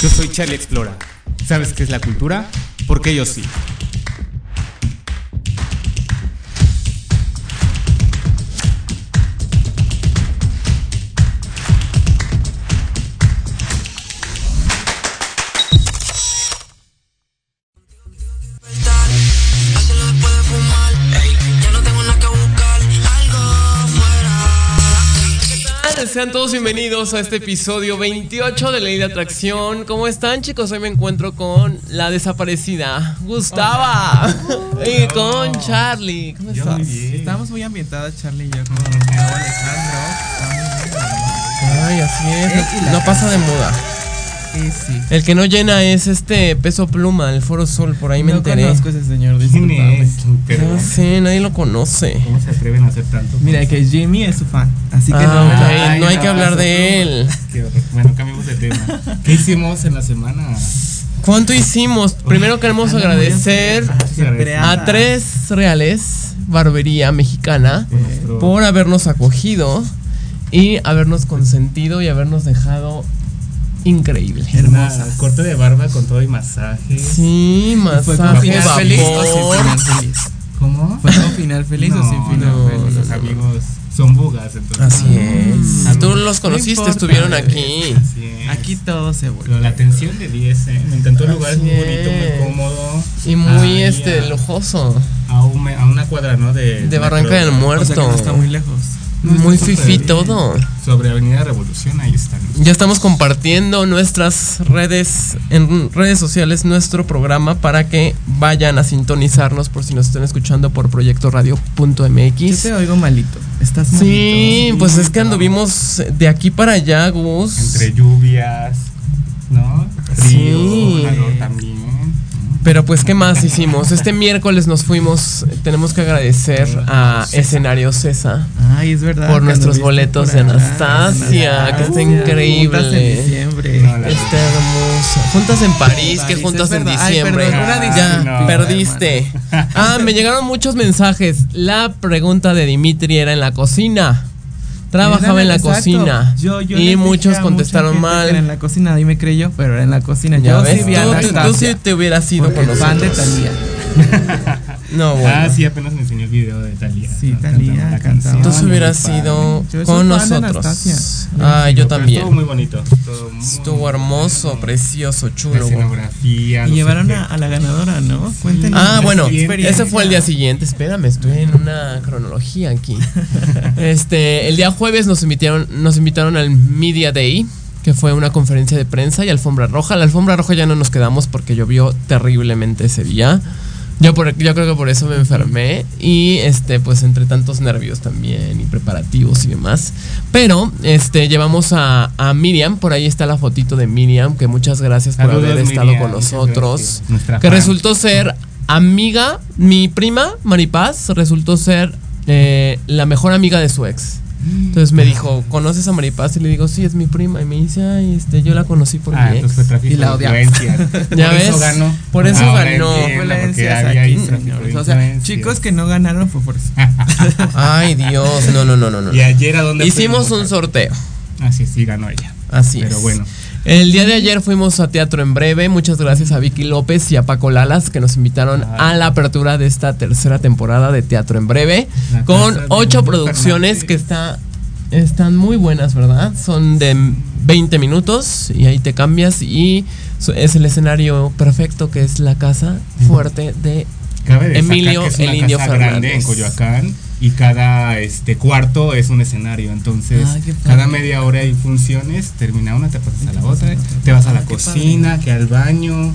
yo soy Charlie Explora. ¿Sabes qué es la cultura? Porque yo sí. Sean todos bienvenidos a este episodio 28 de Ley de Atracción. ¿Cómo están, chicos? Hoy me encuentro con la desaparecida Gustava y con Charlie. ¿Cómo Yo estás? muy bien. Estamos muy ambientadas, Charlie y yo, con Alejandro. Ay, así es. Eh, No, pasa de moda. Sí, sí. El que no llena es este peso pluma, el Foro Sol. Por ahí me no enteré. conozco a ese señor, ¿Quién discúlpame. es? Pero, No sé, nadie lo conoce. ¿Cómo se atreven a hacer tanto? Mira, que Jimmy es su fan, así que no me Ay, la- no hay que hablar de él. Qué. Bueno, cambiamos de tema. ¿Qué hicimos en la semana? ¿Cuánto hicimos? Primero queremos agradecer a tres reales barbería mexicana por habernos acogido y habernos consentido y habernos dejado increíble. Una corte de barba con todo y masaje. Sí, ¿Fue con masaje, final feliz o sin final feliz? ¿Cómo? ¿Fue con final feliz o sin final no, feliz? Los amigos son bugas, entonces. Así es. Mm. Tú los conociste, importa, estuvieron aquí. Así es. Aquí todo se vuelve. Pero la atención de 10, ¿eh? Me encantó el lugar, es muy bonito, muy cómodo. Y muy este a- lujoso. A, un- a una cuadra, ¿no? De, De Barranca del Muerto. O sea que no está muy lejos. No, Muy bien. todo. Sobre Avenida Revolución, ahí están. Ya estamos compartiendo nuestras redes, en redes sociales, nuestro programa para que vayan a sintonizarnos por si nos están escuchando por Yo proyectoradio.mx. te oigo malito. Estás malito. Sí, pues es que anduvimos de aquí para allá, Gus. Entre lluvias, ¿no? Río, Sí. calor también. Pero pues, ¿qué más hicimos? Este miércoles nos fuimos, tenemos que agradecer a Escenario Cesa Ay, es verdad. por que nuestros boletos por de allá. Anastasia, que está increíble. Juntas en diciembre. No, Está hermosa. Juntas en París, que París, juntas es en. Ay, diciembre. perdón, ya, perdiste. Ah, me llegaron muchos mensajes. La pregunta de Dimitri era en la cocina. Trabajaba en la Exacto. cocina. Yo- yo y muchos contestaron que Era en mal. la cocina, nadie me creyó, pero era en la cocina. Ya Yo ves, sí vi a tú, tú- tú sí te hubieras ido con fan de. Talía. No, bueno. Ah, sí, apenas me enseñó el video de Talía. Sí, Thalía cantaba. Tú sí muy hubieras padre. ido Yo soy con nosotros. Ah, yo también. Estuvo muy bonito. Estuvo, muy Estuvo hermoso, precioso, La chulo. escenografía. Y llevaron a, la ganadora, ¿no? Cuéntenos. Ah, la bueno, ese fue el día siguiente. Espérame, estoy en una cronología aquí. Este, el día jueves nos invitaron, nos invitaron al Media Day, que fue una conferencia de prensa y alfombra roja. La alfombra roja ya no nos quedamos porque llovió terriblemente ese día. Yo, por, yo creo que por eso me enfermé y este pues entre tantos nervios también y preparativos y demás. Pero este llevamos a, a Miriam, por ahí está la fotito de Miriam, que muchas gracias por Saludos, haber estado Miriam, con nosotros. Que resultó ser amiga, mi prima Maripaz resultó ser eh, la mejor amiga de su ex. Entonces me dijo, ¿conoces a Maripaz? Y le digo, sí, es mi prima. Y me dice, ay, este, yo la conocí por Ah, mi fue Y la influencias. Ya por ves, eso ganó. por eso Ahora ganó. entiendo, aquí. O sea, chicos que no ganaron fue por eso. Ay, Dios, no, no, no, no. no. ¿Y ayer a dónde Hicimos un sorteo. Ah, sí, sí, ganó ella. Así Pero es. bueno. El día de ayer fuimos a Teatro en Breve. Muchas gracias a Vicky López y a Paco Lalas que nos invitaron a la apertura de esta tercera temporada de Teatro en Breve. Con ocho producciones que está, están muy buenas, ¿verdad? Son de 20 minutos y ahí te cambias y es el escenario perfecto que es la casa fuerte de Emilio, el Indio Fernández. en Coyoacán y cada este cuarto es un escenario. Entonces, cada media hora hay funciones. Termina una, te pasas a la otra. Te vas a la cocina, que al baño,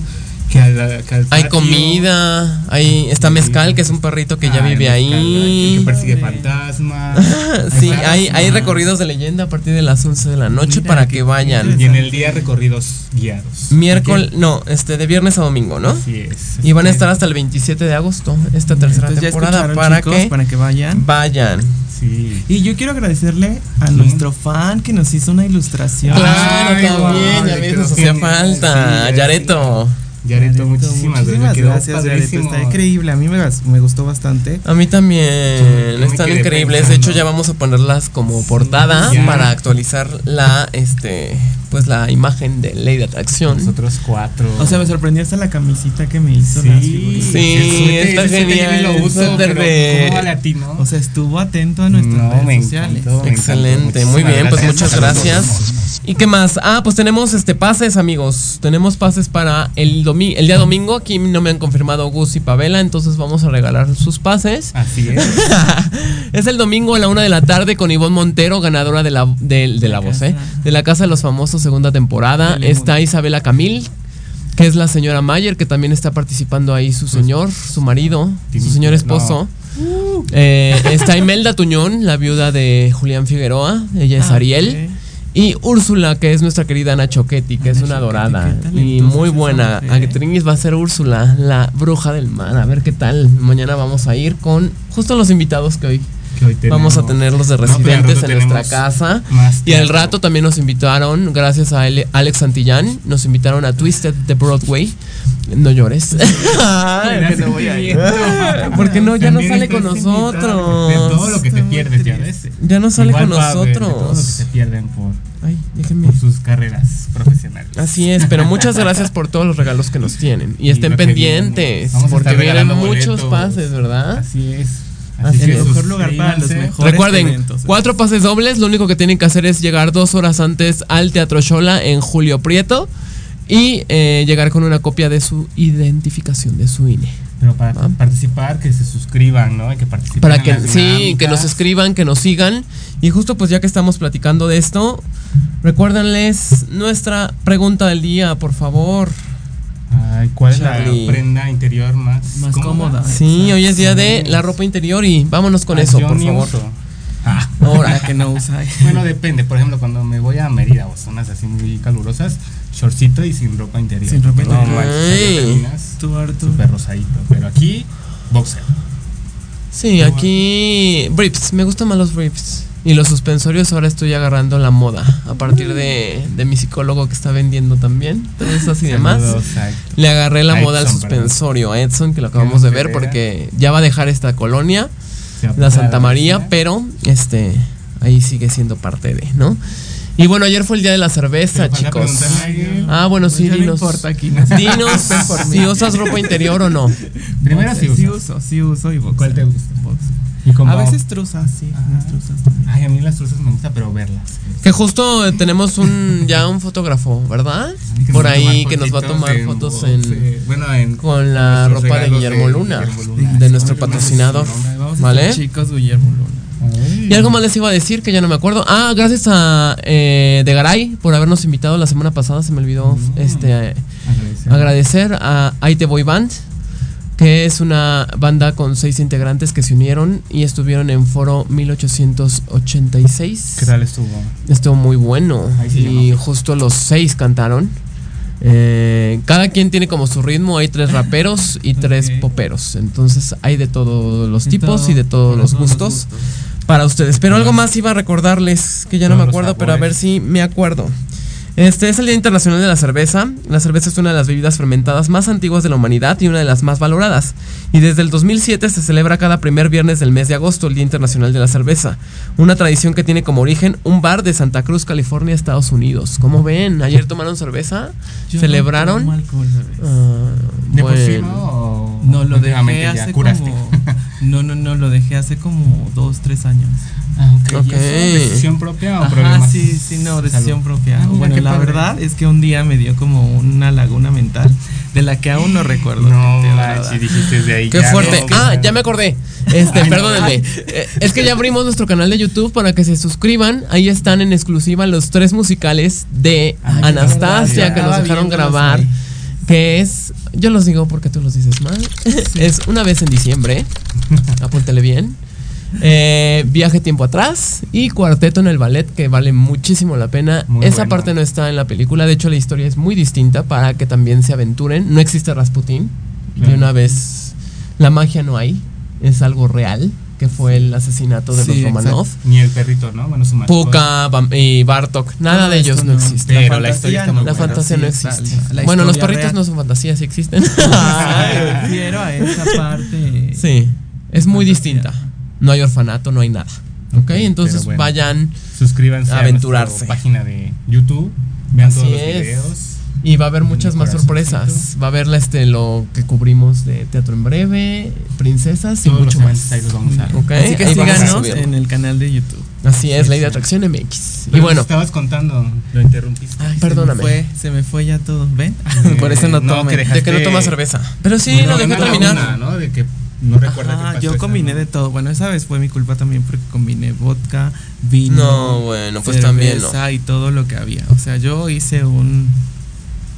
que al, que al Hay comida, hay está. Mezcal, que es un perrito que ya Ah, vive mezcal, ahí. Que persigue fantasmas. Sí, hay, hay recorridos de leyenda a partir de las 11 de la noche Mira, para que vayan. Y en el día recorridos guiados. Miércoles, no, este de viernes a domingo, ¿no? Así es. Y van a estar hasta el 27 de agosto, esta tercera Entonces temporada, para chicos, que para que vayan. vayan. Sí. Y yo quiero agradecerle a Sí. nuestro fan que nos hizo una ilustración. Claro, Ay, también, ya hacía Genial, falta. sí, Yareto. Yareto, muchísimas, quedó gracias, Yareto. Está increíble. A mí me, me gustó bastante. A mí también. Están increíbles. De hecho, ya vamos a ponerlas como portada ya. para actualizar la, este, pues la imagen de Ley de Atracción. Nosotros cuatro. O sea, me sorprendió hasta la camisita que me hizo sí, las figuritas. Sí, el está genial, lo uso, pero ¿cómo vale a ti, no? O sea, estuvo atento a nuestras No, redes sociales. encantó. Excelente, muy bien, pues Muchísimas muchas gracias. ¿Y qué más? Ah, pues tenemos este pases, amigos. Tenemos pases para el domi el día domingo. Aquí no me han confirmado Gus y Pavela, entonces vamos a regalar sus pases. Así es. es el domingo a la una de la tarde con Ivonne Montero, ganadora de la, de, de la voz, ¿eh? De la Casa de los Famosos, segunda temporada. Está. Isabela Camil, que es la señora Mayer, que también está participando ahí su señor, su marido, su señor esposo. Eh, está Imelda Tuñón, la viuda de Julián Figueroa, ella es Ah, Ariel. Y Úrsula, que es nuestra querida Ana Choquetti, que es una dorada y muy buena. Actriz va a ser Úrsula, la bruja del mar. A ver qué tal. Mañana vamos a ir con justo los invitados que hoy Que hoy tenemos. vamos a tenerlos de residentes en nuestra casa. Y al rato también nos invitaron, gracias a Ale- Alex Santillán, nos invitaron a Twisted de Broadway. No llores. Ay, que no voy a ir. Porque no, ya no sale con nosotros. De todo lo que te pierdes, ya ves. Ya no sale Igual con va a haber de todo lo que nosotros. se pierden por, Ay, déjenme. por sus carreras profesionales. Así es, pero muchas gracias por todos los regalos que nos tienen. Y Y estén pendientes, porque vienen muchos boletos. pases, ¿verdad? Así es. Así. El mejor lugar para los mejores Recuerden, eventos. cuatro pases dobles, lo único que tienen que hacer es llegar dos horas antes al Teatro Shola en Julio Prieto y eh, llegar con una copia de su identificación de su INE. Pero para Ah. participar, que se suscriban, ¿no? Y que participen. Para en que las sí, que nos escriban, que nos sigan. Y justo pues ya que estamos platicando de esto, recuérdenles nuestra pregunta del día, por favor. Ay, ¿cuál es la prenda interior más, Más cómoda. Sí, hoy es día de la ropa interior y vámonos con Ah, eso, yo por ni favor. uso. Ah. Ahora, que no usa. Bueno, depende. Por ejemplo, cuando me voy a Mérida o zonas así muy calurosas, shortcito y sin ropa interior. Sin ropa No, interior. manches, Ay. terminas Tú, Arturo. súper rosadito. Pero aquí, boxer. Sí, aquí briefs, me gustan más los briefs. Y los suspensorios ahora estoy agarrando la moda a partir de, de mi psicólogo que está vendiendo también, todo eso así demás. Le agarré la moda al suspensorio a Edson, que lo acabamos de ver porque ya va a dejar esta colonia, la Santa María, pero este ahí sigue siendo parte de, ¿no? Y bueno, ayer fue el día de la cerveza, chicos. Ah, bueno, sí, Pues no dinos. importa aquí. no. Dinos si usas ropa interior o no. Primero sí Sí usas. uso, sí uso y boxer. ¿Cuál te gusta? Boxer. Y como- A veces truzas, sí. unas truzas también. Ay, a mí las truzas me gusta, pero verlas. Que justo tenemos un ya un fotógrafo, ¿verdad? Por ahí que nos va a tomar en fotos en Bueno, en. con la ropa de Guillermo Luna, Guillermo Luna. de nuestro patrocinador. ¿Vale? chicos, Guillermo Luna. Ay. Y algo más les iba a decir que ya no me acuerdo. Ah, gracias a eh, De Garay por habernos invitado la semana pasada. Se me olvidó Mm. este eh, Agradecer. agradecer a Ahí Te Voy Band, que es una banda con seis integrantes que se unieron y estuvieron en Foro 1886. ¿Qué tal estuvo? Estuvo muy bueno. Sí y justo los seis cantaron. Eh, cada quien tiene como su ritmo. Hay tres raperos y tres poperos. Entonces hay de todos los tipos todo, y de todos los todos los gustos para ustedes. Pero algo más iba a recordarles que ya no me acuerdo, pero a ver si me acuerdo. Este es el Día Internacional de la Cerveza. La cerveza es una de las bebidas fermentadas más antiguas de la humanidad y una de las más valoradas. Y desde el 2007 se celebra cada primer viernes del mes de agosto el Día Internacional de la Cerveza. Una tradición que tiene como origen un bar de Santa Cruz, California, Estados Unidos. ¿Cómo ven? Ayer tomaron cerveza, Yo no celebraron. tomo alcohol. Ah, ¿De por sí bueno. no? o No, lo dejé ya hace curaste? como. No, no, no, lo dejé hace como dos, tres años. Ah, ok. Ok. ¿Y eso, ¿Decisión propia o Ajá, problemas? sí, sí, no, decisión Salud. propia. Ah, bueno, la padre. verdad es que un día me dio como una laguna mental de la que aún no recuerdo. No, verdad. dijiste de ahí. Qué ya fuerte. no, ah, ya me acordé. Este, Ay, perdónenme. Eh, Es que ya abrimos nuestro canal de YouTube para que se suscriban. Ahí están en exclusiva los tres musicales de Ay, Anastasia verdad, que nos dejaron grabar. Que es, yo los digo porque tú los dices mal. es una vez en diciembre. Apúntale bien. Eh, viaje tiempo atrás y cuarteto en el ballet que vale muchísimo la pena. Muy Esa parte no está en la película. De hecho, la historia es muy distinta para que también se aventuren. No existe Rasputín. De una vez, la magia no hay. Es algo real que fue el asesinato de Sí, los Romanov. Ni el perrito, ¿no? Bueno, su. Puka Bam- y Bartok, nada Todo de ellos no no. existe. Pero la historia está muy La fantasía sí, no existe. la bueno, los perritos real. no son fantasía, sí existen. Refiero a esa parte. sí, es muy Fantasía. distinta. No hay orfanato, no hay nada. ¿Ok? Entonces pero bueno. vayan Suscríbanse a Aventurarse. nuestra página de YouTube. Vean Así todos los es. videos. Y va a haber muchas Mi más sorpresas. Va a haber este, lo que cubrimos de teatro en breve, princesas y Todos mucho más. ahí los vamos a Ok, Así que ahí síganos en el canal de YouTube. Así es, Ley de Atracción MX. Pero y bueno, estabas contando, lo interrumpiste. Ay, Perdóname. Se me fue, se me fue ya todo, ¿ven? Eh, Por eso no no, que dejaste- de que no toma cerveza. Pero sí, Bueno, lo una terminar. laguna, ¿no? De que no recuerda pasó yo esa combiné de todo. Bueno, esa vez fue mi culpa también porque combiné vodka, vino, No, bueno, pues también no. cerveza y todo lo que había. O sea, yo hice un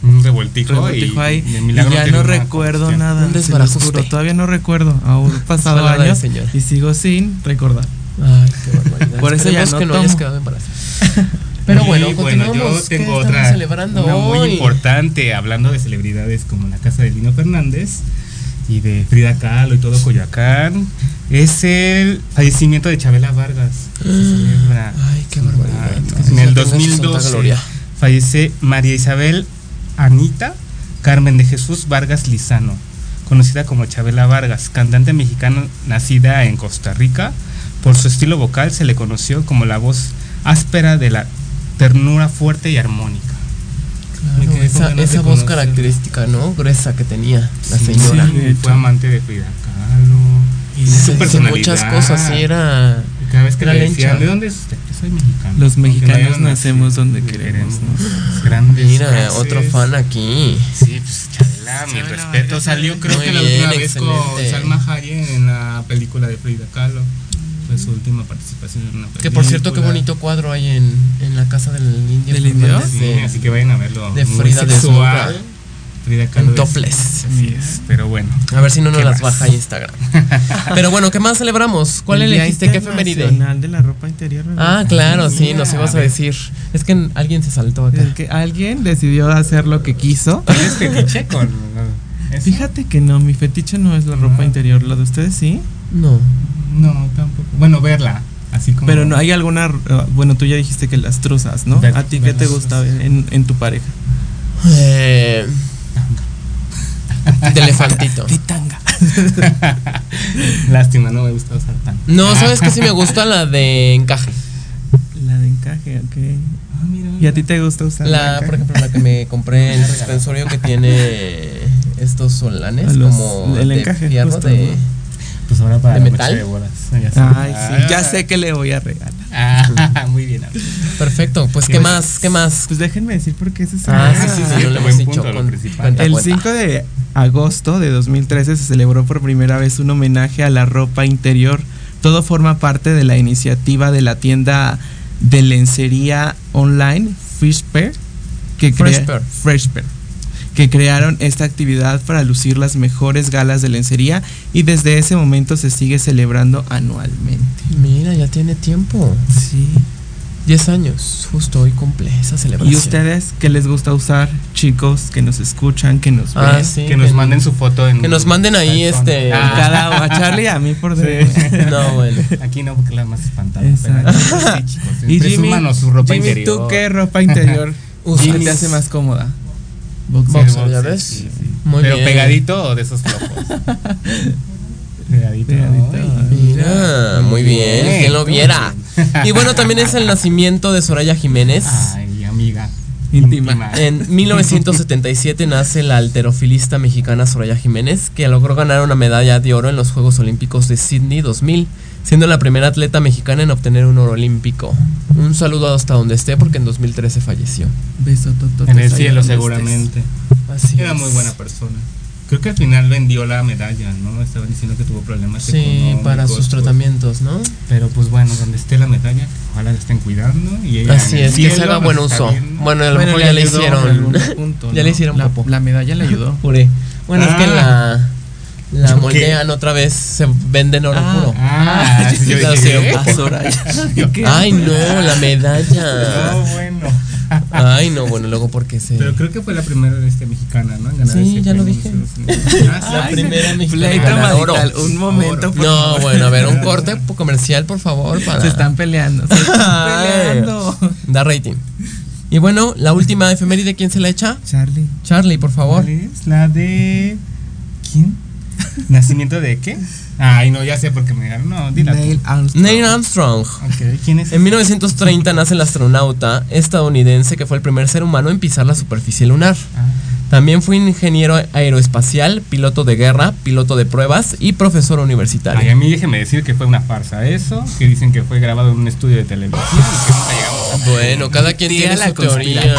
Un revoltijo, revoltijo y, ahí y ya no recuerdo nada. Un desbarajuste. juro, todavía no recuerdo. Aún pasado del años Señor. y sigo sin recordar. Ay, qué barbaridad. Por eso ya no que no tomo. hayas quedado embarazada. Pero bueno, continuamos. yo ¿Qué tengo estamos otra celebrando una hoy? muy importante, hablando de celebridades como la casa de Lino Fernández y de Frida Kahlo y todo Coyoacán, es el fallecimiento de Chabela Vargas. Se celebra. Ay, qué barbaridad. Ah, En el tenga su santa 2012 gloria. fallece María Isabel Anita Carmen de Jesús Vargas Lizano, conocida como Chabela Vargas, cantante mexicana nacida en Costa Rica. Por su estilo vocal se le conoció como la voz áspera de la ternura fuerte y armónica. Claro, esa, esa voz característica, ¿no? Gruesa que tenía la Sí, señora. sí, fue amante de Frida Kahlo. Y de muchas cosas, sí, era. Cada vez que era le decían, lencha. ¿de dónde es usted? Yo soy mexicano. Los no mexicanos nacemos nacido, donde queremos, ¿no? Grandes Mira, frases. otro fan aquí. Sí, pues Chabela, mi respeto. Salió creo muy que la bien, última vez con excelente. Salma Hayek en la película de Frida Kahlo. Fue su última participación en una película. Que por cierto, qué bonito cuadro hay en, en la casa del indio. ¿Del indio? Sí, de- así que vayan a verlo. de Frida sexual. Frida Kahlo. En es- topless. Así es, pero bueno. A ver si no nos ¿Qué las baja Instagram. Pero bueno, ¿qué más celebramos? ¿Cuál El elegiste? ¿Qué efeméride? De la ropa interior. ¿verdad? Ah, claro, sí, nos Mira, ibas a decir. Es que alguien se saltó acá. El que alguien decidió hacer lo que quiso. ¿Tienes fetiche con eso? Fíjate que no, mi fetiche no es la ropa Ah. interior, lo de ustedes sí. No. No, tampoco. Bueno, verla. Así como. Pero no hay alguna, uh, bueno, tú ya dijiste que las truzas, ¿no? Ver- ¿A ti qué te gusta ver en, en tu pareja? Eh, de elefantito. Titanga. Lástima, no me gusta usar tanto. No, ¿sabes qué sí me gusta? La de encaje. La de encaje, ok. Ah, mira. ¿Y a ti te gusta usar La, encaje? por ejemplo, la que me compré en el suspensorio que tiene estos solanes A los- como el de encaje, fierro justo, de... ¿no? Pues ahora para ¿De la metal? noche de bodas. Ya sé. Ay, sí, Ah. ya sé que le voy a regalar. Ah, muy bien. amigo. Perfecto, pues ¿qué Pues- más? ¿Qué más? Pues déjenme decir por qué ese es Ah, el- sí, sí, sí, no lo buen hemos punto, dicho. lo con- cuenta, El cuenta. 5 de agosto de 2013 se celebró por primera vez un homenaje a la ropa interior. Todo forma parte de la iniciativa de la tienda de lencería online Fresh Pair, que, crea- que crearon esta actividad para lucir las mejores galas de lencería y desde ese momento se sigue celebrando anualmente. Mira, ya tiene tiempo. Sí. 10 años, justo hoy cumple esa celebración. ¿Y ustedes qué les gusta usar, chicos que nos escuchan, que nos ven? Ah, sí. que nos manden su foto en. que nos manden ahí, iPhone. este, Ah, Cada a Charlie a mí por Sí. DM. No, bueno. Aquí no, porque la más espantada. Pero aquí sí, chicos. Y Jimmy, su ropa Jimmy, interior. ¿tú qué ropa interior Usas. te hace más cómoda? Boxer, Sí, ¿ya ves? sí, sí. Muy Pero bien. pegadito o de esos flojos. Pegadito. Pegadito. Ay, Mira, muy bien, Bien, quien lo viera. Y bueno, también es el nacimiento de Soraya Jiménez. Ay, amiga. Íntima. En 1977 nace la alterofilista mexicana Soraya Jiménez, que logró ganar una medalla de oro en los Juegos Olímpicos de Sydney 2000, siendo la primera atleta mexicana en obtener un oro olímpico. Un saludo hasta donde esté, porque en 2013 falleció. Beso, En el cielo, seguramente. Así Era es. muy buena persona. Creo que al final vendió la medalla, ¿no? Estaban diciendo que tuvo problemas Sí, económicos, para sus pues, tratamientos, ¿no? Pero pues bueno, donde esté la medalla, ojalá la estén cuidando. Y ella Así es, que se haga buen uso. Bueno, a lo mejor ya le hicieron. ya le hicieron la. La medalla le ayudó. Puré. Bueno, es que Ah. la, la moldean otra vez, se venden oro Ah. puro. Ah. Ay, no, la medalla. No, bueno. Ay, no, bueno, luego porque se. Pero creo que fue la primera este, mexicana, ¿no? En ganar Sí, ese ya lo dije. Ah. La primera mexicana. Un momento, por No, favor. bueno, a ver, un corte comercial, por favor, para. Se están peleando. Se están Ay. peleando. Da rating. Y bueno, la última efeméride, ¿quién se la echa? Charlie. Charlie, por favor. ¿Cuál es? La de. ¿Quién? ¿Nacimiento de qué? Ay, no, ya sé por qué me dijeron. No, dila. Neil Armstrong. Neil Armstrong. Ok, ¿quién es? En 1930 nace el astronauta estadounidense que fue el primer ser humano en pisar la superficie lunar. Ah, También fue ingeniero aeroespacial, piloto de guerra, piloto de pruebas y profesor Ay, universitario. a mí déjeme decir que fue una farsa eso, que dicen que fue grabado en un estudio de televisión y que nunca llegamos a Bueno, cada quien tiene la su teoría.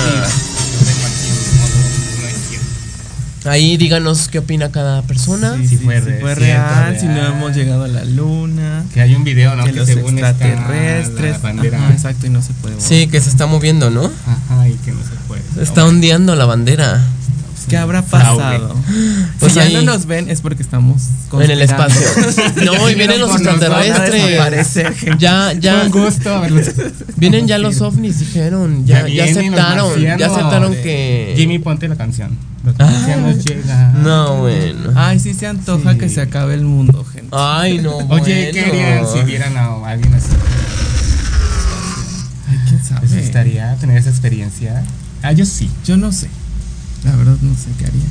Ahí díganos qué opina cada persona. Sí, Si sí, fue cierto, real, si no hemos llegado a la luna. Que hay un video, ¿no? que Que, los según está extraterrestres. la bandera. Ajá, exacto, y no se puede. volar. Sí, que se está moviendo, ¿no? Ajá, y que no se puede. Está ondeando la bandera. ¿Qué habrá pasado? Pues si ya no nos ven es porque estamos En el espacio. No, y vienen los extraterrestres. Ya, ya. Un gusto haberlos. Vienen ya los ovnis, dijeron. Ya, aceptaron. Ya aceptaron que. Jimmy, ponte la canción. Ah. llegan. No, bueno. Ay, sí se antoja Sí. que se acabe el mundo, gente. Ay, no. Oye, ¿qué bueno. harían si vieran a alguien así? Ay, quién ¿Les sabe. gustaría tener esa experiencia? Ah, yo sí. Yo no sé. La verdad no sé qué haría.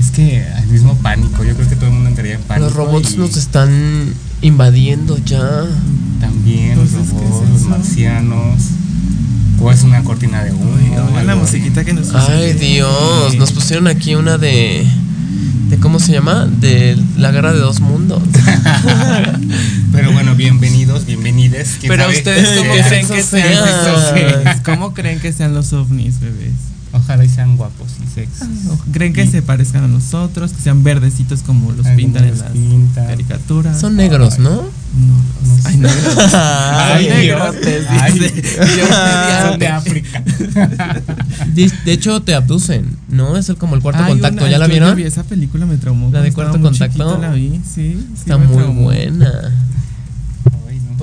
Es que al mismo pánico, yo creo que todo el mundo entraría en pánico. Los robots y nos están invadiendo ya. También los Entonces, ¿qué es robots, los marcianos. O es una cortina de humo. La musiquita que nos Ay. Dios. Nos pusieron aquí una de. de ¿Cómo se llama? De la guerra de dos mundos. Pero bueno, bienvenidos, bienvenides. ¿Quién Pero sabe? ustedes cómo ¿Qué creen que sea? sean los ¿Cómo creen que sean los ovnis, bebés? Ojalá y sean guapos y sexys. ¿Creen que se parezcan a nosotros? Que sean verdecitos como los pintan en las pintan. caricaturas. Son negros, ¿no? No, los- Ay, no. Ay, Ay, Dios. negrotes, Ay, Son de. África. De, de hecho, te abducen, ¿no? Es el, como el cuarto Hay contacto. una- ¿Ya la yo vieron? vi esa película, me traumó. ¿La de Cuarto Contacto? chiquito, La vi, sí. sí, Está muy traumó. buena.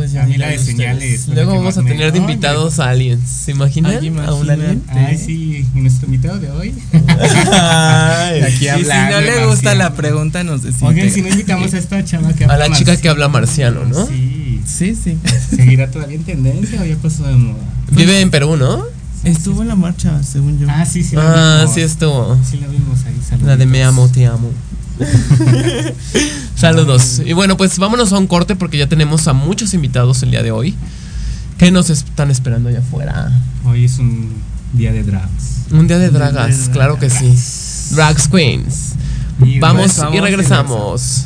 Pues ya a mí la de señales. Luego vamos a tener de invitados a aliens. ¿Se imaginan? Ay, a un alien. Ay, sí, nuestro invitado de hoy. Ay. Aquí Y si no le gusta la pregunta, nos decide. Oigan, si no invitamos a esta chava que A habla la chica que habla marciano, ¿no? Sí. Sí, sí. ¿Seguirá todavía en tendencia o ya pasó de moda? Vive en Perú, ¿no? Estuvo en la marcha, según yo. Ah, sí, sí. Ah, sí estuvo. Sí, la vimos ahí. La de me amo, te amo. Saludos. Y bueno, pues vámonos a un corte porque ya tenemos a muchos invitados el día de hoy. que nos están esperando allá afuera? Hoy es un día de drags. Un día de Un día de dragas, claro que sí. Drags Queens. Y Vamos regresamos y y regresamos.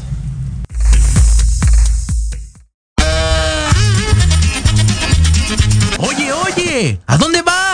Oye, oye, ¿a dónde vas?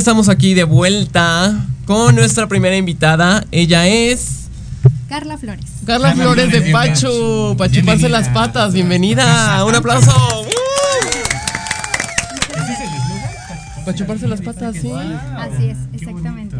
Estamos aquí de vuelta con nuestra primera invitada. Ella es Carla Flores. Carla Carla Flores de Flores de Pacho. Pacho. Para chuparse las patas. Bienvenida. Un aplauso. Para chuparse las patas, sí. Así es, exactamente.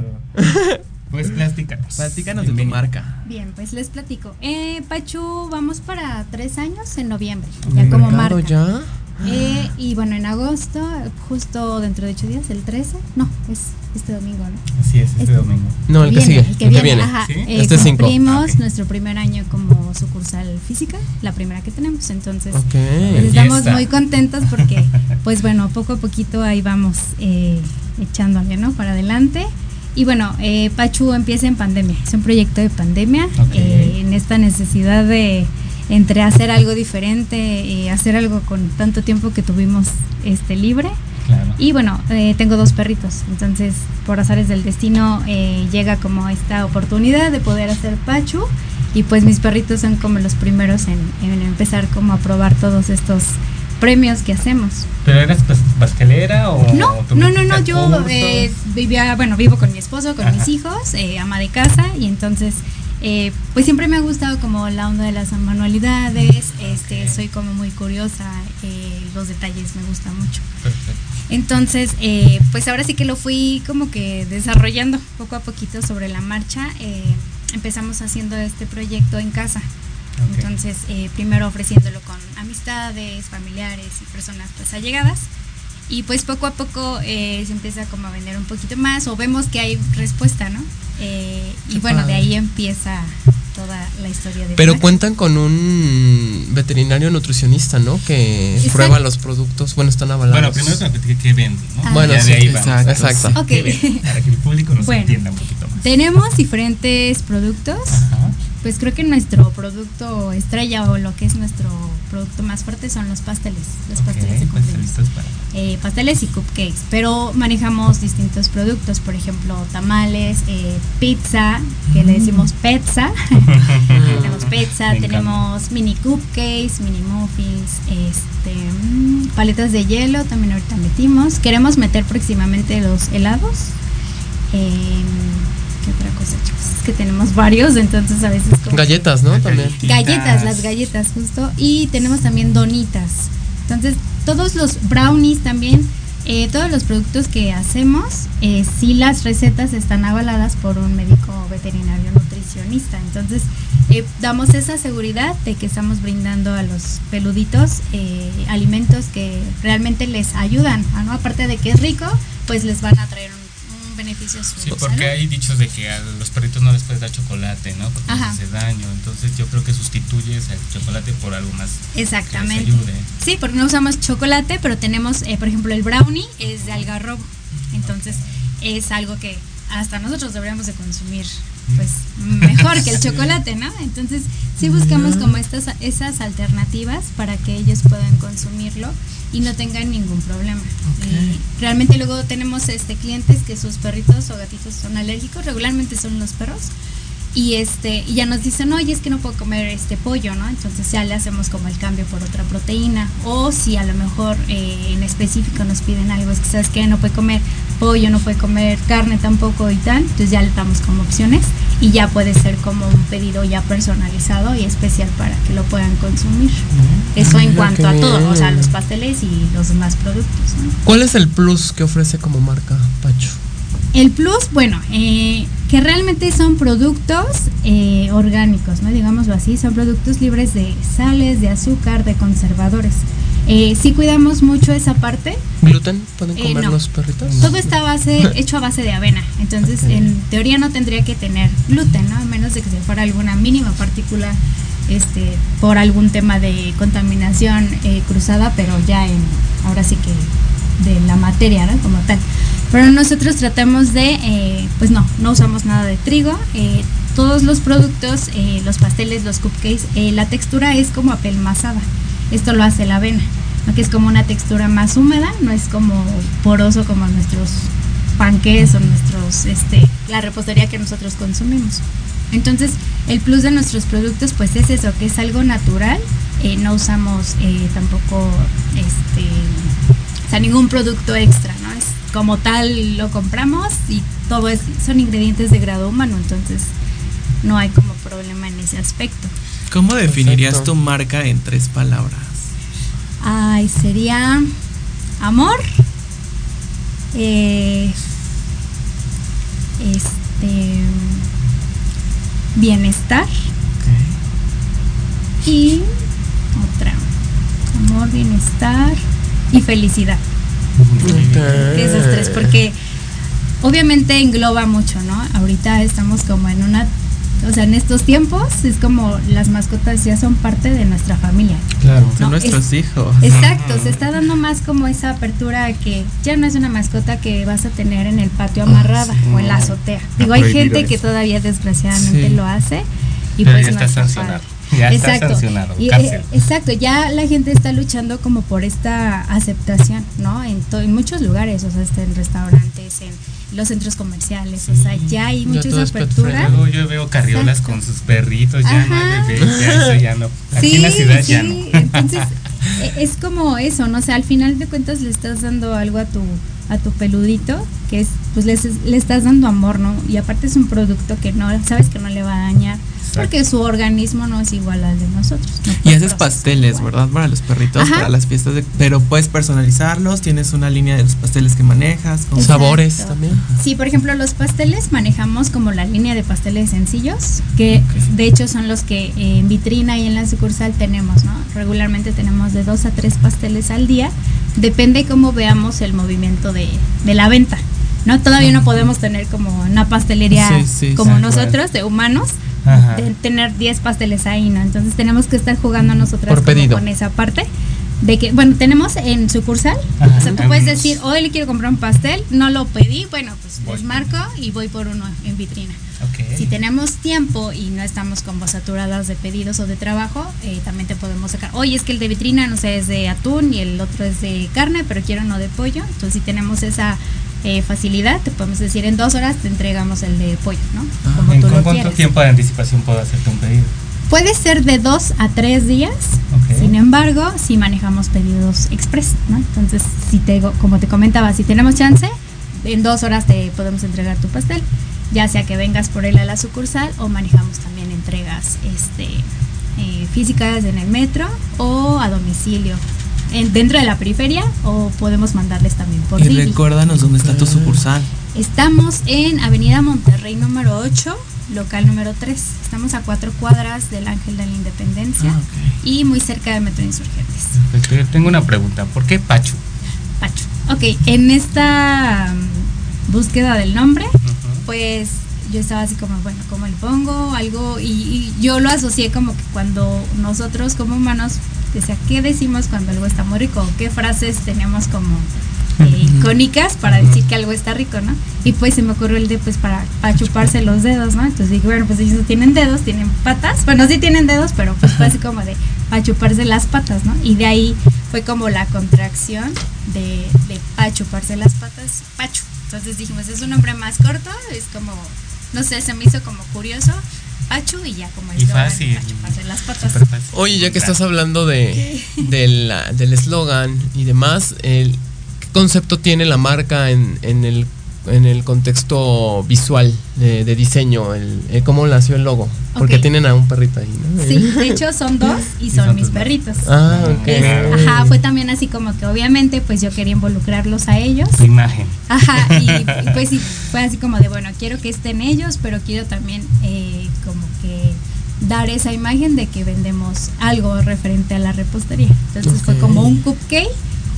Pues platícanos. Platícanos de tu marca. Bien, pues les platico. Eh, Pachu, vamos para tres años en noviembre, ¿En ya como mercado marca. ya? Eh, y bueno, en agosto, justo dentro de ocho días, el 13, no, es este domingo, ¿no? Así es, este Este- domingo. No, el que Viene, sigue. el que el que viene, viene. ajá. ¿Sí? Eh, Este cumplimos Ok. nuestro primer año como sucursal física, la primera que tenemos, entonces pues, estamos muy contentos porque, pues bueno, poco a poquito ahí vamos eh, echándole, ¿no? Para adelante. Y bueno, eh, Pachu empieza en pandemia, es un proyecto de pandemia, eh, en esta necesidad de entre hacer algo diferente y hacer algo con tanto tiempo que tuvimos este libre. Claro. Y bueno, eh, tengo dos perritos, entonces por azares del destino eh, llega como esta oportunidad de poder hacer Pachu y pues mis perritos son como los primeros en, en empezar como a probar todos estos premios que hacemos. ¿Pero eras pas- pastelera o No, no, no, no, yo eh, vivía, bueno, vivo con mi esposo, con mis hijos, eh, ama de casa y entonces eh, pues siempre me ha gustado como la onda de las manualidades, este, soy como muy curiosa, eh, los detalles me gustan mucho. Perfecto. Entonces, eh, pues ahora sí que lo fui como que desarrollando poco a poquito sobre la marcha. empezamos haciendo este proyecto en casa. Entonces, primero ofreciéndolo con amistades, familiares y personas pues allegadas. Y pues poco a poco eh, se empieza como a vender un poquito más o vemos que hay respuesta, ¿no? Eh, y Qué bueno, de padre. ahí empieza toda la historia de Pero Pachu. cuentan con un veterinario nutricionista, ¿no? Que Exacto. prueba los productos. Bueno, están avalados. Bueno, primero que me platique qué vende, ¿no? Ah. Bueno, Ya sí, de ahí vamos. exacto, exacto. Ok. ¿Qué vende? Para que el público nos Bueno. entienda un poquito más. Tenemos diferentes productos. Ajá. Pues creo que nuestro producto estrella o lo que es nuestro producto más fuerte son los pasteles, los pasteles de cumpleaños. para. Eh, pasteles y cupcakes, pero manejamos distintos productos, por ejemplo, tamales, eh, pizza, que le decimos pizza. tenemos pizza, Me encanta. tenemos mini cupcakes, mini muffins, este, mm, paletas de hielo, también ahorita metimos. Queremos meter próximamente los helados. Em, ¿Qué otra cosa, chicos? Es que tenemos varios, entonces a veces como- Galletas, ¿no? También. Galletas, las galletas justo. Y tenemos también donitas. Entonces, todos los brownies también, eh, todos los productos que hacemos, eh, sí las recetas están avaladas por un médico veterinario nutricionista. Entonces, eh, damos esa seguridad de que estamos brindando a los peluditos eh, alimentos que realmente les ayudan. ¿ah, ¿no? Aparte de que es rico, pues les van a traer un, un beneficio a su Sí, salud. porque hay dichos de que a los perritos no les puedes dar chocolate, ¿no? Porque les hace daño. Entonces yo creo que sustituyes el chocolate por algo más Exactamente. que les ayude. Sí, porque no usamos chocolate, pero tenemos, eh, por ejemplo, el brownie es de algarrobo. Entonces, es algo que hasta nosotros deberíamos de consumir pues mejor que el chocolate, ¿no? Entonces, sí buscamos como estas esas alternativas para que ellos puedan consumirlo y no tengan ningún problema. Y realmente luego tenemos este clientes que sus perritos o gatitos son alérgicos, regularmente son los perros y este y ya nos dicen oye es que no puedo comer este pollo no entonces ya le hacemos como el cambio por otra proteína. O si a lo mejor eh, en específico nos piden algo es que sabes que no puede comer pollo no puede comer carne tampoco y tal entonces ya le damos como opciones y ya puede ser como un pedido ya personalizado y especial para que lo puedan consumir. Eso en Mira, cuanto a todo o sea los pasteles y los demás productos ¿no? ¿Cuál es el plus que ofrece como marca Pacho? El plus, bueno, eh, que realmente son productos eh, orgánicos, ¿no? Digámoslo así, son productos libres de sales, de azúcar, de conservadores. Eh, sí cuidamos mucho esa parte. ¿Gluten pueden Eh, comer no. los perritos? Todo está base, hecho a base de avena. Entonces, en teoría no tendría que tener gluten, ¿no? A menos de que se fuera alguna mínima partícula este, por algún tema de contaminación eh, cruzada, pero ya en, ahora sí que de la materia, ¿no? Como tal. Pero nosotros tratamos de, eh, pues no, no usamos nada de trigo. eh, todos los productos, eh, los pasteles, los cupcakes, eh, la textura es como apelmazada. Esto lo hace la avena, ¿no? que es como una textura más húmeda, no es como poroso como nuestros panques o nuestros, este, la repostería que nosotros consumimos. Entonces, el plus de nuestros productos, pues es eso, que es algo natural. eh, no usamos eh, tampoco, este, sea, ningún producto extra, ¿no? Como tal lo compramos y todo es, son ingredientes de grado humano, entonces no hay como problema en ese aspecto. ¿Cómo definirías Perfecto. tu marca en tres palabras? Ay, sería amor, eh, este, bienestar y otra, amor, bienestar y felicidad. Esas tres, porque obviamente engloba mucho, ¿no? Ahorita estamos como en una, o sea, en estos tiempos es como las mascotas ya son parte de nuestra familia. Claro. Son No, nuestros es- hijos. Exacto, se está dando más como esa apertura a que ya no es una mascota que vas a tener en el patio amarrada o en la azotea. Digo, hay gente que todavía desgraciadamente Sí. lo hace y Pero pues ya no está está sancionado. Ya está sancionado, Y, eh, exacto, ya la gente está luchando como por esta aceptación, ¿no? En, to- en muchos lugares, o sea, hasta en restaurantes, en los centros comerciales, o sea, ya hay Ya mucha todo esa es pet apertura. Luego yo veo carriolas Exacto. con sus perritos, ya no Ajá. hay bebés, ya eso ya no. Aquí en la ciudad ya no. Entonces, e- es como eso, ¿no? O sea, al final de cuentas le estás dando algo a tu a tu peludito, que es pues les- le estás dando amor, ¿no? Y aparte es un producto que no sabes que no le va a dañar, porque su organismo no es igual al de nosotros. no Y haces pasteles, igual. ¿verdad? Para los perritos, Ajá. para las fiestas de... Pero puedes personalizarlos, tienes una línea de los pasteles que manejas. Sabores también. Sí, por ejemplo, los pasteles manejamos como la línea de pasteles sencillos, que de hecho son los que en vitrina y en la sucursal tenemos, ¿no? Regularmente tenemos de dos a tres pasteles al día, depende cómo veamos el movimiento de, de la venta, ¿no? Todavía no podemos tener como una pastelería Sí, sí, como nosotros, de humanos, Ajá. tener 10 pasteles ahí, ¿no? Entonces tenemos que estar jugando nosotras Por como pedido. con esa parte. De que, bueno, tenemos en sucursal, Ajá. o sea, tú puedes Algunos. decir, hoy le quiero comprar un pastel, no lo pedí, bueno, pues Voy. les marco y voy por uno en vitrina. Ok. Si tenemos tiempo y no estamos como saturadas de pedidos o de trabajo, eh, también te podemos sacar. Oye, es que el de vitrina, no sé, es de atún y el otro es de carne, pero quiero uno de pollo. Entonces, si tenemos esa eh, facilidad, te podemos decir en dos horas te entregamos el de pollo, ¿no? Ah, Como ¿En tú cuánto quieres. tiempo de anticipación puedo hacerte un pedido? Puede ser de dos a tres días. Ok. Sin embargo, si manejamos pedidos express, ¿no? Entonces, si te, como te comentaba, si tenemos chance, en dos horas te podemos entregar tu pastel, ya sea que vengas por él a la sucursal o manejamos también entregas este, eh, físicas en el metro o a domicilio. En, dentro de la periferia o podemos mandarles también por Y Didi. recuérdanos dónde está tu sucursal. Estamos en Avenida Monterrey número 8, local número 3. Estamos a cuatro cuadras del Ángel de la Independencia Ah, ok. y muy cerca de Metro Insurgentes. Perfecto. Yo tengo una pregunta. ¿Por qué Pachu? Pacho. Ok, en esta mm, búsqueda del nombre, pues yo estaba así como, bueno, ¿cómo le pongo? Algo, y, y yo lo asocié como que cuando nosotros como humanos, decía, ¿qué decimos cuando algo está muy rico? ¿Qué frases tenemos como eh, icónicas para decir que algo está rico, ¿no? Y pues se me ocurrió el de, pues, para, para chuparse los dedos, ¿no? Entonces dije, bueno, pues ellos no tienen dedos, tienen patas. Bueno, sí tienen dedos, pero pues fue así como de, para chuparse las patas, ¿no? Y de ahí fue como la contracción de, de para chuparse las patas, Pachu. Entonces dijimos, es un nombre más corto, es como, no sé, se me hizo como curioso, Pachu y ya como el Y fácil. para chuparse las patas. Súper fácil. Oye, ya que estás hablando de, de la- del eslogan y demás, el, ¿qué concepto tiene la marca en, en el, en el contexto visual de, de diseño? El, el ¿Cómo nació el logo? Porque tienen a un perrito ahí, ¿no? Sí, de hecho son dos y Y son mis perritos. Ah, ok. Es- ajá, fue también así como que obviamente pues yo quería involucrarlos a ellos. Tu imagen. Ajá, y, y, pues sí, fue así como de, bueno, quiero que estén ellos, pero quiero también eh, como que dar esa imagen de que vendemos algo referente a la repostería. Entonces fue como un cupcake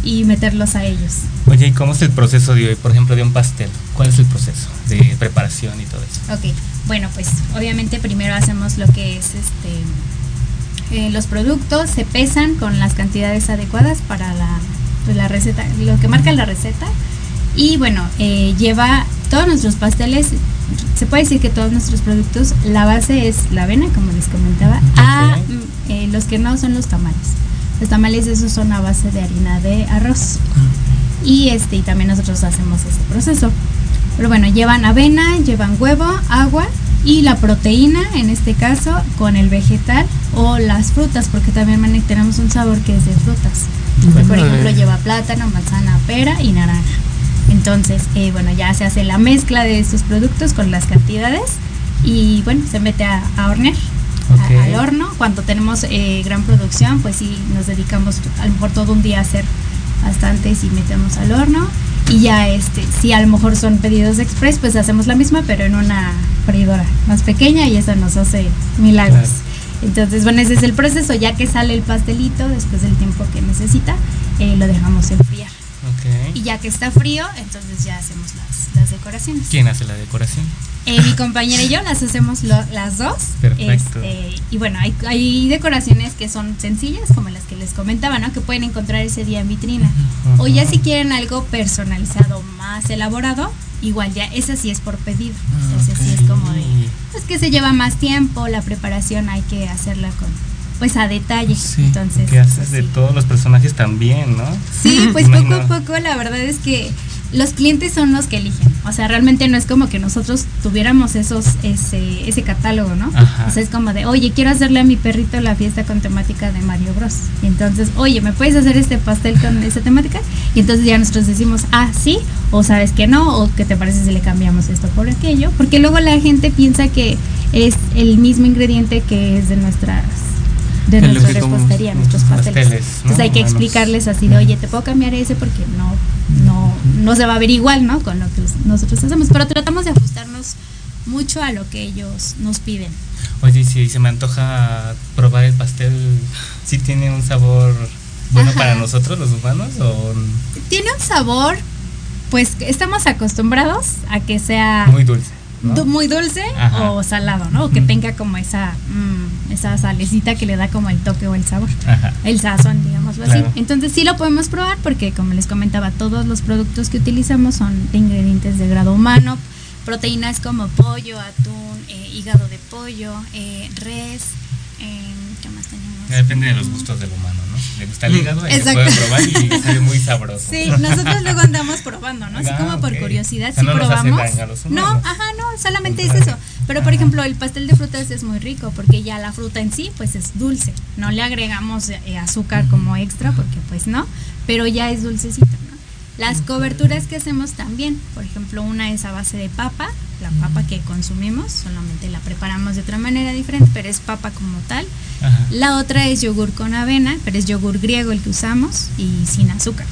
y meterlos a ellos. Oye, ¿y cómo es el proceso de, por ejemplo, de un pastel? ¿Cuál es el proceso de preparación y todo eso? Ok, bueno, pues obviamente primero hacemos lo que es este eh, los productos se pesan con las cantidades adecuadas para la, pues, la receta, lo que marca la receta. Y bueno, eh, lleva todos nuestros pasteles, se puede decir que todos nuestros productos, la base es la avena, como les comentaba, a Ok. mm, eh, los que no son los tamales. Los tamales esos son a base de harina de arroz. Y este, y también nosotros hacemos ese proceso. Pero bueno, llevan avena, llevan huevo, agua y la proteína, en este caso, con el vegetal o las frutas, porque también tenemos un sabor que es de frutas. Por ejemplo, lleva plátano, manzana, pera y naranja. Entonces, eh, bueno, ya se hace la mezcla de estos productos con las cantidades y bueno, se mete a, a hornear. A- al horno, cuando tenemos eh, gran producción, pues sí, nos dedicamos a lo mejor todo un día a hacer bastantes y metemos al horno. Y ya, este, si a lo mejor son pedidos express, pues hacemos la misma, pero en una freidora más pequeña y eso nos hace milagros. Claro. Entonces, bueno, ese es el proceso. Ya que sale el pastelito, después del tiempo que necesita, eh, lo dejamos enfriar. Ok. Y ya que está frío, entonces ya hacemos las, las decoraciones. ¿Quién hace la decoración? Eh, mi compañera y yo las hacemos lo- las dos. Perfecto. Este, y bueno, hay, hay decoraciones que son sencillas, como las que les comentaba, ¿no? Que pueden encontrar ese día en vitrina. O ya si quieren algo personalizado, más elaborado, igual ya, esa sí es por pedido. Ese sí es como de, pues que se lleva más tiempo, la preparación hay que hacerla con, pues a detalle. Sí, Entonces, Que haces pues, de sí. todos los personajes también, ¿no? Sí, pues poco a poco la verdad es que los clientes son los que eligen. O sea, realmente no es como que nosotros tuviéramos esos ese, ese catálogo, ¿no? Ajá. O sea, es como de, oye, quiero hacerle a mi perrito la fiesta con temática de Mario Bros. Y entonces, oye, ¿me puedes hacer este pastel con esa temática? Y entonces ya nosotros decimos, ah, sí, o sabes que no, o qué te parece si le cambiamos esto por aquello. Porque luego la gente piensa que es el mismo ingrediente que es de nuestras de nuestra repostería, nuestros pasteles. pasteles, ¿no? Entonces hay que explicarles así de, oye, te puedo cambiar ese porque no, no, no se va a ver igual, ¿no? Con lo que nosotros hacemos. Pero tratamos de ajustarnos mucho a lo que ellos nos piden. Oye, si se me antoja probar el pastel, ¿sí tiene un sabor bueno Ajá. para nosotros los humanos o Tiene un sabor, pues estamos acostumbrados a que sea muy dulce? Muy dulce Ajá. o salado, ¿no? O que tenga como esa, mm, esa salecita que le da como el toque o el sabor. Ajá. el sazón, digámoslo así. Entonces sí lo podemos probar porque, como les comentaba, todos los productos que utilizamos son de ingredientes de grado humano, proteínas como pollo, atún, eh, hígado de pollo, eh, res, eh, ¿qué más tenemos? Depende de los gustos del humano, ¿no? Si le gusta el hígado, ahí lo puede probar y sabe muy sabroso. Sí, nosotros luego andamos probando, ¿no? Así Ah, como por curiosidad, O sea, sí no probamos. los no, ajá, no, solamente es eso. Pero por Ajá. ejemplo, el pastel de frutas es muy rico porque ya la fruta en sí pues es dulce. No le agregamos eh, azúcar como extra porque pues no, pero ya es dulcecito, ¿no? Las coberturas que hacemos también, por ejemplo, una es a base de papa, la papa que consumimos, solamente la preparamos de otra manera diferente, pero es papa como tal. Ajá. La otra es yogur con avena, pero es yogur griego el que usamos y sin azúcar.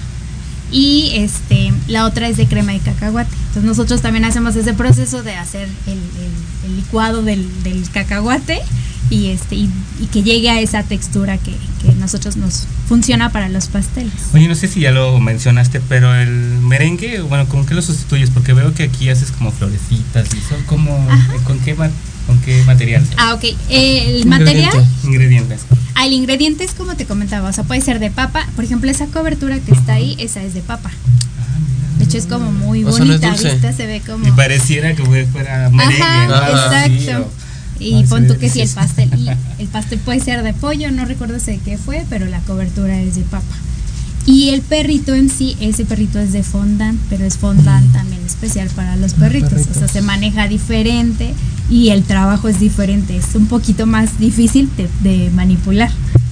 Y este, la otra es de crema de cacahuate. Entonces nosotros también hacemos ese proceso de hacer el, el- el licuado del, del cacahuate y este y, y que llegue a esa textura que, que nosotros nos funciona para los pasteles. Oye, no sé si ya lo mencionaste, pero el merengue, bueno, ¿con qué lo sustituyes? Porque veo que aquí haces como florecitas y eso, como. ¿con qué, con qué material? Ah, ok. El material, Ingredientes. ah, el ingrediente es como te comentaba, o sea, puede ser de papa. Por ejemplo, esa cobertura que está ahí, esa es de papa. Ah, mira. De hecho, es como muy O sea, no es bonita, dulce. ¿viste? Se ve como... Y pareciera que fuera merengue. Ajá, ¿no? Exacto. Y Ay, pon tú que sí, el pastel. Y el pastel puede ser de pollo, no recuerdo de qué fue, pero la cobertura es de papa. Y el perrito en sí, ese perrito es de fondant, pero es fondant también especial para los perritos. O sea, se maneja diferente y el trabajo es diferente. Es un poquito más difícil de, de manipular.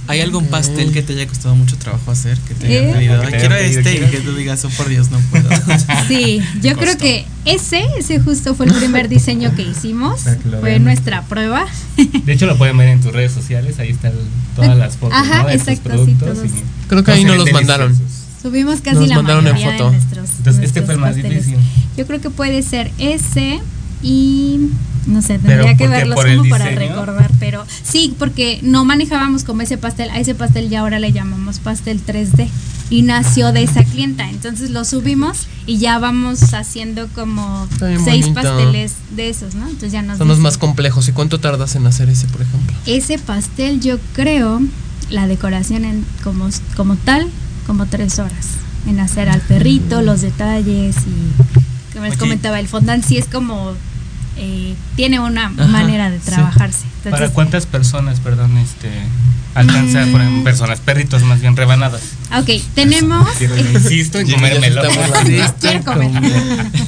¿Hay algún pastel que te haya costado mucho trabajo hacer? Que te ¿Eh? hayan pedido, que "Ay, te quiero pedido, este y quiero". que tú digas, oh por Dios, no puedo. Sí, yo creo que ese, ese justo fue el primer diseño que hicimos. Fue vean. nuestra prueba. De hecho, lo pueden ver en tus redes sociales, ahí están todas las fotos Ajá, ¿no? de tus exacto, sí, todos. y Creo que ahí todos no se los mandaron. Subimos casi Nos la mandaron en mayoría foto. de nuestros. Entonces, este fue el más pasteles. difícil. Yo creo que puede ser ese y no sé, tendría que verlos ¿Por el como para recordar, pero sí, porque no manejábamos como ese pastel, a ese pastel ya ahora le llamamos pastel 3D y nació de esa clienta, entonces lo subimos y ya vamos haciendo como seis pasteles de esos, ¿no? Entonces ya nos Son los más complejos. ¿Y cuánto tardas en hacer ese, por ejemplo? ese pastel yo creo la decoración en como, como tal como tres horas en hacer al perrito los detalles y como les comentaba el fondant sí es como eh, tiene una Ajá, manera de sí. trabajarse ¿Para entonces cuántas personas, perdón, este, alcanza, por ejemplo, Mm. personas, perritos más bien rebanadas? ok tenemos Quiero, insisto en comérmelo. Quiero comer.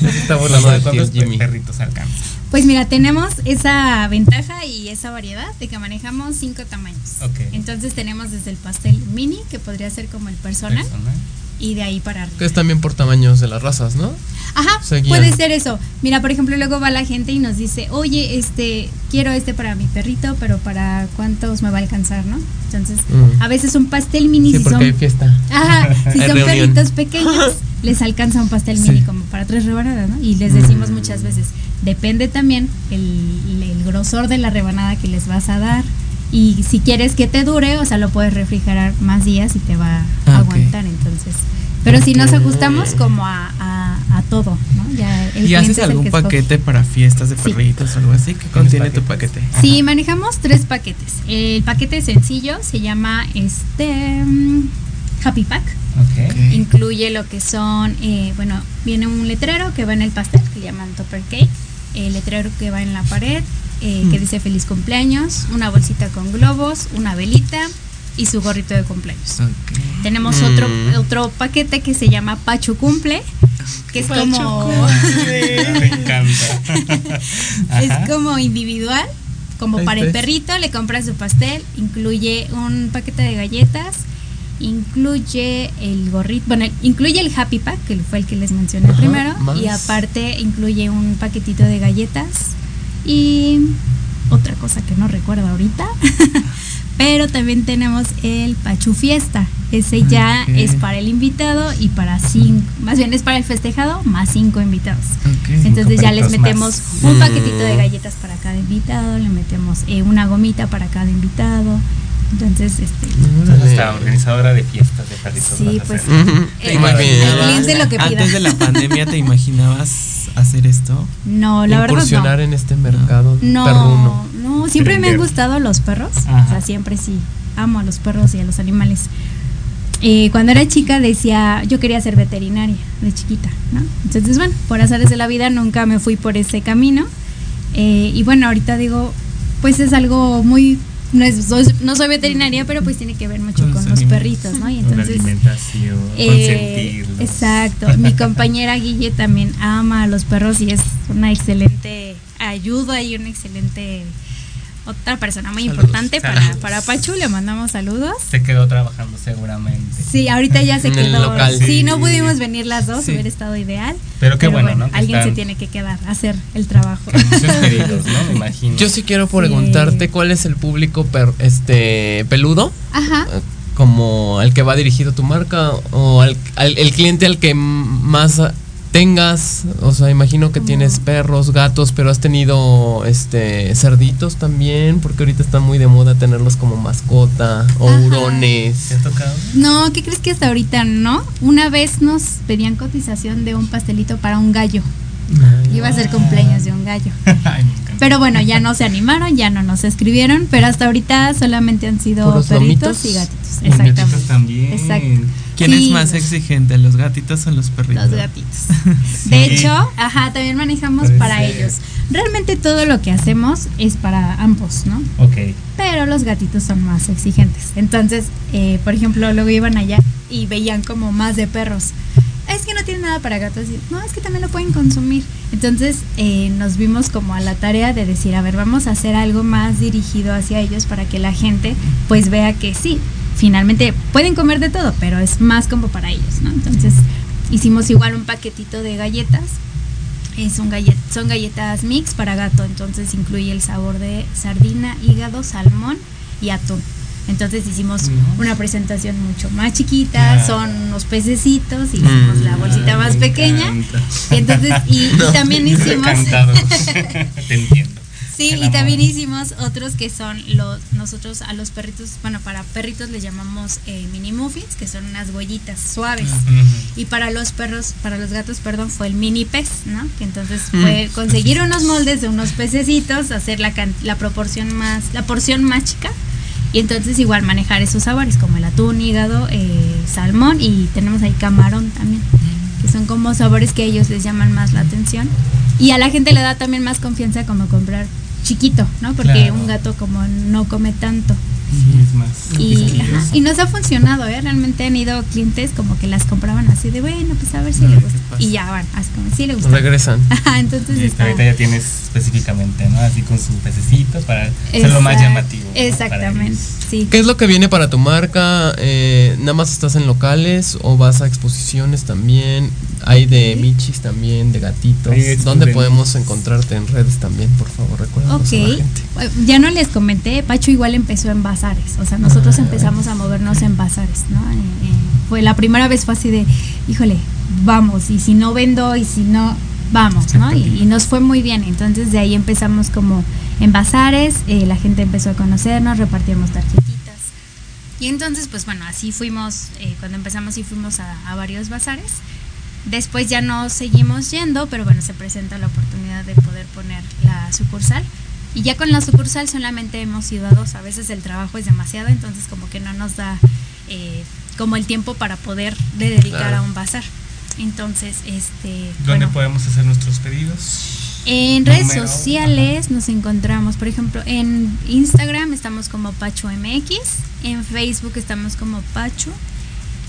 Está burlando de ¿Cuántos perritos alcanza? Pues mira tenemos esa ventaja y esa variedad de que manejamos cinco tamaños Ok. entonces tenemos desde el pastel mini que podría ser como el personal Persona. y de ahí para arriba. Que es también por tamaños de las razas, ¿no? Ajá, Se puede ser eso. Mira, por ejemplo, luego va la gente y nos dice, oye, este, quiero este para mi perrito, pero para cuántos me va a alcanzar, ¿no? Entonces, Mm. a veces un pastel mini Sí, si porque son, hay fiesta. ajá, si son reunión. perritos pequeños, les alcanza un pastel Sí. mini como para tres rebanadas, ¿no? Y les decimos Mm. muchas veces, depende también el, el grosor de la rebanada que les vas a dar. Y si quieres que te dure, o sea, lo puedes refrigerar más días y te va a Ah, aguantar, entonces. Pero si nos ajustamos como a, a, a todo, ¿no? Ya el ¿Y haces es el algún que escoge. paquete para fiestas de Sí. perritos o algo así? ¿Qué contiene tu paquete? Sí, manejamos tres paquetes. El paquete sencillo se llama este mm, Happy Pack. Incluye lo que son, eh, bueno, viene un letrero que va en el pastel, que le llaman topper cake, el letrero que va en la pared, eh, que dice feliz cumpleaños, una bolsita con globos, una velita y su gorrito de cumpleaños. Tenemos Mm. otro, otro paquete que se llama Pacho Cumple, que es como... Me encanta. Es como individual, como Ahí para el perrito, le compras su pastel, incluye un paquete de galletas, incluye el gorrito, bueno, incluye el Happy Pack, que fue el que les mencioné Ajá, primero, más. y aparte incluye un paquetito de galletas y otra cosa que no recuerdo ahorita. Pero también tenemos el Pachu Fiesta. Ese ya Ok. es para el invitado y para cinco, más bien es para el festejado más cinco invitados. Ok. Entonces ya les metemos más. un paquetito de Mm. galletas para cada invitado, le metemos eh, una gomita para cada invitado. Entonces, este, Entonces, la organizadora de fiestas de perritos. Sí, pues, lo que pida. Antes de la pandemia, ¿te imaginabas hacer esto? No, la verdad Incursionar no. en este mercado No, perruno. no, siempre me han gustado los perros. Ajá. O sea, siempre sí. Amo a los perros y a los animales. Eh, cuando era chica decía, yo quería ser veterinaria de chiquita, ¿no? Entonces, bueno, por azares de la vida nunca me fui por ese camino. Eh, y bueno, ahorita digo, pues es algo muy... No, es, soy- no soy veterinaria, pero pues tiene que ver mucho Con con, los perritos, ¿no? Y Con entonces... alimentación, Eh, consentirlos. exacto. Mi compañera Guille también ama a los perros y es una excelente ayuda y una excelente otra persona muy Saludos, importante para, saludos. para Pachu. Le mandamos saludos. Se quedó trabajando seguramente. Sí, ahorita ya se En el quedó. local. Sí, Sí. no pudimos venir las dos, Sí. hubiera estado ideal. Pero qué bueno, ¿no? Que Alguien se tiene que quedar a hacer el trabajo. Muchos queridos, ¿no? Me imagino. Yo sí quiero Sí. preguntarte cuál es el público per- este peludo, Ajá. eh, como al que va dirigido tu marca o al, al- el cliente al que más ah, tengas, o sea, imagino que tienes perros, gatos, pero has tenido este cerditos también, porque ahorita está muy de moda tenerlos como mascota o Ajá. hurones. ¿Te ha tocado? No, ¿qué crees que hasta ahorita no? Una vez nos pedían cotización de un pastelito para un gallo. Iba a ser cumpleaños de un gallo. Ay, me encanta. Pero bueno, ya no se animaron, ya no nos escribieron, pero hasta ahorita solamente han sido ¿Puros perritos lomitos? y gatitos. Los gatitos Exactamente. también. Exacto. ¿Quién es más exigente, los gatitos o los perritos? Los gatitos. De hecho, ajá, también manejamos Puede para ser. ellos. Realmente todo lo que hacemos es para ambos, ¿no? Ok. Pero los gatitos son más exigentes. Entonces, eh, por ejemplo, luego iban allá y veían como más de perros. Es que no tienen nada para gatos. No, es que también lo pueden consumir. Entonces, eh, nos vimos como a la tarea de decir, a ver, vamos a hacer algo más dirigido hacia ellos para que la gente pues vea que sí, finalmente pueden comer de todo, pero es más como para ellos, ¿no? Entonces, hicimos igual un paquetito de galletas. Es un gallet son galletas mix para gato, entonces incluye el sabor de sardina, hígado, salmón y atún. Entonces hicimos una presentación mucho más chiquita, son unos pececitos, y hicimos Mm. la bolsita más pequeña. encanta. Y entonces, y, también hicimos, Encantado. Te entiendo. Sí, y también hicimos otros que son los, nosotros a los perritos, bueno, para perritos les llamamos eh, mini muffins, que son unas huellitas suaves. Ujú. Y para los perros, para los gatos, perdón, fue el mini pez, ¿no? Que entonces Mm. fue conseguir unos moldes de unos pececitos, hacer la, la proporción más, la porción más chica. Y entonces igual manejar esos sabores como el atún, hígado, eh, salmón y tenemos ahí camarón también, que son como sabores que ellos les llaman más la atención. Y a la gente le da también más confianza como comprar chiquito, ¿no? Porque Claro. un gato como no come tanto. Sí, es más. Y, quisquilloso. ajá, y nos ha funcionado, ¿eh? Realmente han ido clientes como que las compraban así de, bueno, pues a ver si A le gusta. Y ya van, así como, sí le gusta. Regresan. Ajá, entonces Y está. ahorita ya tienes específicamente, ¿no? Así con su pececito para hacerlo más llamativo. Exactamente, sí. ¿Qué es lo que viene para tu marca? Eh, ¿Nada más estás en locales o vas a exposiciones también? Hay de michis también, de gatitos. ¿Dónde de podemos encontrarte en redes también? Por favor, recuérdanos Ok, a la gente. Ya no les comenté, Pacho igual empezó en bazares, o sea, nosotros Ah. empezamos a movernos en bazares, ¿no? Eh, eh, fue la primera vez fue así de, híjole, vamos, y si no vendo, y si no, vamos, ¿no? Y, y nos fue muy bien, entonces de ahí empezamos como en bazares, eh, la gente empezó a conocernos, repartíamos tarjetitas. Y entonces, pues bueno, así fuimos, eh, cuando empezamos y fuimos a, a varios bazares. Después ya no seguimos yendo, pero bueno, se presenta la oportunidad de poder poner la sucursal. Y ya con la sucursal solamente hemos ido a dos. A veces el trabajo es demasiado, entonces como que no nos da eh, como el tiempo para poder de dedicar Claro. a un bazar. Entonces, este... ¿Dónde bueno, podemos hacer nuestros pedidos? en redes Número, sociales nos encontramos, por ejemplo, en Instagram estamos como Pacho MX, en Facebook estamos como Pacho,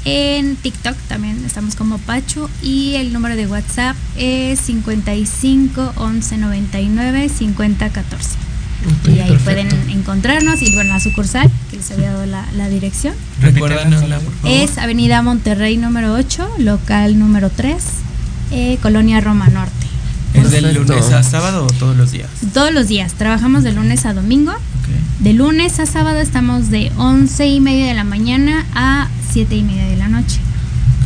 en TikTok también estamos como Pacho y el número de WhatsApp es 55 11 99 50 14. Ok, Y ahí perfecto. pueden encontrarnos y bueno, la sucursal, que les había dado la, la dirección, Recuérdanosla, por favor. es Avenida Monterrey número 8, local número 3, eh, Colonia Roma Norte. ¿Es del Perfecto. lunes a sábado o todos los días? Todos los días, trabajamos de lunes a domingo. Ok. De lunes a sábado estamos de 11 y media de la mañana a 7 y media de la noche.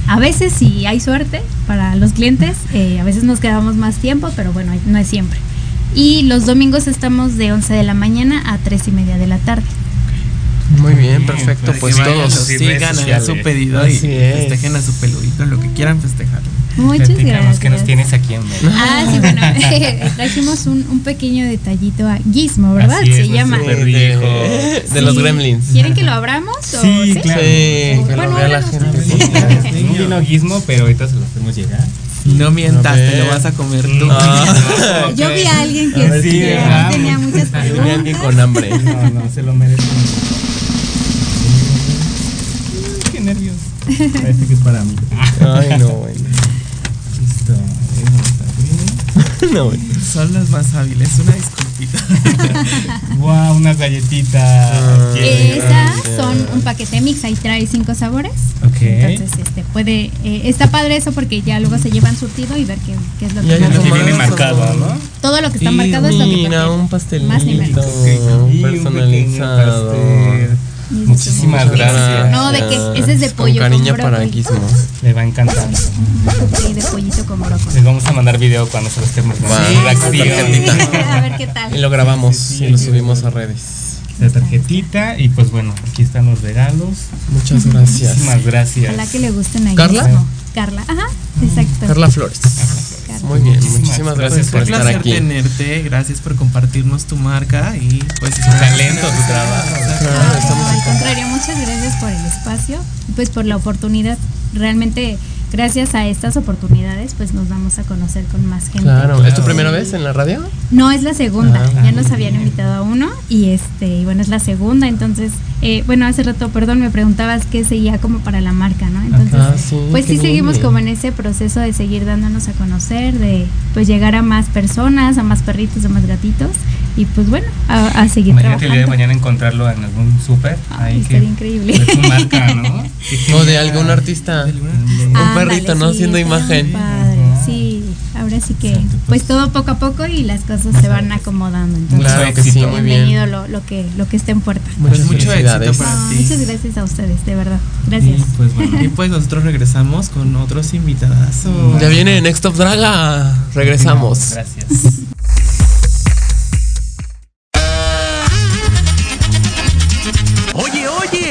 A veces, si hay suerte para los clientes, eh, a veces nos quedamos más tiempo, pero bueno, no es siempre. Y los domingos estamos de 11 de la mañana a 3 y media de la tarde. Muy bien, perfecto. Pues todos. sigan, hagan su pedido y festejen a su peludito, lo que quieran festejar. Muchas gracias. que nos tienes aquí en Mérida. Ah, sí, bueno, trajimos un, un pequeño detallito a Gizmo, ¿verdad? Así es, Se llama. de, de los Sí. gremlins. ¿Quieren que lo abramos? o- Sí, claro. Sí, que lo Bueno, vea la gente. Sí. No vino Gizmo, pero ahorita se lo hacemos llegar. No mientas, A te lo vas a comer tú. Ah. Yo vi a alguien que A ver, sí, sí, que ¿verdad? tenía muchas Viene alguien preguntas. con hambre. No, no, se lo merece. Qué nervios. Parece que es para mí. Ay, no, bueno. Listo. Ahí vamos a abrir. No, bueno. Son los más hábiles, una disculpita. Wow, unas galletitas. Ah. Esas son un paquete mix, ahí trae cinco sabores. Ok. Entonces, este puede, eh, está padre eso porque ya luego se llevan surtido y ver qué, qué es lo que Aquí les viene marcado, ¿no? Todo lo que está Y marcado es lo que Mira, un pastelito Más ni menos. Y un personalizado. pastel. Muchísimas gracias. No, de que ese es de pollo Con cariño con para. Gizmo. Le va a encantar. Sí, de pollito con brócoli. Les vamos a mandar video cuando se lo estemos. Sí. A ver qué tal. Y lo grabamos Sí, sí, y lo subimos a redes. La tarjetita y pues bueno, aquí están los regalos. Muchas gracias. Muchísimas gracias. Ojalá que le gusten a ¿Carla? Gizmo. Carla, ajá, exacto. Carla Flores. Muy bien, Muchísimas muchísimas gracias gracias Pues por fue un estar placer aquí. tenerte, gracias por compartirnos tu marca y pues Tu talento, tu trabajo. Claro, estamos No, al contrario, muchas gracias por el espacio y pues por la oportunidad. Realmente, gracias a estas oportunidades, pues nos vamos a conocer con más gente. Claro, ¿es tu primera vez en la radio? No, es la segunda. Ah. ya nos habían invitado a uno y este, y bueno, es la segunda. Entonces, eh, bueno, hace rato, perdón, me preguntabas qué seguía como para la marca, ¿no? Entonces, Ah, sí, pues sí seguimos bien. como en ese proceso de seguir dándonos a conocer, de pues llegar a más personas, a más perritos, a más gatitos y pues bueno, a, a seguir Imagínate el día de trabajando. mañana encontrarlo en algún súper. Ay, ahí que- increíble. De tu marca, ¿no? O de algún artista. Un perrito, ¿no? sí, Haciendo imagen. sí. Ahora sí que, pues todo poco a poco y las cosas se van acomodando. Entonces, Claro que sí, muy bien. bienvenido lo, lo que lo que esté en puerta. Muchas Pues mucho felicidades. éxito para ti. muchas gracias a ustedes, de verdad. Gracias. Y pues bueno. Y pues nosotros regresamos con otros invitadazos. Ya viene Next of Draga. Regresamos. Gracias.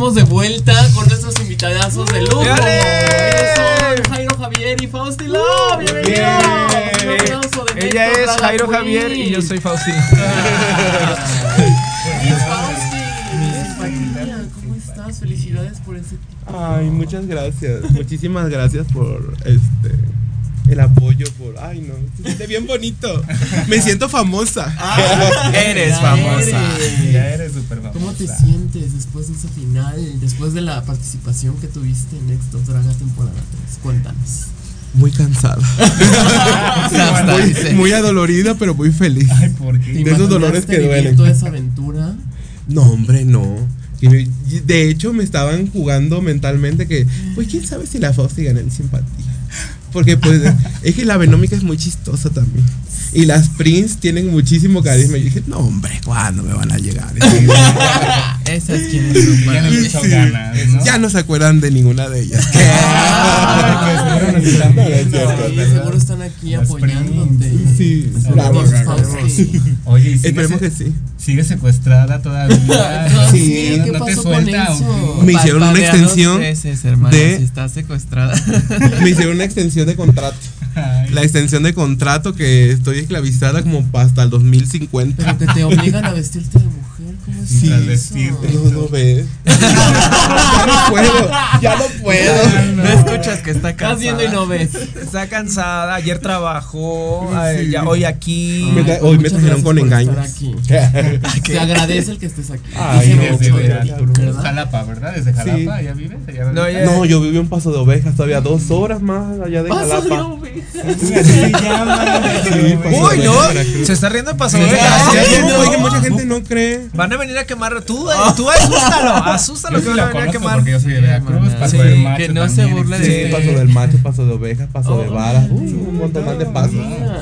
Estamos de vuelta con nuestros invitadazos de lujo. Ellos son Jairo Javier y Fausti Love. Bienvenidos. Un aplauso de Ella Néstor es Jairo Queen. Javier y yo soy Fausti, María, ¿cómo estás? Felicidades por ese Ay, muchas gracias. Muchísimas gracias por este el apoyo por ay no, se siente bien bonito. Me siento famosa. Eres Ya famosa. eres. Ya eres súper famosa. ¿Cómo te sientes después de esa final? Después de la participación que tuviste en Next Top Draga temporada 3. Cuéntanos. Muy cansada. Muy, adolorida, pero muy feliz. Ay, ¿por ¿Te qué? de esos dolores que vivir duelen. toda esa aventura? No, hombre, no. De hecho, me estaban jugando mentalmente que, pues quién sabe si la Fausti gana en simpatía. Porque pues es que la Venómica es muy chistosa también. Y las Prince tienen muchísimo carisma. Y dije, no, hombre, ¿cuándo me van a llegar? Esas quienes son echó Sí. ganas, ¿no? Ya no se acuerdan de ninguna de ellas. Ah, que seguro están No, seguro están aquí Las apoyándote. Sí. Fausti. Oye, ¿y sigue, Esperemos que sí. sigue secuestrada todavía. Sí, ¿qué no te pasó con suelta. qué? Me hicieron una extensión de- si está secuestrada. Me hicieron una extensión de contrato. Ay, La extensión de contrato que estoy esclavizada como hasta el 2050. Pero que te obligan a vestirte de mujer. ¿Cómo es Sí. Transvestirte. No, no ves. ya no puedo, ya no puedo. No escuchas que está Estás viendo y cansada. no ves. Está cansada, ayer trabajó, eh, Sí. ya- hoy aquí. Ay, hoy me trajeron con engaños. Te agradece el que estés aquí. Ay, no, Desde de. Jalapa, ¿verdad? Desde Jalapa, ¿ya vives? ¿Ya No, ya- No, yo viví un paso de ovejas todavía dos horas más allá de Paso de Jalapa. ovejas. Así se llama. Sí, de Uy, no, ovejas, se está riendo de paso Sí, de sí, ovejas. no, oye, mucha gente no cree. Van a venir a quemar. Tú, eh, tú asústalo, asústalo Yo que sí van a lo venir a conozco quemar. porque yo soy de Veracruz, Sí, paso del macho que no se también burle de Sí, paso del macho, paso de ovejas, paso de varas. Oh, Uy, un montón de pasos.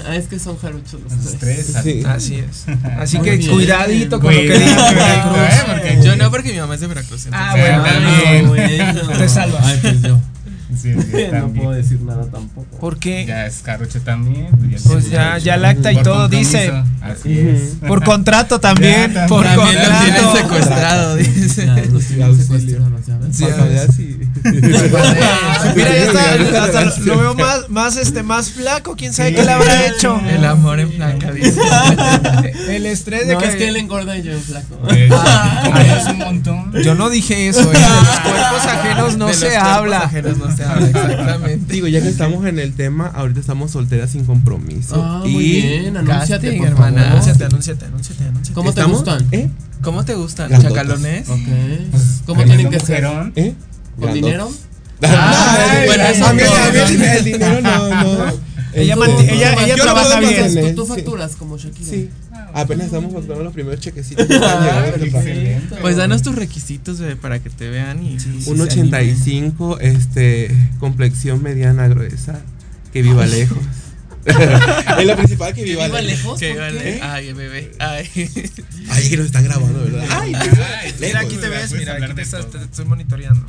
Ah, es que son jarochos los Los tres. tres. Sí. Así es. Así que bien. cuidadito con lo que digas. Veracruz. eh, Yo no, porque mi mamá es de Veracruz. Ah, bueno. También. bueno. Te salvas. Ay, pues yo. Sí, sí, No puedo decir nada tampoco. ¿Por qué? Ya es Caroche también. Pues ya, de ya hecho. el acta y Por todo compromiso, dice. Así es. Por contrato también. Ya, por también contrato. lo tienen secuestrado, dice. Ya, los secuestrados. Sí. Mira, ya está, hasta lo, veo más, más, este, más flaco. ¿Quién sabe qué le habrá hecho? El amor en flaca, dice. El estrés de No, que. es que él engorda y yo en flaco. Como es un montón. Yo no dije eso. eh, De los cuerpos ajenos no De los se cuerpos habla. ajenos no se habla, exactamente. Digo, ya que estamos en el tema, ahorita estamos solteras sin compromiso. Ah, y muy bien, anúnciate, casting, hermana. favor. Anúnciate, anúnciate, anúnciate, anúnciate. ¿Cómo te ¿Estamos? gustan? ¿Eh? ¿Cómo te gustan? ¿Chacalones? Ok. ¿Cómo Tremendo tienen que ser? ¿Eh? ¿Con Grandotas. dinero? Ay, bueno, eso a mí, no, a mí el, no. el dinero no, no. Ella Tú- trabaja bien. Tú, Sí. facturas como Shakira. Sí. Apenas estamos facturando los primeros chequecitos. Pues danos tus requisitos bebé, para que te vean y. Un 85, este, complexión mediana gruesa, que viva lejos. es lo principal que ¿Que viva, viva lejos. lejos? Que ¿por vale. qué? Ay, bebé. Ay. Ay, es que nos están grabando, ¿verdad? Ay, Ay, Mira, aquí te ves, mira, aquí te, estás, te estoy monitoreando.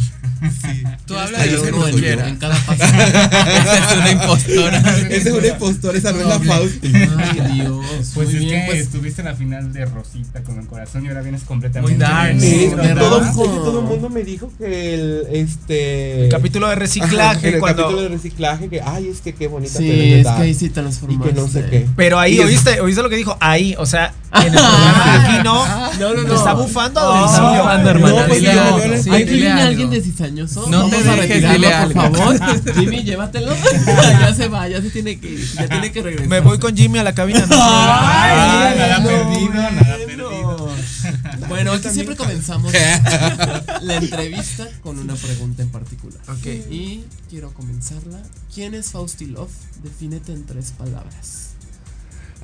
Sí. Tú hablas de lo que tú quieras. En cada paso. Esa es una impostora. Esa es una impostora, esa no es la. Fausti. Ay, Dios. Pues es bien, que pues. estuviste en la final de Rosita con el corazón y ahora vienes completamente. Muy dark. Sí, todo, el mundo me dijo que el este El capítulo de reciclaje el cuando. capítulo de reciclaje que ay es que qué bonita te Sí, es que ahí sí y transformaste. que no sé qué. Pero ahí, Y ¿oíste, ¿oíste lo que dijo? Ahí, o sea, en el programa. Aquí no. No, no, Te no. está bufando a Está domicilio. No, pues Sí, Aquí dile viene alguien de cizañoso. No Vamos te a dejes, retirarlo, por favor. Jimmy, llévatelo. ya se va, ya se tiene que ir. Ya tiene que regresar. Me voy con Jimmy a la cabina. ¿no? Ah, nada no, perdido, nada bueno. perdido. Bueno, aquí siempre comenzamos la entrevista con una pregunta en particular. Ok. Y quiero comenzarla. ¿Quién es Fausti Love? Defínete en tres palabras.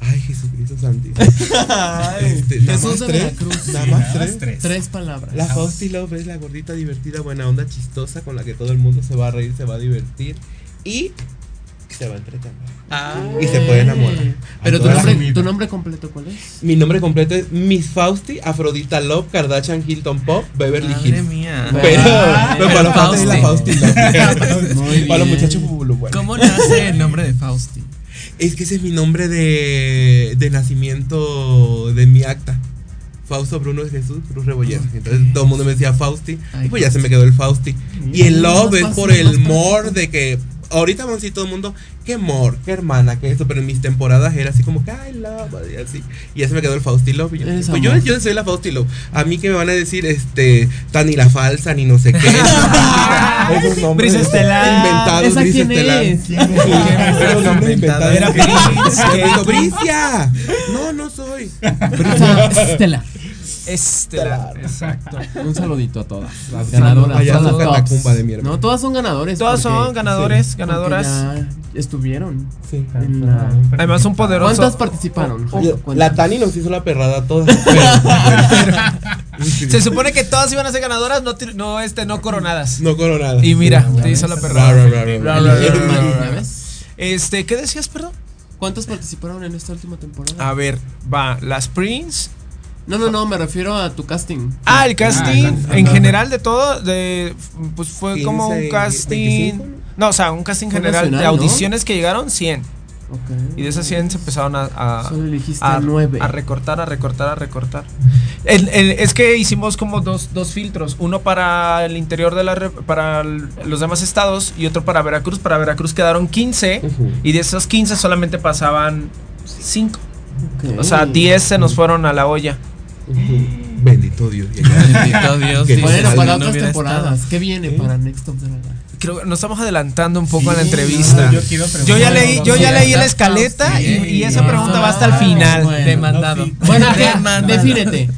Ay, Jesucristo santísimo. Este, Jesús de tres, Veracruz. Nada Sí, más nada más tres. tres. Tres palabras. La Fausti Love es la gordita divertida, buena onda, chistosa, con la que todo el mundo se va a reír, se va a divertir y se va a entretener. Ah. Y se puede enamorar. Pero tu nombre, tu nombre completo, ¿cuál es? Mi nombre completo es Miss Fausti, Afrodita Love, Kardashian Hilton Pop, Beverly Madre Hills. mía. Pero, pero para los es la Fausti. Love. Para los muchachos bueno. ¿Cómo nace el nombre de Fausti? Es que ese es mi nombre de, de nacimiento de mi acta. Fausto Bruno de Jesús Cruz Rebolledo. Entonces todo el mundo me decía Fausti. Y pues ya se me quedó el Fausti. Y el love es por el more de que. Ahorita vamos a decir todo el mundo, qué more, qué hermana, qué eso, pero en mis temporadas era así como que, ay, love, y así. Y ya se me quedó el Fausti Love. Y yo, pues yo, amor. yo soy la Fausti Love. A mí que me van a decir, este, tan ni la falsa, ni no sé qué. Esos nombres Brisa Estelar. Inventados, ¿Esa Brisa quién Estelar. es? Era digo, Bricia. No, no soy. Estela. Estelar. Exacto. Un saludito a todas. Las ganadoras. Allá todas catacumba de mi. No, todas son ganadores. Todas porque- son ganadores, sí, ganadoras. ya estuvieron. Sí. en la- Además, un poderoso. ¿Cuántas participaron? La. Tani nos hizo la perrada toda. Se supone que todas iban a ser ganadoras, no, este, no coronadas. No coronada. Y mira, te hizo la perrada. Este, ¿qué decías, perdón? ¿Cuántas participaron en esta última temporada? A ver, va, las Prince. No, no, no, me refiero a tu casting. Ah, el casting, Ah, en ah, general de todo, de, pues fue como un 15, casting. 25. No, o sea, un casting general de audiciones que llegaron 100. Ok. Y de esas 100 se empezaron a, a, Solo elegiste a- nueve. a recortar, a recortar, a recortar. El- el- es que hicimos como dos, dos filtros, uno para el interior de la re- para el- los demás estados y otro para Veracruz. Para Veracruz quedaron 15 Ujú. y de esos 15 solamente pasaban 5. Ok. O sea, 10 se nos fueron a la olla. Bendito Dios. Bendito Dios. Sí, Bueno, para no otras temporadas. ¿Qué viene ¿Eh? para Next Top Drama? Creo que nos estamos adelantando un poco Sí, en la entrevista. no, yo ya leí, yo ya leí la escaleta y, esa No, pregunta va hasta el no, final. bueno. Demandado. Bueno, ¿qué? Demandado. defínete.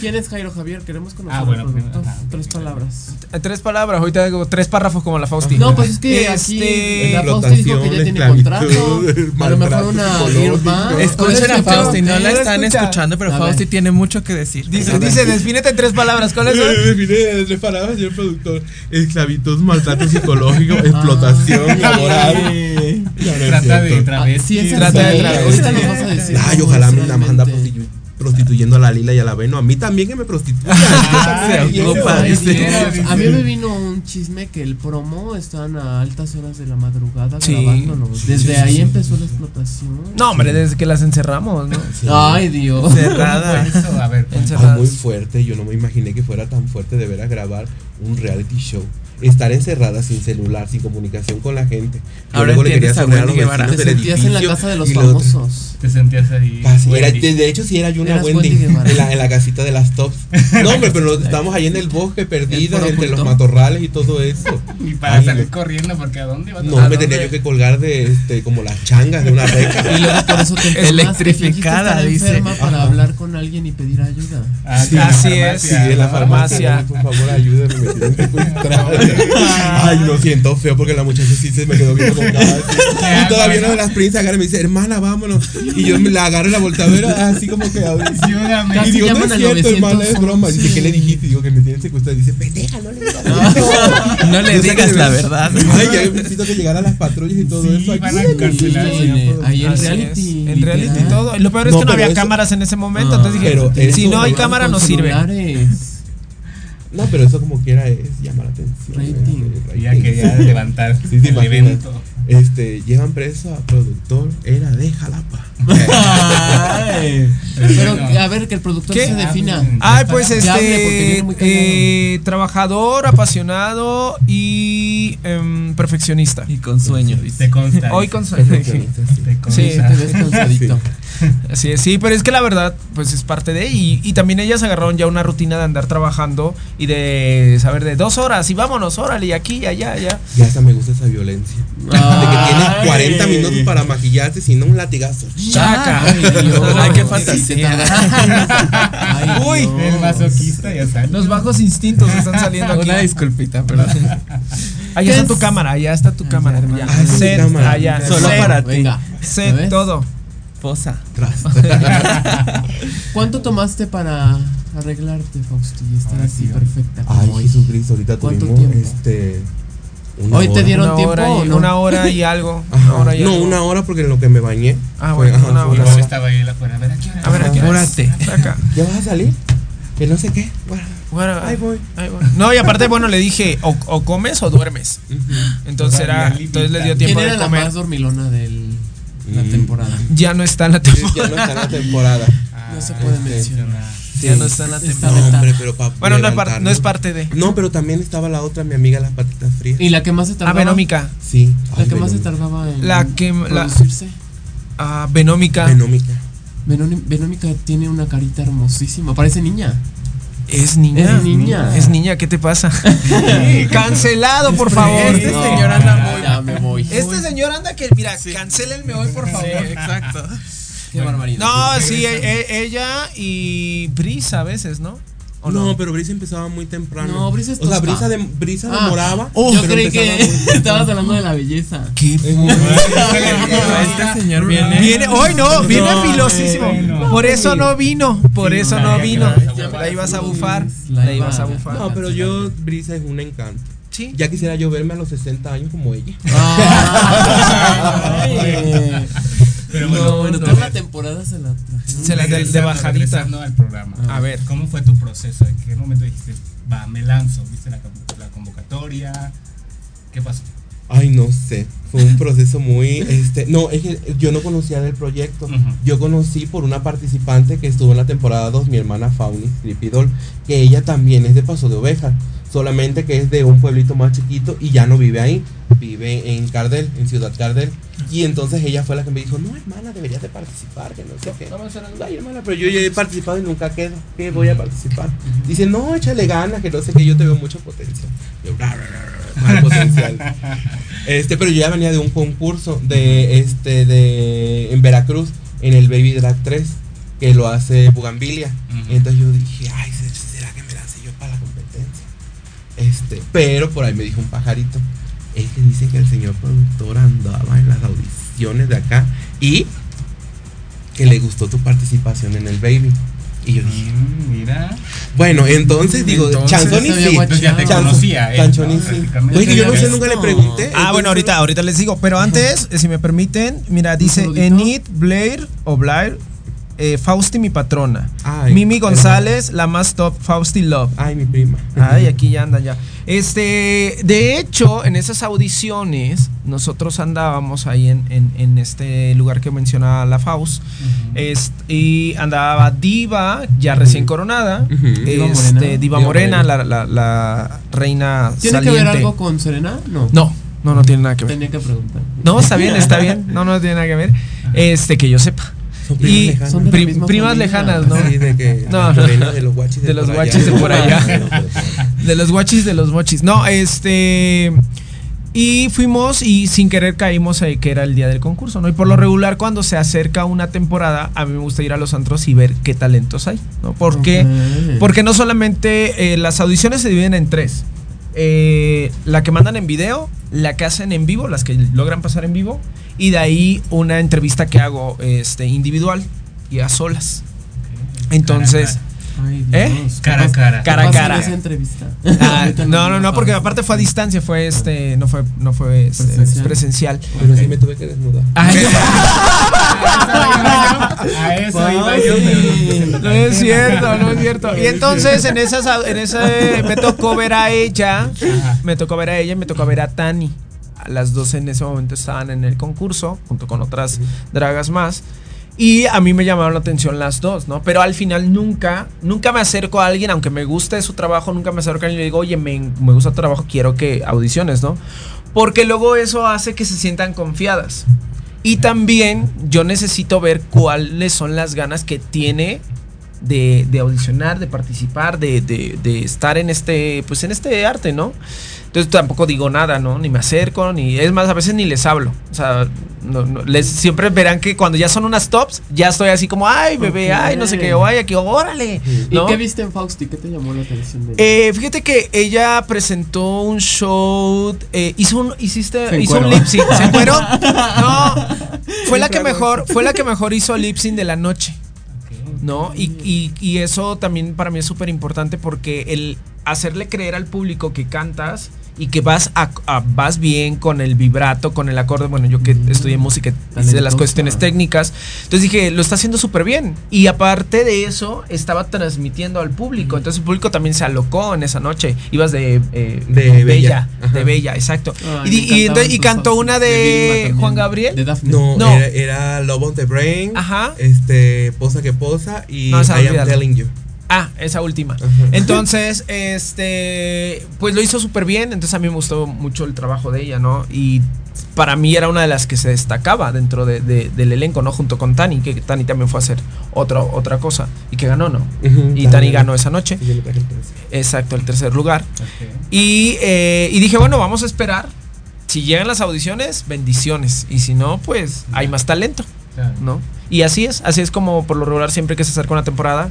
¿Quién es Jairo Javier? Queremos conocer Ah, bueno, ajá. Tres palabras. Tres palabras, ahorita digo tres párrafos como la Fausti. No, pues es que aquí Este, la Fausti dijo que ya tiene contrato. A lo mejor una band. Escuchen a Fausti, no la están escucha. escuchando, pero A ver. Fausti tiene mucho que decir. Dice, dice, defínete en tres palabras. ¿Cuáles son? Define tres palabras, señor productor. Esclavitud, maltrato psicológico, explotación laboral. Trata de travesti. Trata de travesti. Ay, ojalá me nada más anda realmente. prostitu- prostituyendo a la Lila y a la Beno. A mí también que me prostituyan. Dice. Dios. A mí me vino un chisme que el promo estaban a altas horas de la madrugada Sí. grabándonos. Desde ahí empezó la explotación. No, hombre, desde que las encerramos, ¿no? Ay, Dios. A ver, Ah, Encerradas. muy fuerte. Yo no me imaginé que fuera tan fuerte de ver a grabar un reality show. Estar encerrada sin celular, sin comunicación con la gente. Yo Ahora luego le quería entiendes a Wendy Guevara. Te sentías en la casa de los famosos. te sentías ahí. Casi, era- Wendy. de, de hecho, sí era yo una Eras Wendy, en, la, en la casita de las tops. No, hombre, pero estábamos ahí en el bosque, perdidas El entre los matorrales y todo eso. Y para Ay, salir corriendo, porque ¿a dónde ibas? No, ¿A me dónde? tenía yo que colgar de este, como las changas de una reca. Y luego por eso te enfermas, Electrificada, dice. enferma para Ajá. hablar con alguien y pedir ayuda. Ah, Sí, sí, así la es. Sí, en la farmacia. farmacia. Por favor, ayúdenme, Ay, lo siento feo porque la muchacha sí se me quedó viendo con cara. así. Y todavía una de las princesas agarra y me dice, hermana, vámonos. Y yo me la agarro y la volteo a ver así como que. Ayúdame. Y digo, no es cierto, hermana, es 911. broma. Dice, ¿qué le dijiste? Digo, que me tienen secuestrada. Dice, pendeja, no le digas. No le digas la verdad. Ay, ya necesito que llegaran las patrullas y todo Sí, eso. van a encarcelar, ahí en reality. En reality y todo. Y lo peor es que no había cámaras en ese momento. Ah, entonces dije, si no hay cámara, no sirve. No, pero eso como quiera es llamar la atención. Rating. Y ya quería levantar Sí, el evento. Este, llevan preso a productor, era de Jalapa. Ay. Pero a ver, que el productor ¿Qué? se defina. Ay, pues hable, porque este. eh, trabajador, apasionado y em, perfeccionista. Y con sueño, dice. Te consta. Hoy con Perfeccionista, sí. Te consta. Sí, Te ves cansadito. Así es, sí, pero es que la verdad, pues es parte de. Y, y también ellas agarraron ya una rutina de andar trabajando y de saber de dos horas y vámonos, órale, y aquí, y allá, allá. Ya hasta me gusta esa violencia. De que tienes 40 minutos para maquillarte, sin un latigazo. Chaca. Ay, Dios. Ay, qué Sí, fantasía. Ay, Uy, Dios. El masoquista ya está. Los bajos instintos están saliendo aquí. Una disculpita, perdón. Allá está tu cámara, allá está tu cámara. Ah, mi Set, cámara. allá. Solo set, para ti. Venga. set, todo. Fosa. ¿Cuánto tomaste para arreglarte, Fausti? Y estar Ahora así sí, perfecta Ay, hoy? Jesucristo, ahorita ¿Cuánto tuvimos tiempo? este. una Hoy te hora. dieron Una tiempo hora, o y, no? una hora y algo. Ajá. Una hora y no, algo. una hora porque en lo que me bañé. Ah, fue- bueno, una fue hora. una hora. estaba ahí afuera. A ver, ¿a qué hora? A ver. Acá. ¿Ya vas a salir? Que no sé qué. Bueno, Bueno, ahí voy. ahí voy. No, y aparte, bueno, le dije, o, o comes o duermes. Entonces era, entonces les dio ¿Quién tiempo era de la comer. más dormilona de la Mm. temporada? Ya no está en la Ya temporada. no está en la temporada. No se puede este, mencionar. Ya no está en la temporada. Hombre, pero Bueno, no es, par- levantarlo. no es parte de. No, pero también estaba la otra, mi amiga, las patitas frías. Y la que más se Ah, tardaba. Venómica. Sí. La Ay, que más se tardaba en La que- la- producirse. Ah, Venómica. Venómica. Venoni- Venómica tiene una carita hermosísima. Parece niña. Es niña. Es niña. Es niña, ¿qué te pasa? Cancelado, por favor. Este No, señor anda ya, muy- Ya me voy. Este señor anda que, mira, cancelenme hoy, por favor. exacto. Qué barbaridad. No, sí, e- ella y Brisa a veces, ¿no? ¿O No, pero Brisa empezaba muy temprano. No, Brisa es O sea. Brisa, de, Brisa Ah, demoraba. yo pero creí que estabas hablando de la belleza. ¿Qué? Este señor viene. Viene, hoy no, viene No, filosísimo. Por eso no vino, por eso no vino. la ibas a bufar, La la iba ibas a bufar. No, pero yo, Brisa es un encanto. Sí. Ya quisiera yo verme a los 60 años como ella. Ay. Pero No, bueno, bueno, no, toda la temporada se la trajeron. Se la de, bajadita. al programa. A ver. ¿Cómo fue tu proceso? ¿En qué momento dijiste, va, me lanzo? ¿Viste la, la convocatoria? ¿Qué pasó? Ay, no sé. Fue un proceso muy. este No, es que yo no conocía del proyecto. Yo conocí por una participante que estuvo en la temporada 2, mi hermana Fauni Cripidol, que ella también es de Paso de Ovejas. Solamente que es de un pueblito más chiquito y ya no vive ahí. Vive en Cardel, en Ciudad Cardel. Y entonces ella fue la que me dijo: No, hermana, deberías de participar. Que no sé qué. Ay, hermana, pero yo ya he participado y nunca quedo. Que voy a participar. Dice: No, échale ganas, que no sé que yo te veo mucho potencial. Yo, "Ra, ra, ra, ra, mal potencial. Este, pero yo ya venía de un concurso de este de en Veracruz en el Baby Drag 3 que lo hace Bugambilia. Entonces yo dije, ay, ¿se- Este, pero por ahí me dijo un pajarito, es que dicen que el señor productor andaba en las audiciones de acá y que le gustó tu participación en el Baby. Y yo dije, Mm, mira. bueno, entonces digo, Entonces, Chanzoni sí. ya te Chanzoni- conocía, eh, sí. Oye, que yo no sé, ¿Ya nunca le pregunté. Ah, Entonces, bueno, ahorita, ahorita les digo. Pero antes, eh, si me permiten, mira, dice? Enid Blair o Blair, eh, Fausti, mi patrona. Ay, Mimi González, la más top, Fausti Love. Ay, mi prima. Ay, aquí ya andan ya. Este, de hecho, en esas audiciones, nosotros andábamos ahí en, en- en este lugar que mencionaba la Faust. Est- y andaba Diva, ya recién coronada. Ujú. Diva este, Morena. Diva Morena. La, la- la reina ¿Tiene que ver algo con Serena? No. No, no, no tiene nada que ver. Tenía que preguntar. No, está bien, está bien. No, no tiene nada que ver. Este, que yo sepa. Son primas Y lejanas. Son primas familia. lejanas, ¿no? Sí, de que No, no. de los guachis De los por guachis de por allá. De los guachis, de los mochis. No, este. Y fuimos y sin querer caímos ahí que era el día del concurso, ¿no? Y por lo regular cuando se acerca una temporada, a mí me gusta ir a los antros y ver qué talentos hay, ¿no? Porque, Ok. porque no solamente eh, las audiciones se dividen en tres. Eh, la que mandan en video, la que hacen en vivo, las que logran pasar en vivo, y de ahí una entrevista que hago este, individual y a solas. Entonces, Ay, ¿Eh? Cara a cara. Cara a cara. esa entrevista. Ah, no, no, no, porque aparte fue a distancia, fue este, no fue, no fue este, Presencial. presencial. Pero sí me tuve que desnudar. Ay, A eso iba yo, pero no es cierto, no es cierto. Y entonces en esas, en ese me tocó ver a ella, me tocó ver a ella y me tocó ver a Tani. A Las dos en ese momento estaban en el concurso, junto con otras dragas más. Y a mí me llamaron la atención las dos, ¿no? Pero al final nunca, nunca me acerco a alguien, aunque me guste su trabajo, nunca me acerco a alguien y le digo, oye, me, me gusta tu trabajo, quiero que audiciones, ¿no? Porque luego eso hace que se sientan confiadas. Y también yo necesito ver cuáles son las ganas que tiene de, audicionar, de participar, de, de- de estar en este, pues en este arte, ¿no? Entonces tampoco digo nada, ¿no? Ni me acerco, ni. Es más, a veces ni les hablo. O sea, no- no, les, siempre verán que cuando ya son unas tops, ya estoy así como, ay, bebé, ay, no sé qué, ay, aquí, órale. ¿Y ¿no? qué viste en Fausti? ¿Qué te llamó la atención de ella? Eh, fíjate que ella presentó un show, eh, hizo un, hiciste, Se hizo un lip sync, ¿se encueró? No, fue la que mejor, fue la que mejor hizo lip sync de la noche, ¿no? Y, y- y eso también para mí es súper importante porque el hacerle creer al público que cantas y que vas a, a- vas bien con el vibrato, con el acorde, bueno, yo que estudié música, hice las Talentosa. cuestiones técnicas, entonces dije, lo está haciendo súper bien. Y aparte de eso, estaba transmitiendo al público. Entonces el público también se alocó en esa noche. Ibas de, eh, De Bella. Bella. De. Bella, exacto. Ay, y, cantó una De de. Juan Gabriel. De Daphne. No, No. Era, era Love of the Brain. Ajá. Este, Posa que Posa y No, I am telling you. Ah, esa última. Entonces, este, pues lo hizo súper bien. Entonces a mí me gustó mucho el trabajo de ella, ¿no? Y para mí era una de las que se destacaba dentro de- de- del elenco, ¿no? Junto con Tani, que Tani también fue a hacer otra, otra cosa y que ganó, ¿no? Y Tani ganó. esa noche. Y yo le traje el. Exacto, el tercer lugar. Y, eh, y dije, bueno, vamos a esperar. Si llegan las audiciones, bendiciones. Y si no, pues hay más talento. ¿No? Y así es, así es como por lo regular siempre que se acerca una temporada,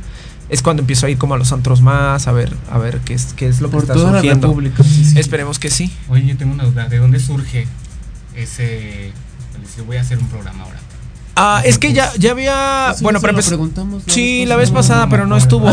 es cuando empiezo a ir como a los antros más, a ver, a ver qué es, qué es lo que está toda la surgiendo. República. sí, sí. Esperemos que sí. Oye, yo tengo una duda. ¿De dónde surge ese. decir, voy a hacer un programa ahora? Ah, es que ya, ya había. Eso bueno, empezar. preguntamos la Sí, vez la vez pasada. pasada, pero no estuvo.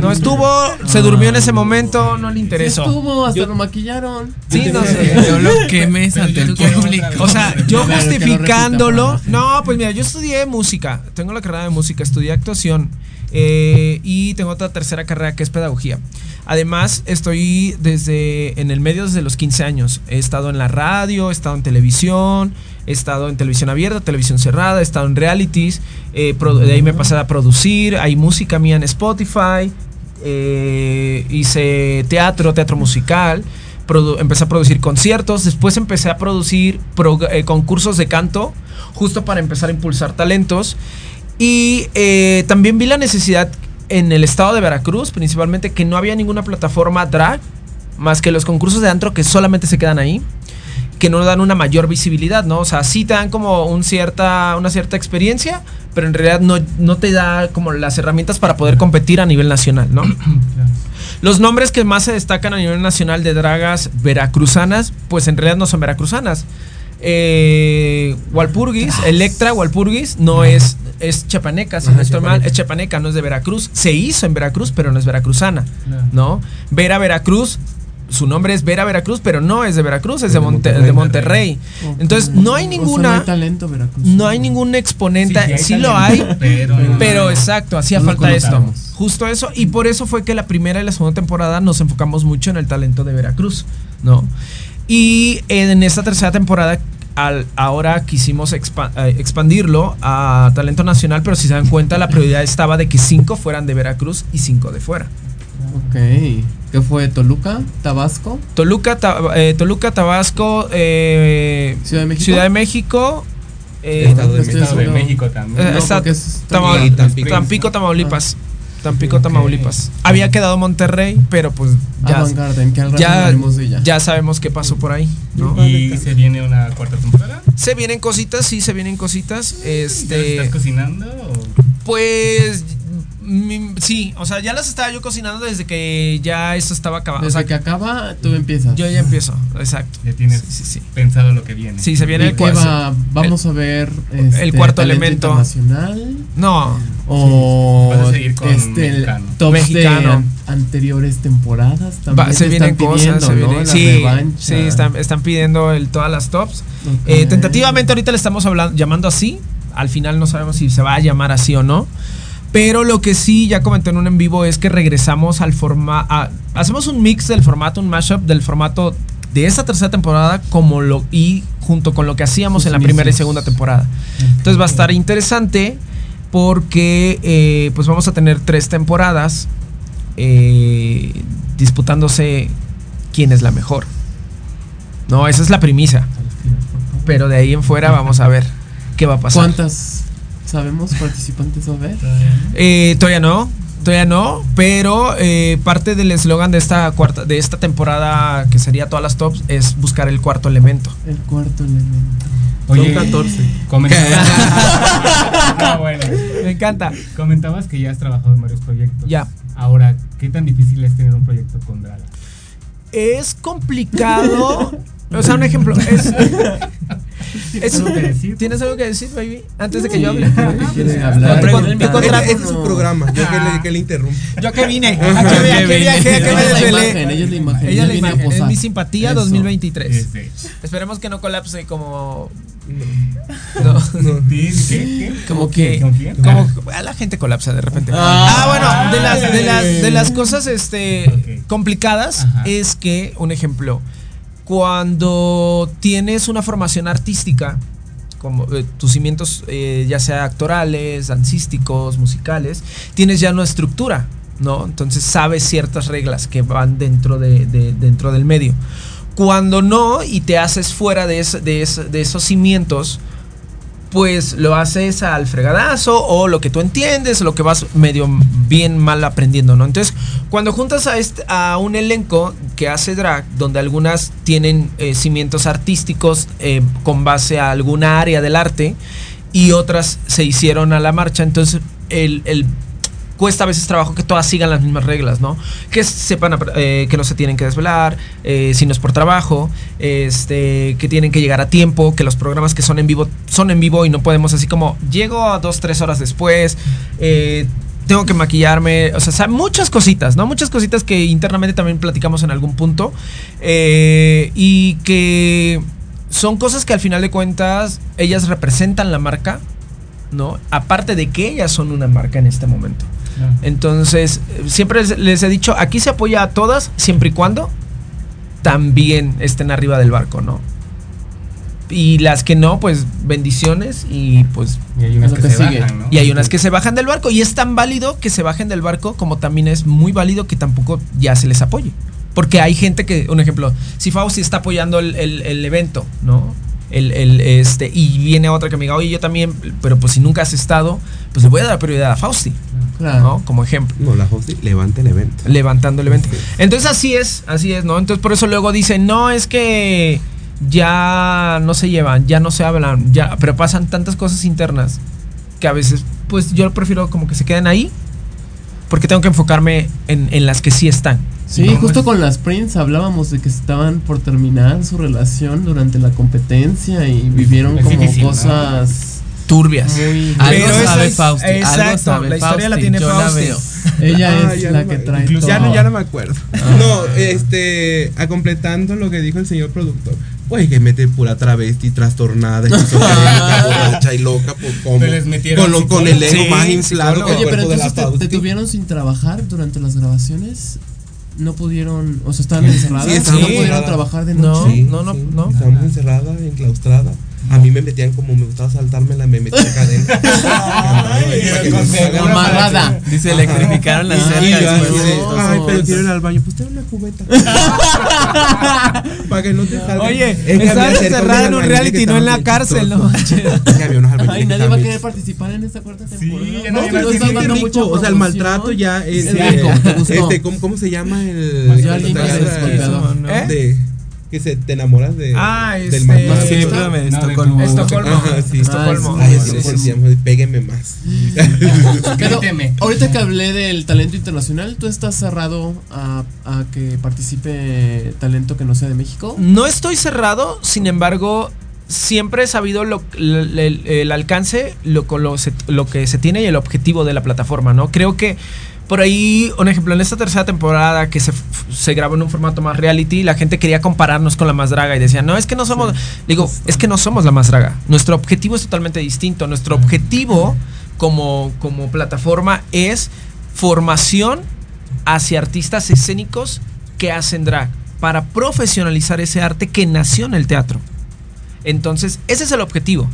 No estuvo, se durmió en ese momento, no le Sí interesó. estuvo, hasta lo maquillaron. Sí, no sé. Yo lo quemes ante el público. O sea, yo Pero justificándolo. No, pues mira, yo estudié música. Tengo la carrera de música, estudié actuación. Eh, y tengo otra tercera carrera que es pedagogía. Además, estoy desde en el medio desde los 15 años. He estado en la radio, he estado en televisión, he estado en televisión abierta, televisión cerrada, he estado en realities. eh, de ahí me pasé a producir. Hay música mía en Spotify. eh, hice teatro, teatro musical. empecé a producir conciertos. Después empecé a producir pro- concursos de canto, justo para empezar a impulsar talentos. Y eh, también vi la necesidad en el estado de Veracruz, principalmente, que no había ninguna plataforma drag, más que los concursos de antro que solamente se quedan ahí, que no dan una mayor visibilidad, ¿no? O sea, sí te dan como un cierta, una cierta experiencia, pero en realidad no, no te da como las herramientas para poder competir a nivel nacional, ¿no? Los nombres que más se destacan a nivel nacional de dragas veracruzanas, pues en realidad no son veracruzanas. Eh, Walpurgis, Electra Walpurgis, no es, es chapaneca, si no estoy mal, es chapaneca, no es de Veracruz. Se hizo en Veracruz, pero no es veracruzana, ¿no? Vera Veracruz, su nombre es Vera Veracruz, pero no es de Veracruz, es de, Monte- de Monterrey. Entonces, no hay O sea, no ninguna, hay talento, Veracruz. no hay ningún exponente, Sí, sí hay sí, lo hay, pero pero, no- exacto, hacía no falta esto. Justo eso, y por eso fue que la primera y la segunda temporada nos enfocamos mucho en el talento de Veracruz, ¿no? Y en esta tercera temporada, al, ahora quisimos expa- eh, expandirlo a talento nacional, pero si se dan cuenta, la prioridad estaba de que cinco fueran de Veracruz y cinco de fuera. Ok. ¿Qué fue? ¿Toluca? ¿Tabasco? Toluca, Ta- eh, Toluca Tabasco, eh, ¿Ciudad de México? Ciudad de México, eh, Estado de Estado. México también. Eh, No, está porque es Tama- Y Tampico. Tampico, Tamaulipas. Tampico. Tamaulipas. Había quedado Monterrey, pero pues ya, Avant Garden, que al rato ya, de ya sabemos qué pasó por ahí. ¿no? Y se viene una cuarta temporada. Se vienen cositas, sí, se vienen cositas. ¿Ya las Este, estás cocinando? o- pues mi- sí, o sea, ya las estaba yo cocinando desde que ya esto estaba acabando. O Desde sea, que acaba, tú empiezas. yo ya empiezo, exacto. Ya tienes Sí, sí, sí. pensado lo que viene. Sí, se viene ¿Y el cuarto. va? ¿Vamos a ver este, el cuarto elemento. internacional? No, ¿O Vas a seguir con este, mexicano. tops Mexicano. de an- anteriores temporadas? va- También se te vienen están cosas, pidiendo, se ¿no? vienen- La sí, sí, están, están pidiendo el, todas las tops. Ok. Eh, tentativamente ahorita le estamos hablando, llamando así. Al final no sabemos si se va a llamar así o no. Pero lo que sí ya comenté en un en vivo es que regresamos al formato. Hacemos un mix del formato, un mashup del formato de esta tercera temporada como lo y junto con lo que hacíamos en la primera y segunda temporada. Entonces va a estar interesante porque eh, pues vamos a tener tres temporadas eh, disputándose quién es la mejor. No, esa es la premisa. Pero de ahí en fuera vamos a ver qué va a pasar. ¿Cuántas sabemos participantes va a haber? Eh, todavía no, todavía no, pero eh, parte del eslogan de esta cuarta, de esta temporada que sería todas las tops es buscar el cuarto elemento. El cuarto elemento. Oye, Son 14. Comentabas, No, bueno. Me encanta. Comentabas que ya has trabajado en varios proyectos. Ya. Ahora, ¿qué tan difícil es tener un proyecto con Draga? Es complicado. o sea, un ejemplo. Es, es- algo que decir? ¿Tienes algo que decir, baby? Antes de que yo hable. ¿Quiere hablar? Cuenta. mi contrato. Este es su programa. Yo que le, que le interrumpo. Yo que vine. ¿A qué, viajé? ¿A qué me Ella es la desvelé? imagen, ella es la imagen. Ella ella es la viene a imagen. Es posar. mi simpatía Eso. 2023. Este, Esperemos que no colapse como. No. No. ¿qué? Que. ¿Con quién? Como a la gente colapsa de repente. Ah. Ah, bueno, de las, de las, de las cosas este, complicadas Ajá. es que, un ejemplo, cuando tienes una formación artística, como eh, tus cimientos, eh, ya sea actorales, dancísticos, musicales, tienes ya una estructura. ¿no? Entonces sabe ciertas reglas que van dentro, de, de- dentro del medio. Cuando no y te haces fuera de, de esos cimientos, pues lo haces al fregadazo o lo que tú entiendes, lo que vas medio bien mal aprendiendo, ¿no? Entonces, cuando juntas a, este, un elenco que hace drag, donde algunas tienen eh, cimientos artísticos eh, con base a alguna área del arte y otras se hicieron a la marcha, entonces el- cuesta a veces trabajo que todas sigan las mismas reglas, ¿no? Que sepan eh, que no se tienen que desvelar, eh, si no es por trabajo, este, que tienen que llegar a tiempo, que los programas que son en vivo son en vivo y no podemos así como llego a dos, tres horas después, eh, tengo que maquillarme, o sea, muchas cositas, ¿no? Muchas cositas que internamente también platicamos en algún punto y que son cosas que al final de cuentas ellas representan la marca, ¿no? Aparte de que ellas son una marca en este momento. Entonces, siempre les- he dicho, aquí se apoya a todas, siempre y cuando también estén arriba del barco, ¿no? Y las que no, pues bendiciones y pues... Y hay unas que, que se sigue. bajan, ¿no? Y hay unas que se bajan del barco y es tan válido que se bajen del barco como también es muy válido que tampoco ya se les apoye. Porque hay gente que, un ejemplo, si Fausti está apoyando el, el- el evento, ¿no? El, el, este, y viene otra que me diga, oye, yo también, pero pues si nunca has estado, pues le voy a dar prioridad a Fausti, Claro. ¿no? Como ejemplo No, la host levanta el evento. levantando el evento. Entonces así es, así es, ¿no? Entonces por eso luego dicen, no, es que ya no se llevan, ya no se hablan, ya, pero pasan tantas cosas internas que a veces, pues yo prefiero como que se queden ahí, porque tengo que enfocarme en, en las que sí están. Sí, justo con las Prince hablábamos de que estaban por terminar su relación durante la competencia y vivieron como difícil, ¿no? cosas Turbias. muy... Algo Pero sabe es- Fausti. algo exacto, sabe la historia la tiene yo Fausti. veo. Ella Ah, es ya la no que trae incluso- Ya no, ya no me acuerdo. No, este, a completando lo que dijo el señor productor. Pues que mete pura travesti, trastornada, borracha y loca, pues como. Se les metieron Con, lo- con el ego Sí, más inflado que el Oye, pero la entonces te, tuvieron sin trabajar durante las grabaciones. No pudieron, o sea, estaban encerradas. Sí, no pudieron trabajar de No. noche. Sí, no, no, sí, no. Estábamos encerradas, enclaustradas. A mí me metían como me gustaba saltármela, me metían cadena. No. Amarrada. Dice, electrificaron la cerca ay, pero horas". quiero ir al baño. Pues ten una cubeta. Para que no te salga. Oye, estabas encerrada en un reality, no en la cárcel, ¿no? Ay, nadie va a querer participar en esta cuarta temporada. no, no estás Sí, dando rico, mucha o sea, el maltrato ya es. Este, ¿cómo, ¿Cómo se llama el. Más que se te enamoras de. Ah, del este-. Sí, de No, de Estocolmo. tu- Estocolmo. Ajá, sí. Estocolmo. Ay, Sí, sí, sí, sí, sí. sí, péguenme más. Pero ahorita que hablé del talento internacional, ¿tú estás cerrado a, a que participe talento que no sea de México? No estoy cerrado, sin embargo, siempre he sabido lo, el, el- el alcance, lo, con lo, se- lo que se tiene y el objetivo de la plataforma, ¿no? Creo que por ahí, un ejemplo, en esta tercera temporada que se, se grabó en un formato más reality, la gente quería compararnos con la más draga y decía, no, es que no somos, digo, es que no somos la más draga. Nuestro objetivo es totalmente distinto. Nuestro objetivo como, como plataforma es formación hacia artistas escénicos que hacen drag para profesionalizar ese arte que nació en el teatro. Entonces, ese es el objetivo.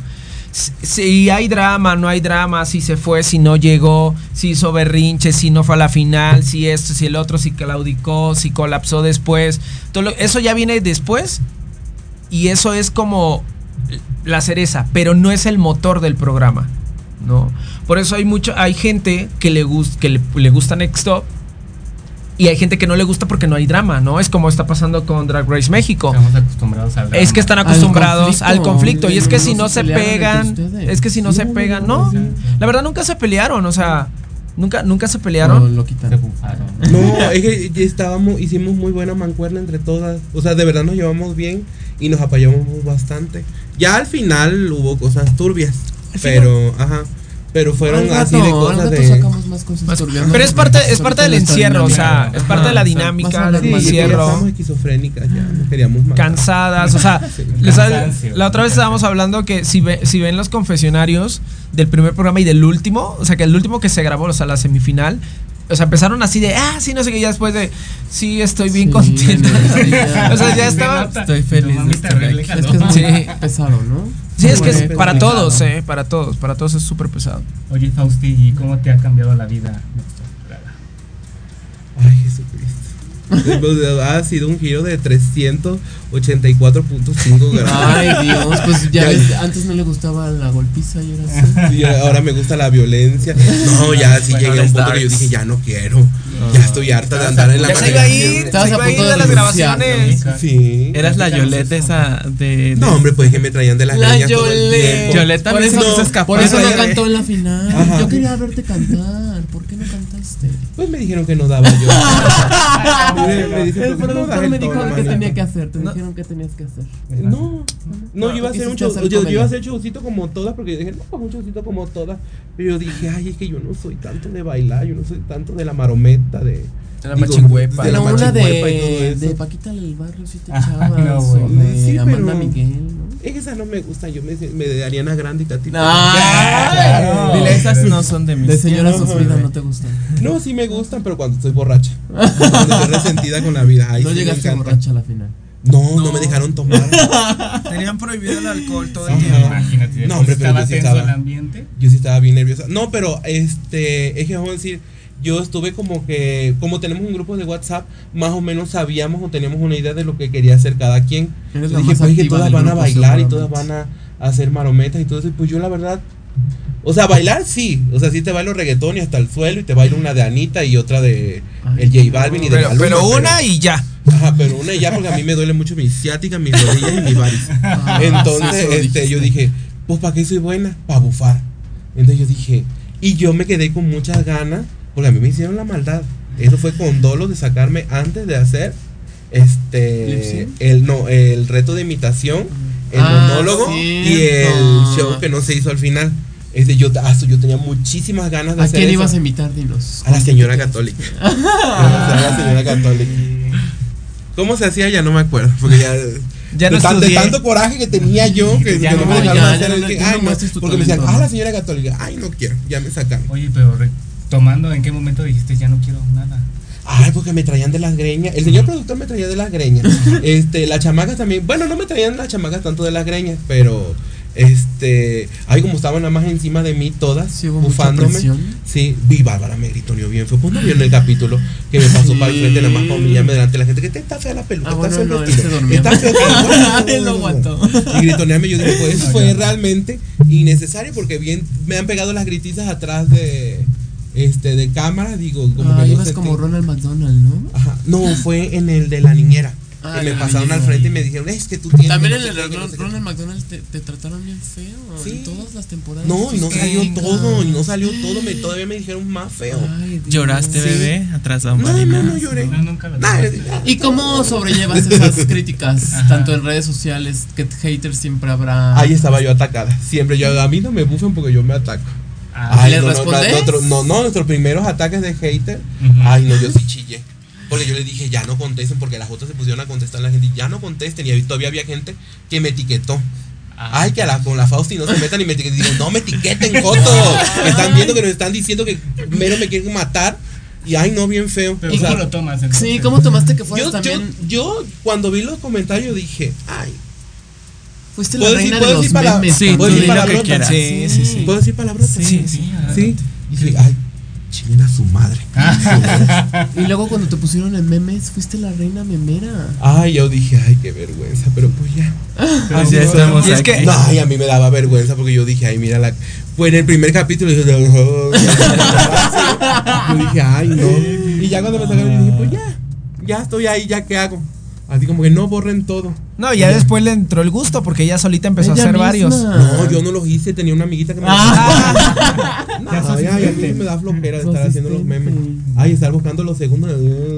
Si- hay drama, no hay drama, si se fue, si no llegó, si hizo berrinche, si no fue a la final, si esto, si el otro, si claudicó, si colapsó después. Todo eso ya viene después y eso es como la cereza, pero no es el motor del programa, ¿no? Por eso hay mucho, hay gente que le, que le, le gusta Next Top y hay gente que no le gusta porque no hay drama, ¿no? Es como está pasando con Drag Race México. Estamos acostumbrados al Es que están acostumbrados al conflicto. conflicto. Y es que No si no se pegan, es que si no Sí, se no, pegan, no, no. no, La verdad nunca se pelearon, o sea, nunca, nunca se Lo, pelearon. lo Se quitan. bufaron. No, es que estábamos, hicimos muy buena mancuerna entre todas. O sea, de verdad nos llevamos bien y nos apoyamos bastante. Ya al final hubo cosas turbias. Pero, ajá. Pero fueron así de cosas de. sacamos más cosas Más-. Pero es parte, es parte del encierro, o sea, es parte de la dinámica del más Sí, encierro. estamos esquizofrénicas, ya nos queríamos matar. cansadas, o sea, les- la otra vez estábamos hablando que si, ve- si ven los confesionarios del primer programa y del último, o sea, que el último que se grabó, o sea, la semifinal, o sea, empezaron así de, ah, sí, no sé qué, ya después de, sí, estoy bien Sí, ya. o sea, ya estaba... Estoy feliz de estar aquí. Es que es Sí. muy pesado, ¿no? Sí, es que es para todos, eh, para todos, para todos es súper pesado. Oye, Fausti, ¿y cómo te ha cambiado la vida? Ay, Ha sido un giro de 384.5 grados. Ay, Dios, pues ya Ya- ves, antes no le gustaba la golpiza y ahora sí. Y ahora me gusta la violencia. No, ya sí Bueno, llegué a un punto que yo dije, ya no quiero. Ya estoy harta de andar en la Ya se iba a Estabas punto de las grabaciones. Sí. Eras la Yolette esa de. de- No, hombre, pues que me traían de las La el Yolette. tiempo. Yolette Por también eso, se escapar. por eso no cantó en la final. Ajá. Yo quería verte cantar. ¿Por qué no cantaste? Pues me dijeron que no daba yo. me, me dijeron El no productor me dijo que tenía que hacer. Te dijeron que tenías que hacer. No, no, yo iba a hacer un show, hacer yo, iba a hacer showcito como todas, porque yo dije, no, pues un showcito como todas. Pero yo dije, ay, es que yo no soy tanto de bailar, yo no soy tanto de la marometa, de. De la digo, machingüepa. de la una machingüepa y todo de, eso. de Paquita del Barrio, si te Ah, echabas. no, o güey. de Sí, Amanda pero- Miguel, ¿no? Es que esas no me gustan, yo me, me de Ariana Grande y Katy. Ay. Dile, esas no son de mis. De señora No, sufrida no te gustan. No, sí me gustan, pero cuando estoy borracha. Cuando estoy resentida con la vida. No sí llegaste borracha a la final. No, no, me dejaron tomar. Tenían prohibido el alcohol todo el tiempo. Imagínate, No, hombre, pero estaba yo sí tenso estaba- el ambiente. Yo sí estaba bien nerviosa. No, pero este, es que vamos a decir, yo estuve como que, como tenemos un grupo de WhatsApp, más o menos sabíamos o teníamos una idea de lo que quería hacer cada quien. La dije, pues es que todas van a bailar y todas van a, hacer marometas y todo eso. y Pues yo la verdad, o sea, bailar sí. O sea, sí te bailo reggaetón y hasta el suelo y te bailo una de Anita y otra de Ay, el J Balvin y de Pero, Maluma, pero una y ya. Ajá, pero una y ya porque a mí me duele mucho mi ciática, mis rodillas y mi varices. Ah, Entonces, sí, este, yo dije, pues ¿para qué soy buena? Para bufar. Entonces yo dije, y yo me quedé con muchas ganas, porque a mí me hicieron la maldad. Eso fue con dolo de sacarme antes de hacer ¿Lip este el no el reto de imitación, el Ah, monólogo sí. y el No. show que no se hizo al final. Este, yo, ah, yo tenía muchísimas ganas de ¿A hacer quién eso. ibas a invitar, dinos? A la señora católica. a la señora católica. ¿Cómo se hacía? Ya no me acuerdo. Porque ya. Ya no de, tan- de tanto coraje que tenía yo que, Ya que no, no, me dejaron ya, hacer. el que- ay, porque me decían, ah, la señora católica. Ay, no quiero. Ya me sacaron. Oye, pero retomando, ¿en qué momento dijiste ya no quiero nada? Ay, porque me traían de las greñas. El señor productor me traía de las greñas. Este, las chamacas también. Bueno, no me traían las chamacas tanto de las greñas, pero. Este. Ay, como estaban nada más encima de mí todas, Sí, bufándome. Sí, vi Bárbara me gritoneó bien. Fue pues no vio en el capítulo que me pasó Sí. para el frente nada más para humillarme delante de la gente. Que te está fea la peluca, Ah, está bueno, feo el no, durmió. Está feo. Y gritonearme, yo dije, pues eso fue realmente innecesario porque bien me han pegado las gritizas atrás de. Este, de cámara, digo, como Ah, que no ibas como. Ronald McDonald, ¿no? Ajá. No, fue en el de la niñera. Ah, que de me pasaron al niñera. frente y me dijeron, es que tú tienes. También no en el que no sé qué". Ronald McDonald te, te trataron bien feo Sí. en todas las temporadas. No, y no salió todo, y no salió todo, me, todavía me dijeron más feo. Ay. ¿Lloraste, Sí. bebé? Atrás de No, no, no lloré. No, nunca lo Nah, tomaste. ¿Y cómo sobrellevas esas críticas, Ajá. tanto en redes sociales, que haters siempre habrá? Ahí estaba yo atacada. Siempre yo, a mí no me bufen porque yo me ataco. Ah, Ay, ¿le no, no, respondes? no, nuestro- no, no, nuestros primeros ataques de hater. Ay, no, yo sí chillé. Porque yo le dije, ya no contesten, porque las otras se pusieron a contestar la gente, ya no contesten. Y todavía había gente que me etiquetó. Ah. Ay, que a la, con la Fausti no se metan y me etiqueten. Digo, no me etiqueten, Joto. Están viendo que nos están diciendo que mero me quieren matar. Y ay, no, bien feo. Pero O sea, ¿cómo lo tomas? entonces? Sí, ¿cómo tomaste que fueras yo, yo, también? yo, cuando vi los comentarios dije, ay, Fuiste la ¿Puedo reina decir- de los memes. Sí. ¿puedo decir palabrotas? Sí, sí, sí. ¿Puedo decir palabras? Sí, Sí, sí. Sí. Y dije, ay, chinguen a su madre. Y luego cuando te pusieron en memes, fuiste la reina memera. Ay, yo dije, ay, qué vergüenza, pero pues ya. Pues ya estamos Y es aquí. que- No, ay, a mí me daba vergüenza porque yo dije, ay, mira la. Pues en el primer capítulo dije, yo dije, ay, no. Y ya cuando me sacaron, yo dije, pues ya, ya estoy ahí, ya qué hago. Así como que no borren todo. No, ya después le entró el gusto porque ella solita empezó Ella a hacer misma. varios. No, yo no los hice, tenía una amiguita que me Ah. No, ay, ay, a mí me da flojera de estar haciendo los memes. Ay, estar buscando los segundos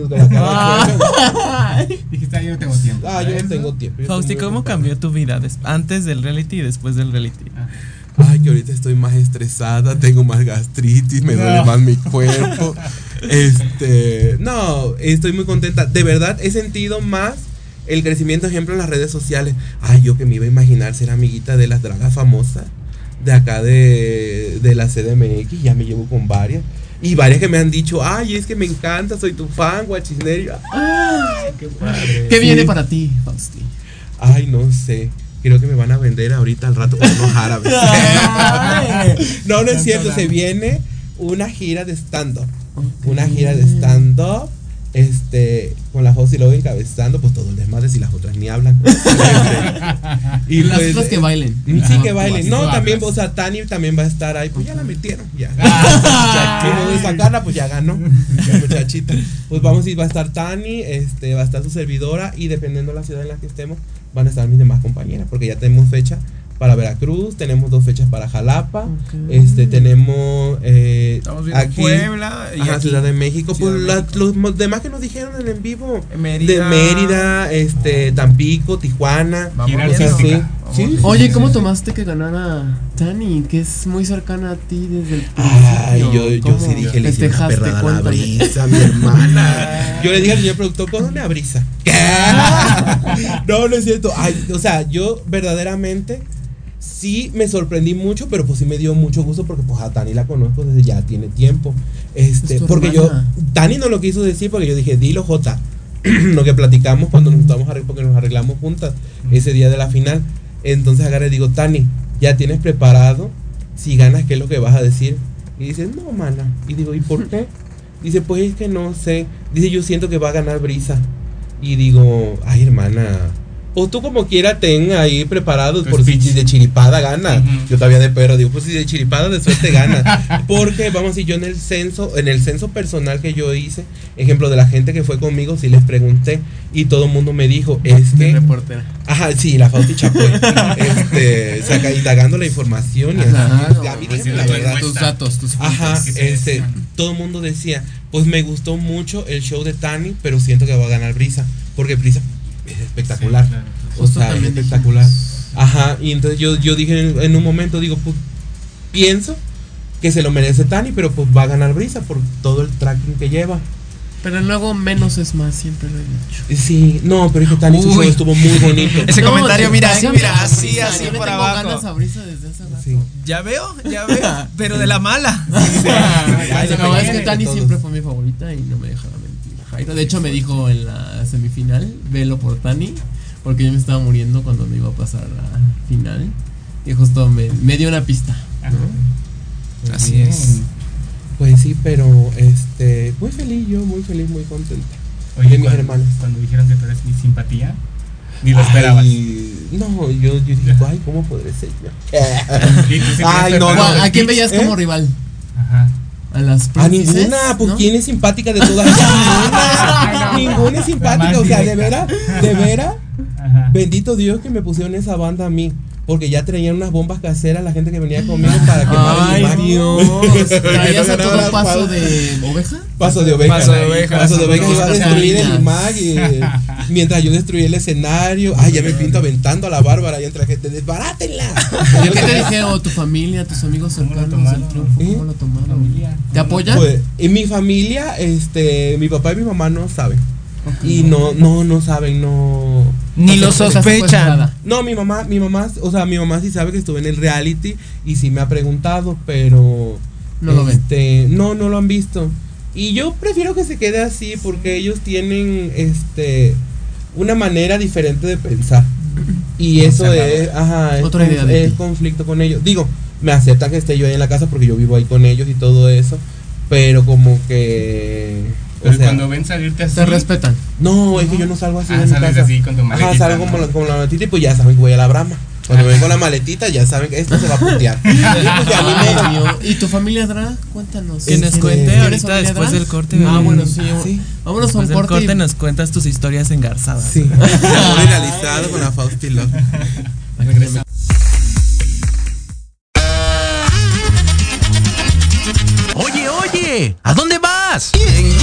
de la cara. Ay. Dijiste, ah, yo no tengo tiempo. Ah, yo no tengo tiempo. Fausti, ¿cómo cambió tu vida antes del reality y después del reality? Ay, que ahorita estoy más estresada, tengo más gastritis, me duele No. más mi cuerpo. Este, no, estoy muy contenta. De verdad, he sentido más el crecimiento, ejemplo, en las redes sociales. Ay, yo que me iba a imaginar ser amiguita de las dragas famosas de acá de, de la CDMX, ya me llevo con varias. Y varias que me han dicho, ay, es que me encanta, soy tu fan, guachisnerio. Ay, qué padre. ¿Qué viene Sí. para ti, Fausti? Ay, no sé. Creo que me van a vender ahorita al rato con unos árabes. no, no es cierto. Se viene una gira de stand-up. Una gira de stand-up este, con la Fausti luego encabezando, pues todo el desmadre y las otras ni hablan. Y las otras que bailen. Sí, que bailen. No, también, o sea, Tani también va a estar ahí. Pues ya la metieron, ya. Y no de sacarla, pues ya ganó. La muchachita. Pues vamos a ir, va a estar Tani, este, va a estar su servidora y dependiendo de la ciudad en la que estemos, van a estar mis demás compañeras, porque ya tenemos fecha para Veracruz, tenemos dos fechas para Jalapa, este, tenemos eh, Estamos viendo Puebla y ajá, aquí, Ciudad de México, Ciudad pues de la- México. los demás que nos dijeron en vivo, Mérida. de Mérida, este, Tampico, Tijuana, Vamos sí, sí. Oye, ¿cómo tomaste que ganara Tani? Que es muy cercana a ti desde el Ay, principio. yo, yo ¿Cómo sí dije, le hice una perrada a la brisa, mi hermana. Yo le dije al señor productor, ¿cuándo a brisa? no, no es cierto. Ay, o sea, yo verdaderamente sí me sorprendí mucho, pero pues sí me dio mucho gusto porque pues a Tani la conozco desde ya tiene tiempo. Este, Es porque yo. Tani no lo quiso decir porque yo dije, dilo J. lo que platicamos cuando nos arreglando, porque nos arreglamos juntas ese día de la final. Entonces agarré y digo, Tani, ya tienes preparado. Si ganas, ¿qué es lo que vas a decir? Y dice, no, mana. Y digo, ¿y por qué? Dice, pues es que no sé. Dice, yo siento que va a ganar Brisa. Y digo, ay, hermana. O tú como quiera ten ahí preparado por si de chiripada gana. Yo todavía de perro digo, pues si de chiripada de suerte gana. Porque vamos a decir, yo en el censo, en el censo personal que yo hice, ejemplo de la gente que fue conmigo, sí les pregunté y todo el mundo me dijo, es que Reportera. Ajá, sí, la Fausti Chapoy. este, saca, indagando la información y así. Claro, pues, la verdad. tus datos, tus Ajá, este, todo el mundo decía, pues me gustó mucho el show de Tani, pero siento que va a ganar Brisa, porque Brisa es espectacular. O Justo sea, es espectacular. Ajá, y entonces yo, yo dije en, en un momento, digo, pues pienso que se lo merece Tani, pero pues va a ganar Brisa por todo el tracking que lleva. Pero luego menos es más, siempre lo he dicho. Sí, no, pero es que Tani Uy. estuvo muy bonito. Ese No, comentario, mira, así, mira, así, Brisa, así por tengo abajo. ganas a Brisa desde hace rato. Sí. Ya veo, ya veo, pero de la mala. Ay, No, no, es que Tani siempre fue mi favorita y no me dejaba. Jairo, de hecho, me dijo en la semifinal, velo por Tani, porque yo me estaba muriendo cuando me iba a pasar a la final. Y justo me, me dio una pista. ¿no? Así es. Pues sí, pero este, muy feliz yo, muy feliz, muy contento. Oye, mis cuando, hermanos. cuando dijeron que tú eres mi simpatía, ni lo esperabas. No, yo, yo dije, ay, ¿cómo podré ser yo? Ay, no, no. ¿Cuál- ¿A quién veías ¿Eh? como rival? Ajá. A las A ninguna, pues ¿no? quién es simpática de todas ninguna, ninguna es simpática, o sea, de veras, de veras, bendito Dios que me pusieron esa banda a mí, porque ya traían unas bombas caseras la gente que venía conmigo para quemar Ay, imagen. Dios. ¿Traías a todo paso de oveja? Paso de oveja. Paso de oveja. Paso de oveja. Iba a destruir el IMAG y, mientras yo destruía el escenario. Ay, ya me pinto aventando a la bárbara y entra gente. ¡Desbarátenla! ¿Qué te dijeron? ¿Tu familia, tus amigos ¿Cómo lo cercanos del triunfo? ¿Cómo lo tomaron? ¿Te apoyan? Pues, en mi familia, este, mi papá y mi mamá no saben. Y no, no, no saben, no. Ni lo sospechan. No, mi mamá, mi mamá, o sea, mi mamá sí sabe que estuve en el reality y sí me ha preguntado, pero No lo ven. este, no, no lo han visto. Y yo prefiero que se quede así porque ellos tienen este una manera diferente de pensar. Y eso es, ajá, es, Otra idea es conflicto con ellos. Digo, me aceptan que esté yo ahí en la casa porque yo vivo ahí con ellos y todo eso, pero como que o Pero sea, cuando ven salirte así. Te respetan. no, es que yo no salgo así Ah, de mi sales casa. así con tu Ajá, maletita, salgo ¿no? con la, con la maletita y pues ya saben que voy a la brama. Cuando me ven con la maletita ya saben que esto se va a putear. Y pues Ay, modo. Dios. ¿Y tu familia drag? Cuéntanos. Que nos Este, cuente ¿tienes ahorita después del corte. Ah, bueno, sí. Sí. Vámonos a Después un del corte. corte y- nos cuentas tus historias engarzadas. Sí. Amor realizado con la Fausti Love. Regresamos. Oye, oye, ¿a dónde vas? yo?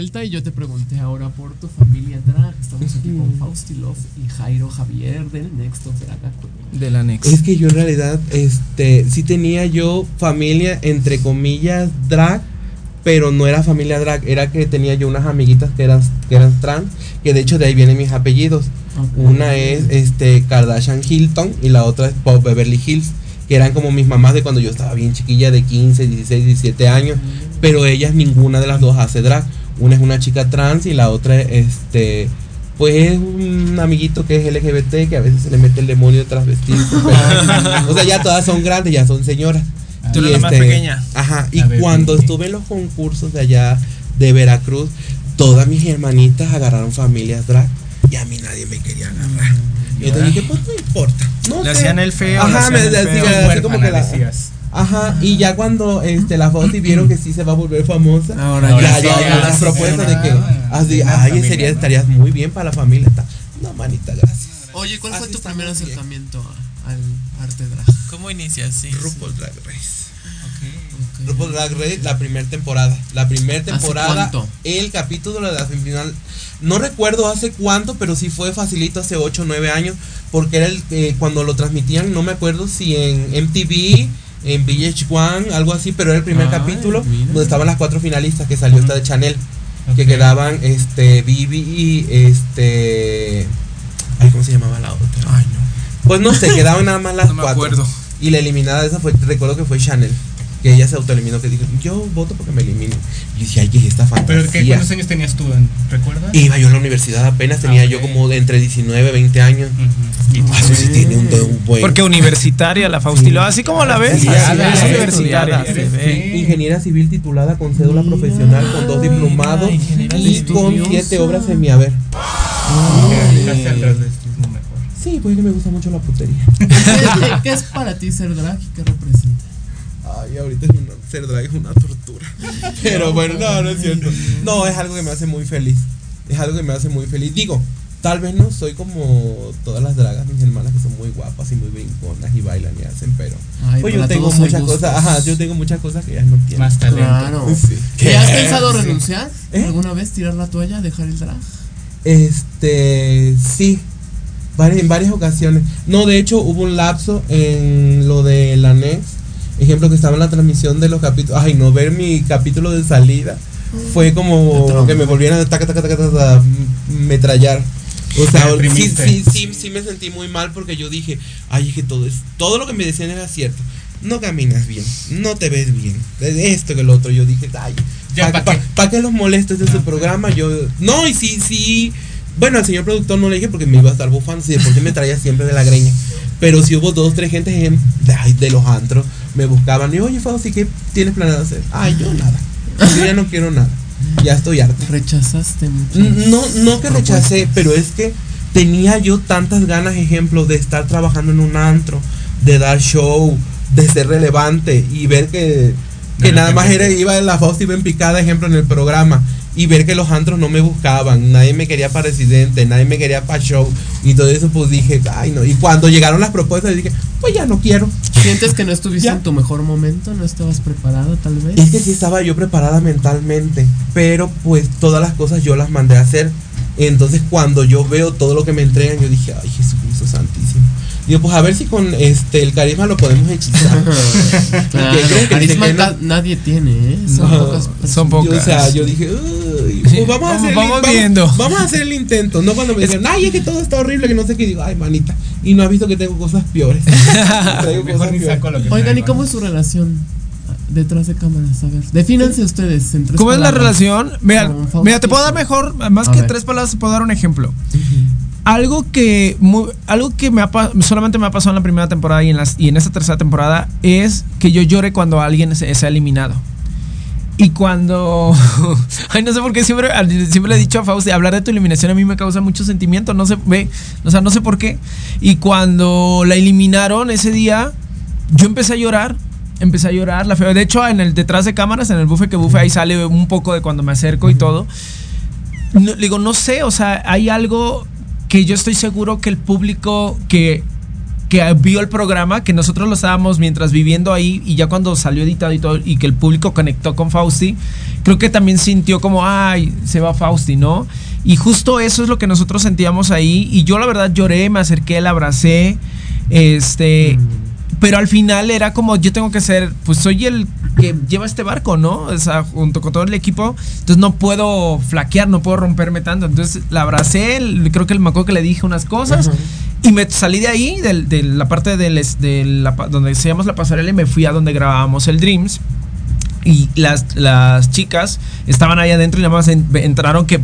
Vuelta y yo te pregunté ahora por tu familia drag. Estamos aquí con Fausti Love y Jairo Javier del Next of Drag. De la Next. Es que yo en realidad, este, sí tenía yo familia, entre comillas, drag, pero no era familia drag, era que tenía yo unas amiguitas que eran, que eran trans, que de hecho de ahí vienen mis apellidos. Una es este Kardashian Hilton y la otra es Pop Beverly Hills, que eran como mis mamás de cuando yo estaba bien chiquilla, de 15, 16, 17 años, pero ellas ninguna de las dos hace drag. Una es una chica trans y la otra, este, pues es un amiguito que es LGBT, que a veces se le mete el demonio tras vestirse. o sea, ya todas son grandes, ya son señoras. Tú Y eres la más pequeña. Ajá, y cuando estuve en los concursos de allá de Veracruz, todas mis hermanitas agarraron familias drag y a mí nadie me quería agarrar. Y entonces dije, pues no importa. No Le sé. hacían el feo, le Ajá, hacían me decía, así como que la- Decías. Ajá, y ya cuando este, la Fausti vieron que sí se va a volver famosa, Ahora ya, ya ya, las propuestas de que, así, ay, sería, estarías muy bien para la familia. Está. No, manita, gracias. Oye, ¿cuál fue tu primer acercamiento al arte drag? ¿Cómo inicias? Sí. RuPaul Drag Race. RuPaul Drag Race, la primera temporada. La primera temporada, cuánto? el capítulo de la semifinal. No recuerdo hace cuánto, pero sí fue facilito, hace 8 o 9 años. Porque era el eh, cuando lo transmitían, no me acuerdo si en MTV, en VH1, algo así, pero era el primer Ay, capítulo mira. donde estaban las cuatro finalistas que salió esta de Chanel. Que quedaban este Vivi y este. Ay, ¿cómo se llamaba la otra? Ay, no. Pues no sé, quedaban nada más las No me cuatro. acuerdo. Y la eliminada de esa fue, recuerdo que fue Chanel. Que ella se autoeliminó, que dijo, yo voto porque me eliminen. Y yo dije, ay, ¿qué es esta fantasía? ¿Pero qué, cuántos años tenías tú? ¿Recuerdas? Iba yo a la universidad apenas, tenía yo como de entre 19, 20 años. Y ah, eso sí tiene un, un buen... Porque universitaria la Faustilo, así como la ves, Sí, así estudiada, es universitaria. estudiada, se ve. Ingeniera civil titulada con cédula profesional, con dos diplomados y con siete obras en mi haber. Mejor. Sí, pues es que me gusta mucho la putería. ¿Qué, qué es para ti ser drag y qué representa? Ay, ahorita es una, ser drag es una tortura. Pero bueno, no, no es cierto. No, es algo que me hace muy feliz. Es algo que me hace muy feliz. Digo, tal vez no soy como todas las dragas, mis hermanas, que son muy guapas y muy brinconas y bailan y hacen, pero. Ay, pues yo tengo muchas cosas, ajá, yo tengo muchas cosas que ellas no tienen. Más talento. Claro. Sí. ¿Y has pensado Sí. renunciar? ¿Eh? ¿Alguna vez tirar la toalla, dejar el drag? Este, sí, en varias ocasiones. No, de hecho hubo un lapso en lo de la NEX, ejemplo que estaba en la transmisión de los capítulos, ay, no ver mi capítulo de salida fue como que me volvieran a taca, taca, taca, taca, taca, metrallar. O sea, sí, sí, sí, sí me sentí muy mal porque yo dije, ay, es que todo es, todo lo que me decían era cierto. No caminas bien, no te ves bien, esto que lo otro. Yo dije, ay, Ya, ¿para ¿pa' qué? ¿pa' qué los molestos de su programa? Yo, no, y sí, sí. Bueno, al señor productor no le dije porque me iba a estar bufando, sí, porque me traía siempre de la greña. Pero si hubo dos, tres gente en- de, ay, de los antros, me buscaban y, oye, Fausti, ¿qué tienes planeado hacer? Ay, yo nada. Yo ya no quiero nada. Ya estoy harta. ¿Rechazaste mucho? N- No, no que rechacé, pero es que tenía yo tantas ganas, ejemplo, de estar trabajando en un antro, de dar show, de ser relevante y ver que, que nada más era, iba la Fausti bien picada, ejemplo, en el programa. Y ver que los antros no me buscaban, nadie me quería para residente, nadie me quería para show. Y todo eso, pues dije, ay no. Y cuando llegaron las propuestas, dije, pues ya no quiero. ¿Sientes que no estuviste Ya. en tu mejor momento? ¿No estabas preparado tal vez? Es que sí estaba yo preparada mentalmente, pero pues todas las cosas yo las mandé a hacer. Entonces cuando yo veo todo lo que me entregan, yo dije, ay Jesucristo Santísimo. Digo, pues a ver si con este el carisma lo podemos hechizar. Claro, ¿Qué creen que carisma que nadie tiene, ¿eh? Son No, pocas personas. son pocas. Yo, o sea, yo dije, "Uy, Sí, pues vamos, a vamos- hacer el- vamos viendo. Vamos a hacer el intento. No cuando me dicen, ay, es que todo está horrible, que no sé qué. Digo, ay, manita. Y no has visto que tengo cosas peores. Traigo Mejor cosas ni peores. saco lo que Oigan, ¿y cómo es su relación detrás de cámaras? A ver, defínanse ustedes en tres ¿Cómo es la relación? Mira, mira, te puedo dar mejor, más A que ver. tres palabras, te puedo dar un ejemplo. Algo que algo que me ha solamente me ha pasado en la primera temporada y en, las, y en esta tercera temporada es que yo llore cuando alguien se, se ha eliminado. Y cuando. Ay, no sé por qué siempre, siempre le he dicho a Fausti, hablar de tu eliminación a mí me causa mucho sentimiento. No sé, ve, o sea, no sé por qué. Y cuando la eliminaron ese día, yo empecé a llorar. Empecé a llorar. La feo. De hecho, en el detrás de cámaras, en el bufe que bufe, ahí sale un poco de cuando me acerco y todo. No, digo, no sé, o sea, hay algo que yo estoy seguro que el público que, que vio el programa, que nosotros lo estábamos mientras viviendo ahí y ya cuando salió editado y todo, y que el público conectó con Fausti, creo que también sintió como, ay, se va Fausti, ¿no? Y justo eso es lo que nosotros sentíamos ahí. Y yo la verdad lloré, me acerqué, la abracé, este... Pero al final era como yo tengo que ser, pues soy el que lleva este barco, ¿no? O sea, junto con todo el equipo. Entonces no puedo flaquear, no puedo romperme tanto. Entonces la abracé, el- creo que me acuerdo que le dije unas cosas. Y me salí de ahí, del- de, la parte del, de la donde se llama la pasarela, y me fui a donde grabábamos el Dreams. Y las, las chicas estaban ahí adentro y nada más en- entraron que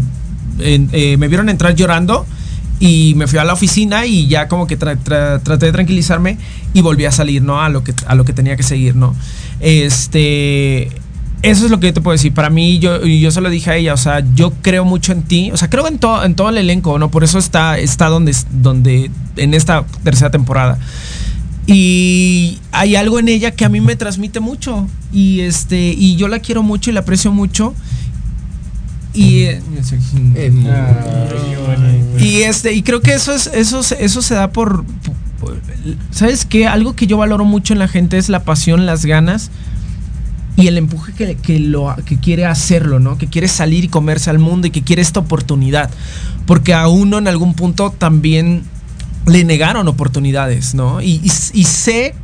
en- eh, me vieron entrar llorando y me fui a la oficina y ya como que tra- tra- traté de tranquilizarme y volví a salir, ¿no? A lo que, a lo que tenía que seguir, ¿no? Este... Eso es lo que yo te puedo decir. Para mí, yo, yo se lo dije a ella, o sea, yo creo mucho en ti. O sea, creo en, todo en todo el elenco, ¿no? Por eso está, está donde, donde, en esta tercera temporada. Y hay algo en ella que a mí me transmite mucho. Y este, y yo la quiero mucho y la aprecio mucho. Y, eh, muy- y este, y creo que eso es, eso, se- eso se da por, por- ¿sabes qué? Algo que yo valoro mucho en la gente es la pasión, las ganas y el empuje que, que lo, que quiere hacerlo, ¿no? Que quiere salir y comerse al mundo y que quiere esta oportunidad. Porque a uno en algún punto también le negaron oportunidades, ¿no? Y, y- y sé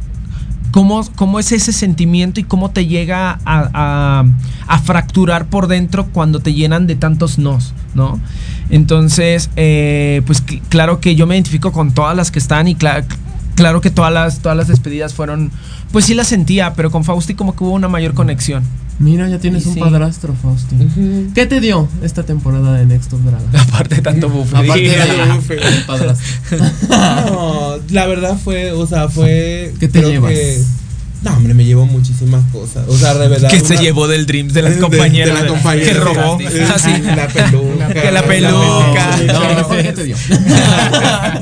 cómo, cómo es ese sentimiento y cómo te llega a, a- a fracturar por dentro cuando te llenan de tantos nos, ¿no? Entonces, eh, pues cl- claro que yo me identifico con todas las que están y cla- claro que todas las, todas las despedidas fueron, pues sí las sentía, pero con Fausti como que hubo una mayor conexión. Mira, ya tienes Y un sí. padrastro, Fausti. ¿Qué te dio esta temporada de Next of Dragon? Aparte de tanto buffet. Aparte de Tanto buffet. el padrastro. No, la verdad fue, o sea, fue. ¿Qué te llevas? que- no, hombre, me llevo muchísimas cosas. O sea, de verdad. Que se llevó del Dreams de las de- compañeras. de la compañera que robó. Así. La peluca. Que la peluca. No, mejor, ¿qué te dio?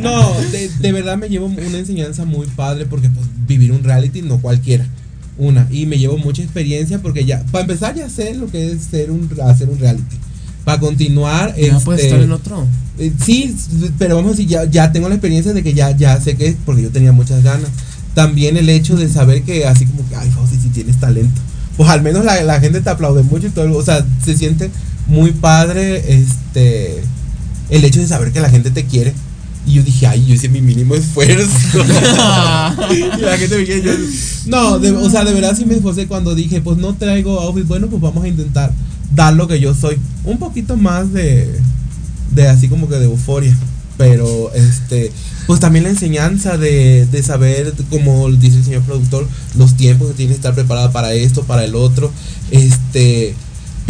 No, de, de verdad me llevo una enseñanza muy padre porque pues vivir un reality no cualquiera. Una, y me llevo mucha experiencia porque ya, para empezar ya sé lo que es ser un, hacer un reality. Para continuar, Ya puedes este, estar en otro. eh, sí, pero vamos a decir, ya, ya tengo la experiencia de que ya, ya sé que es porque yo tenía muchas ganas. También el hecho de saber que así como que, ay, Fausti, si tienes talento. Pues al menos la, la gente te aplaude mucho y todo. O sea, se siente muy padre este el hecho de saber que la gente te quiere. Y yo dije, ay, yo hice mi mínimo esfuerzo. y la gente me yo- no, de- o sea, de verdad sí me esforcé cuando dije, pues no traigo outfit. Bueno, pues vamos a intentar dar lo que yo soy. Un poquito más de, de así como que de euforia. Pero este, pues también la enseñanza de, de saber, como dice el señor productor, los tiempos que tiene que estar preparada para esto, para el otro. Este,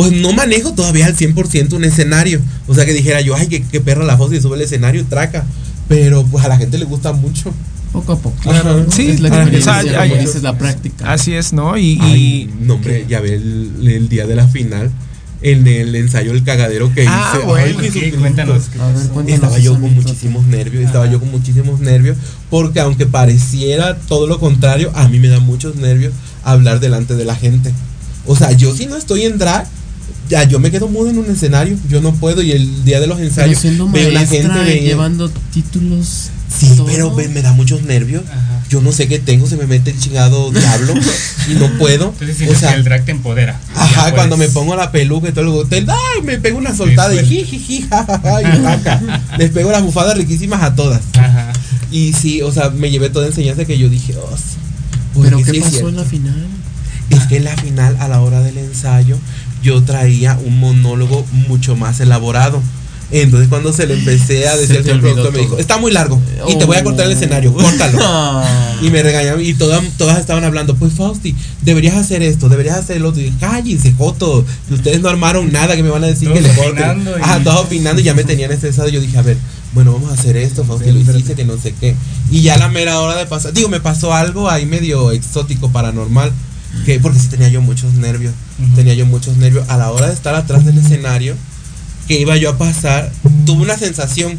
pues no manejo todavía al 100% un escenario. O sea, que dijera yo, ay, qué, qué perra la voz y sube el escenario, traca. Pero pues a la gente le gusta mucho. Poco a poco. Ajá. Sí, es la experiencia, o sea, como dices, la práctica. Así es, ¿no? Y, y- Ay, no, hombre, ya ve el, el día de la final. En el ensayo el cagadero que Ah, hice. bueno, Ay, sí, cuéntanos Estaba yo con muchísimos nervios, estaba yo con muchísimos nervios, porque aunque pareciera todo lo contrario, a mí me da muchos nervios hablar delante de la gente. O sea, yo si no estoy en drag, ya yo me quedo mudo en un escenario, yo no puedo y el día de los ensayos veo la gente llevando títulos. Sí, todo. pero me, me da muchos nervios. Ajá. Yo no sé qué tengo, se me mete el chingado diablo y no puedo. Entonces O sea, que el drag te empodera. Ajá, Ya cuando me pongo la peluca y todo el hotel, ¡ay! Me pego una soltada y suelta. jijiji, jajaja, y jaca. Les pego las bufadas riquísimas a todas. Ajá. Y sí, o sea, me llevé toda enseñanza que yo dije, oh, sí. Pero ¿qué sí pasó en la final? Es que en la final, a la hora del ensayo, yo traía un monólogo mucho más elaborado. Entonces cuando se lo empecé a decir al productor, me dijo, está muy largo y te voy a cortar el Oh. escenario, córtalo. Y me regañaban y todas, todas estaban hablando, pues Fausti, deberías hacer esto, deberías hacer lo otro. Y cállense, Joto, ustedes no armaron nada, que me van a decir que le corten. y- Ajá, todos opinando y ya me tenían estresado. Yo dije, a ver, bueno, vamos a hacer esto, Fausti, lo hiciste, que no sé qué. Y ya la mera hora de pasar, digo, me pasó algo ahí medio exótico, paranormal, que porque sí tenía yo muchos nervios, tenía yo muchos nervios. A la hora de estar atrás del escenario, que iba yo a pasar, tuve una sensación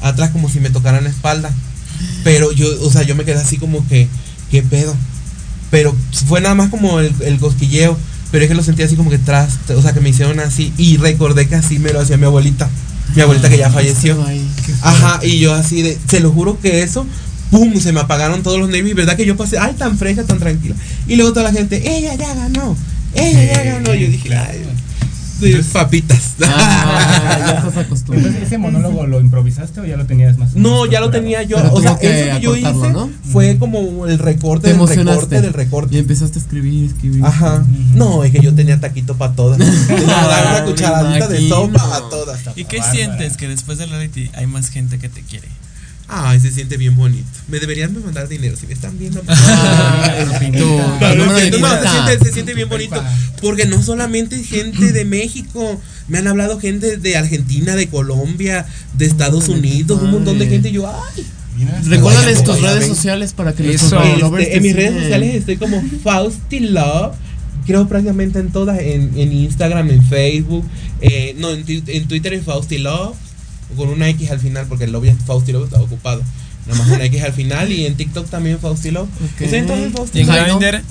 atrás como si me tocaran la espalda. Pero yo, o sea, yo me quedé así como que, ¿qué pedo? Pero fue nada más como el, el cosquilleo. Pero es que lo sentí así como que tras, o sea, que me hicieron así. Y recordé que así me lo hacía mi abuelita. Mi abuelita que ya falleció. Ay, qué Ajá, y yo así de, se lo juro que eso, ¡pum! Se me apagaron todos los nervios. Y verdad que yo pasé, ay, tan fresca, tan tranquila. Y luego toda la gente, ella ya ganó, ella ya Sí, ganó. Yo dije, ay, papitas. Ah, ya estás acostumbrado. Entonces, ¿ese monólogo lo improvisaste o ya lo tenías más No, ya lo tenía yo. Pero o sea, eso que yo hice ¿no? fue como el recorte Te del recorte del recorte. Y empezaste a escribir, escribir. Ajá. No, es que yo tenía taquito para todas. Tenía dar una cucharadita de sopa a todas. ¿Y qué sientes? Que después del reality hay más gente que te quiere. Ay, se siente bien bonito. Me deberían mandar dinero si me están viendo. Se siente, bien bonito. Porque no solamente gente de México, me han hablado gente de Argentina, de Colombia, de Estados Unidos, un montón de gente. Y yo, ay. Recuérdales tus redes sociales para que followers Este, te en mis redes sociales estoy como Fausti Love. Creo prácticamente en todas, en, en Instagram, en Facebook. eh, no, en Twitter es Fausti Love. Con una X al final, porque el lobby es Fausti Love estaba ocupado. Nada más una X al final. Y en TikTok también Fausti Love. Ok. Estoy en todas en. Grindr?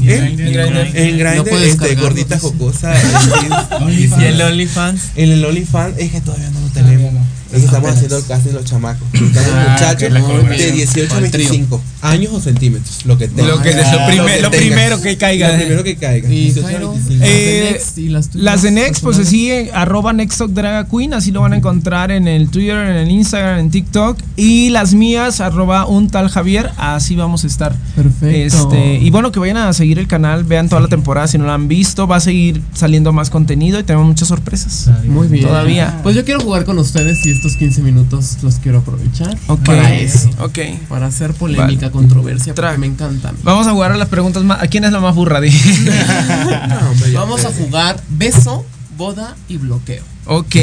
¿Eh? Grindr, Grindr. En No Grindr, este, gordita jocosa. ¿Y el OnlyFans? En el OnlyFans es que todavía no lo tenemos. No. Es que estamos Apenas. haciendo el casting los chamacos. Ah, muchachos de colaboración. 18 a Al trío. 25 años o centímetros. Lo que tenga. Lo que es lo, Ah, primer- lo primero que caiga. Lo primero que caiga. Y 18 a Jairo, 25. las Eh, de Next y las de Next, pues personales. así, eh, arroba Draga Queen, así lo van a encontrar en el Twitter, en el Instagram, en TikTok. Y las mías, arroba un tal Javier, así vamos a estar. Perfecto. Este, y bueno, que vayan a seguir el canal, vean toda la temporada si no la han visto, va a seguir saliendo más contenido y tenemos muchas sorpresas. Muy bien. Todavía. Pues yo quiero jugar con ustedes si estos 15 minutos los quiero aprovechar Ok, para eso. ok. Para hacer polémica, controversia, porque me encanta. Vamos a jugar a las preguntas más. ¿A quién es la más burra? Vamos a jugar beso, boda y bloqueo. ok.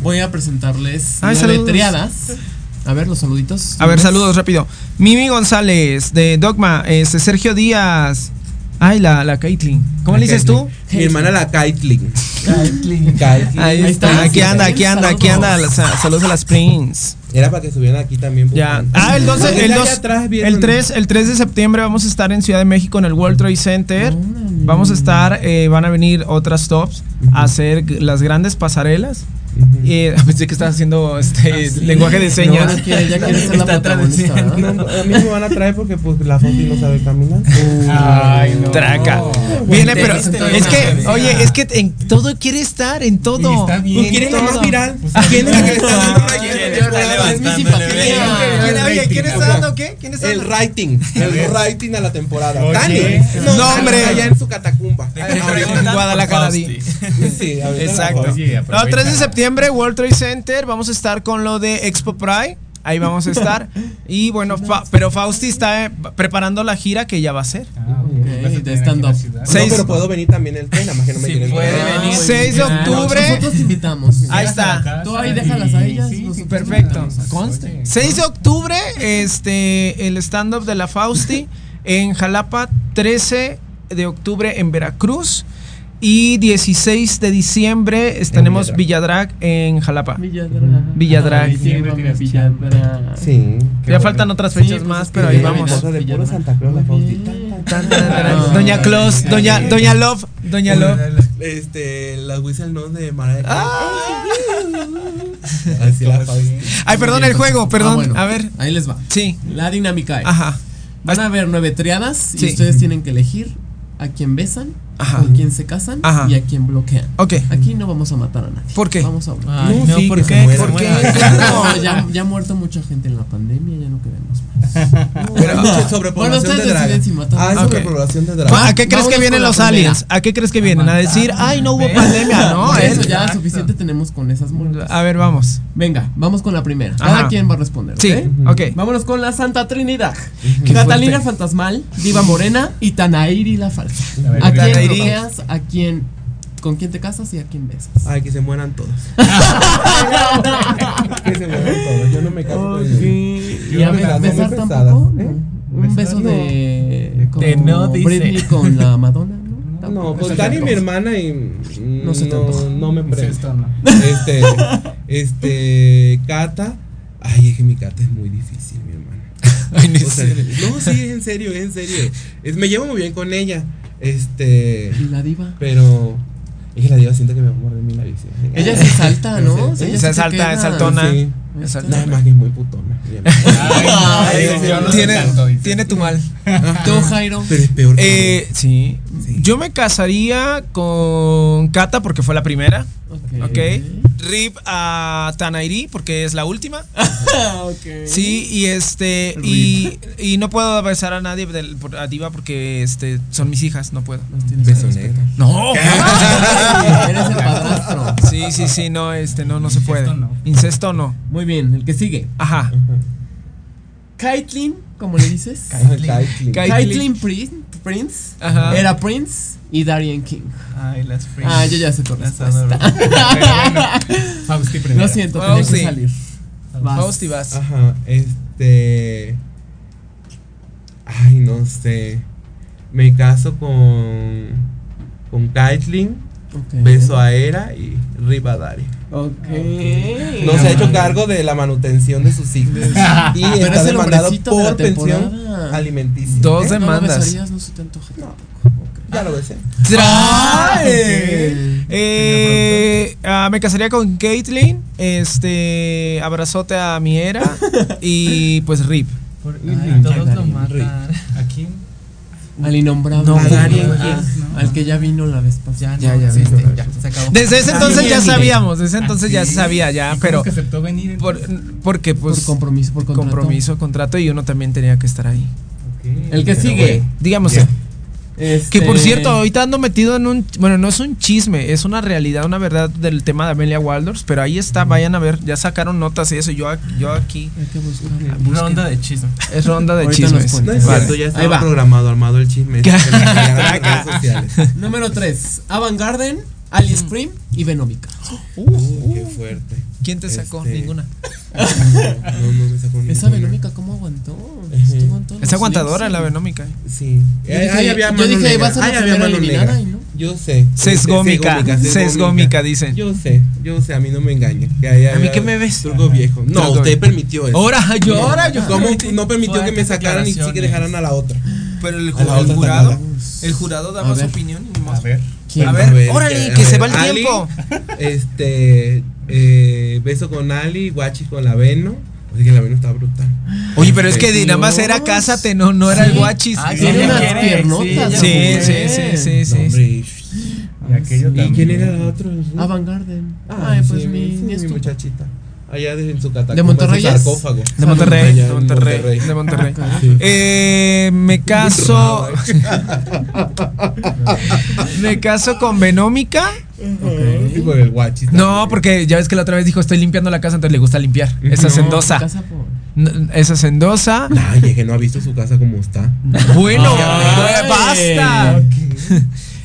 Voy a presentarles Ay, nueve saludos. triadas. A ver, los saluditos. A ver, saludos rápido. Mimi González de Dogma. Este, Sergio Díaz. Ay, la, la Caitlin. ¿Cómo le dices tú? Mi hermana la Caitlin. Caitlin. Caitlin. Ahí está. Aquí anda, aquí anda, aquí anda. Sa- Saludos a las Prince. Era para que estuvieran aquí también. Ya. Ah, el 12, Porque el, está 2, allá atrás viendo- el 3, el 3 de septiembre vamos a estar en Ciudad de México en el World Trade Center. Vamos a estar, eh, van a venir otras tops a hacer las grandes pasarelas. Eh, pensé que estabas haciendo este lenguaje de señas. No, quiere, ya quiere ser la Está protagonista, traduciendo. No, a mí me van a traer porque pues la Fausti no sabe caminar. Ay, no. Traca. Viene, pero es que, oye, es que en todo quiere estar, en todo. Pues, ¿Quién es la más viral? ¿Quién es la que le está dando? Es. ¿Quién, oye, ¿quién está dando qué? ¿Quién está El rating, el rating a la temporada. Dani. No, hombre. Allá en su catacumba. En Guadalajara. Sí, Exacto. la. No, 3 de septiembre, World Trade Center. Vamos a estar con lo de Expo Pride. Ahí vamos a estar. Y bueno, Fa- pero Fausti está eh, preparando la gira que ya va a ser. Ok, de stand-up. No, Seis- pero puedo venir también el tren, nada más que no me quieren puede traer. venir. 6 de octubre. Nosotros te invitamos. Ahí está. Tú ahí déjalas a ellas. nosotros Perfecto. invitamos. Conste. 6 de octubre, este, el stand-up de la Fausti en Jalapa. 13 de octubre en Veracruz. Y 16 de diciembre tenemos Villadrag en Jalapa. Villadrag. Villadrag. Ay, llévame, Villadrag. Sí. Ya faltan otras fechas más, pero ahí vamos. De puro Santa Claus, la. Doña Claus, Doña, Doña Love, Doña Love. Este, las whistle notes de Mariah Fausti. Ay, perdón el juego, perdón. Ah, bueno, A ver. Ahí les va. Sí. La dinámica es. Ajá. Van a haber nueve triadas y Sí. ustedes tienen que elegir a quién besan, Ajá. con quién se casan Ajá. y a quién bloquean. Ok. Aquí no vamos a matar a nadie. ¿Por qué? Vamos a bloquear. Ay, No, no, sí, ¿por qué? se muera. ¿Por qué? No, ya, ya ha muerto mucha gente en la pandemia, ya no queremos más. Pero Bueno, sobrepoblación ustedes de drag. deciden si matar. Hay Ok. sobrepoblación de drag. ¿A qué crees Vámonos que vienen los aliens? ¿A qué crees que vienen? A decir, ay, no hubo pandemia, ¿no? Por eso Es- ya suficiente tenemos con esas muertes. A ver, vamos. Venga, vamos con la primera. Cada Ajá. quien va a responder. Sí, ¿ok? ok. Vámonos con la Santa Trinidad. Catalina. Fantasmal, Diva Morena y Tanairi la falsa. ¿A quién Bloqueas? ¿A quién? ¿Con quién te casas y a quién besas? Ay, que se mueran todos. que se mueran todos. Yo no me caso con ellos. ¿Y Yo a no me caso, besar muy tampoco? No. ¿eh? Un beso de. De no dice. Britney con la Madonna, ¿no? No, pues Dani mi hermana y No se no, no me presta. Este, este, Cata. Ay, es que mi Cata es muy difícil, mi hermana. Ay, no O sea, no, sí, es en serio, es en serio. Es, me llevo muy bien con ella. Este, ¿Y la diva? pero es que la diva siento que me va a morder mi nariz. Ella se salta, ¿no? sea, ella Se sí te salta, queda- es saltona. Sí. Nada más que es muy putona. Tiene, tiene tu mal. Tú, Jairo. Pero es peor. que Eh, sí. Sí. Yo me casaría con Kata porque fue la primera. Ok. Rip a Tanairi porque es la última. ok. Sí, y este. Y, y no puedo besar a nadie del, a Diva porque este son mis hijas, no puedo. Beso negro. No. Eres el padrastro. Sí, sí, sí, no, este, no, no se puede. no. Incesto no. Muy bien, el que sigue. Ajá. Kaitlyn, ¿cómo le dices? Kaitlyn. Kaitlyn. Kaitlyn Prince, Prince Ajá. era Prince y Darian King. Ay, las Prince. Ah, yo ya sé tu Las respuesta. Fausti primero. Lo siento, tenía que salir. Vas. Fausti vas. Ajá, este. Ay, no sé. Me caso con. Con Kaitlyn, Beso a Era y Rivadari. Ok. No se ha hecho cargo de la manutención de sus hijos. y Pero está es el demandado hombrecito de la por pensión temporada. alimenticia. Dos ¿Eh? No demandas. no se te antoja tampoco. Ya lo besé. ¡Ay! Ok. Eh, ah, me casaría con Caitlyn. Este. Abrazote a mi era. y pues Rip. Por- ay, todos lo matan. ¿A quién? Al innombrable. No. Al que ya vino la vez pasada. Ya, Ya, viste. ya, se acabó. Desde ese entonces ya sabíamos. Desde ese entonces ya ¿Ah, se sabía, ya. ¿Y Pero. que aceptó venir Por, porque pues. por compromiso, por contrato. compromiso, contrato y uno también tenía que estar ahí. El que Pero sigue. Digamos. Que por Este- cierto, ahorita ando metido en un. Bueno, no es un chisme, es una realidad, una verdad del tema de Amelia Waldorf. Pero ahí está, vayan a ver. Ya sacaron notas y eso. Yo, yo aquí. Busquen. Ronda de chisme. Es ronda de chismes. No es Vale. cierto, ya Ahí va. programado, armado el chisme. Número 3. Avant Garden, Alice Scream y Venomica. Uh, qué fuerte. ¿Quién te sacó? Este- Ninguna. No, no me sacó Esa ninguna. Venomica, ¿cómo aguantó? Es aguantadora la sí. venómica. Sí. Yo Ahí- dije- ahí había yo mano dije, negra, va a ser la ahí había primera eliminada negra. y no. Yo sé. Sesgómica, Sesgómica, dicen. Yo sé, yo sé, a mí no me ahí ¿A mí qué me ves? Truco viejo. No, usted permitió eso. Ahora, yo, ahora yo. ¿Cómo no permitió que me sacaran y sí que dejaran a la otra? Pero el, jurado. El jurado A daba su ver. opinión. y modo. A ver. ¿Quién? A ver, órale, que se va el tiempo. Este, eh, beso con Ali, guachi con la Veno. Oye, que la Veno está brutal. Oye, pero es que nada más era cásate, no, no era el guachis. Ah, Tiene ella unas quiere, piernotas. sí, Sí, sí, sí, sí, no, sí. hombre, Y aquello ¿Y también. quién era la otra? Avant Garden. Ah, Ay, pues sí, mi, sí, mi mi estupa. muchachita. Allá de, en su catacumba. ¿De Monterrey en su sarcófago. De Monterrey, Allá de Monterrey, de Monterrey. Sí. Eh, me caso. me caso con Venómica. Sí, por el guachi. No, porque ya ves que la otra vez dijo estoy limpiando la casa, entonces le gusta limpiar. Esa es No, endosa. casa por- N- Esa es endosa. Ay, es que no ha visto su casa como está. Bueno, Ay. basta.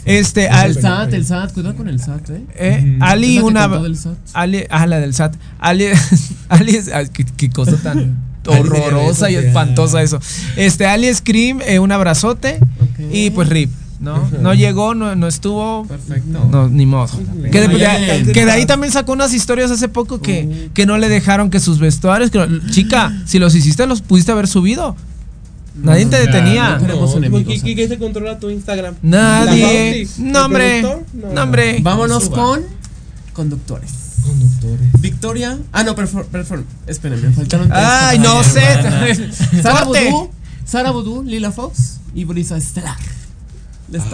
Este, El al, SAT, el SAT, cuidado con el SAT, eh. eh. Ali, una. SAT. Ali, ah, la del SAT. Ali, Ali es. ay, qué, qué cosa tan horrorosa y espantosa eso. Este, Ali Scream, eh, un abrazote. Y pues Rip, ¿no? No llegó, no, no estuvo. Perfecto. No, ni modo. Que de, Muy ya- bien. que de ahí también sacó unas historias hace poco que, que no le dejaron que sus vestuarios. que chica, si los hiciste, los pudiste haber subido. Nadie te detenía. no queremos No, enemigos ¿quién- aquí. ¿Quién se controla tu Instagram? Nadie. No, ¿El hombre. No, hombre. Vámonos Suba. con conductores. Conductores. Victoria. Ah, no, perfor, perfor- espérenme, me faltaron tres. Ay, no sé. Sara. Vudú, Sara Vudú, Lila Fox y Brisa Estelar.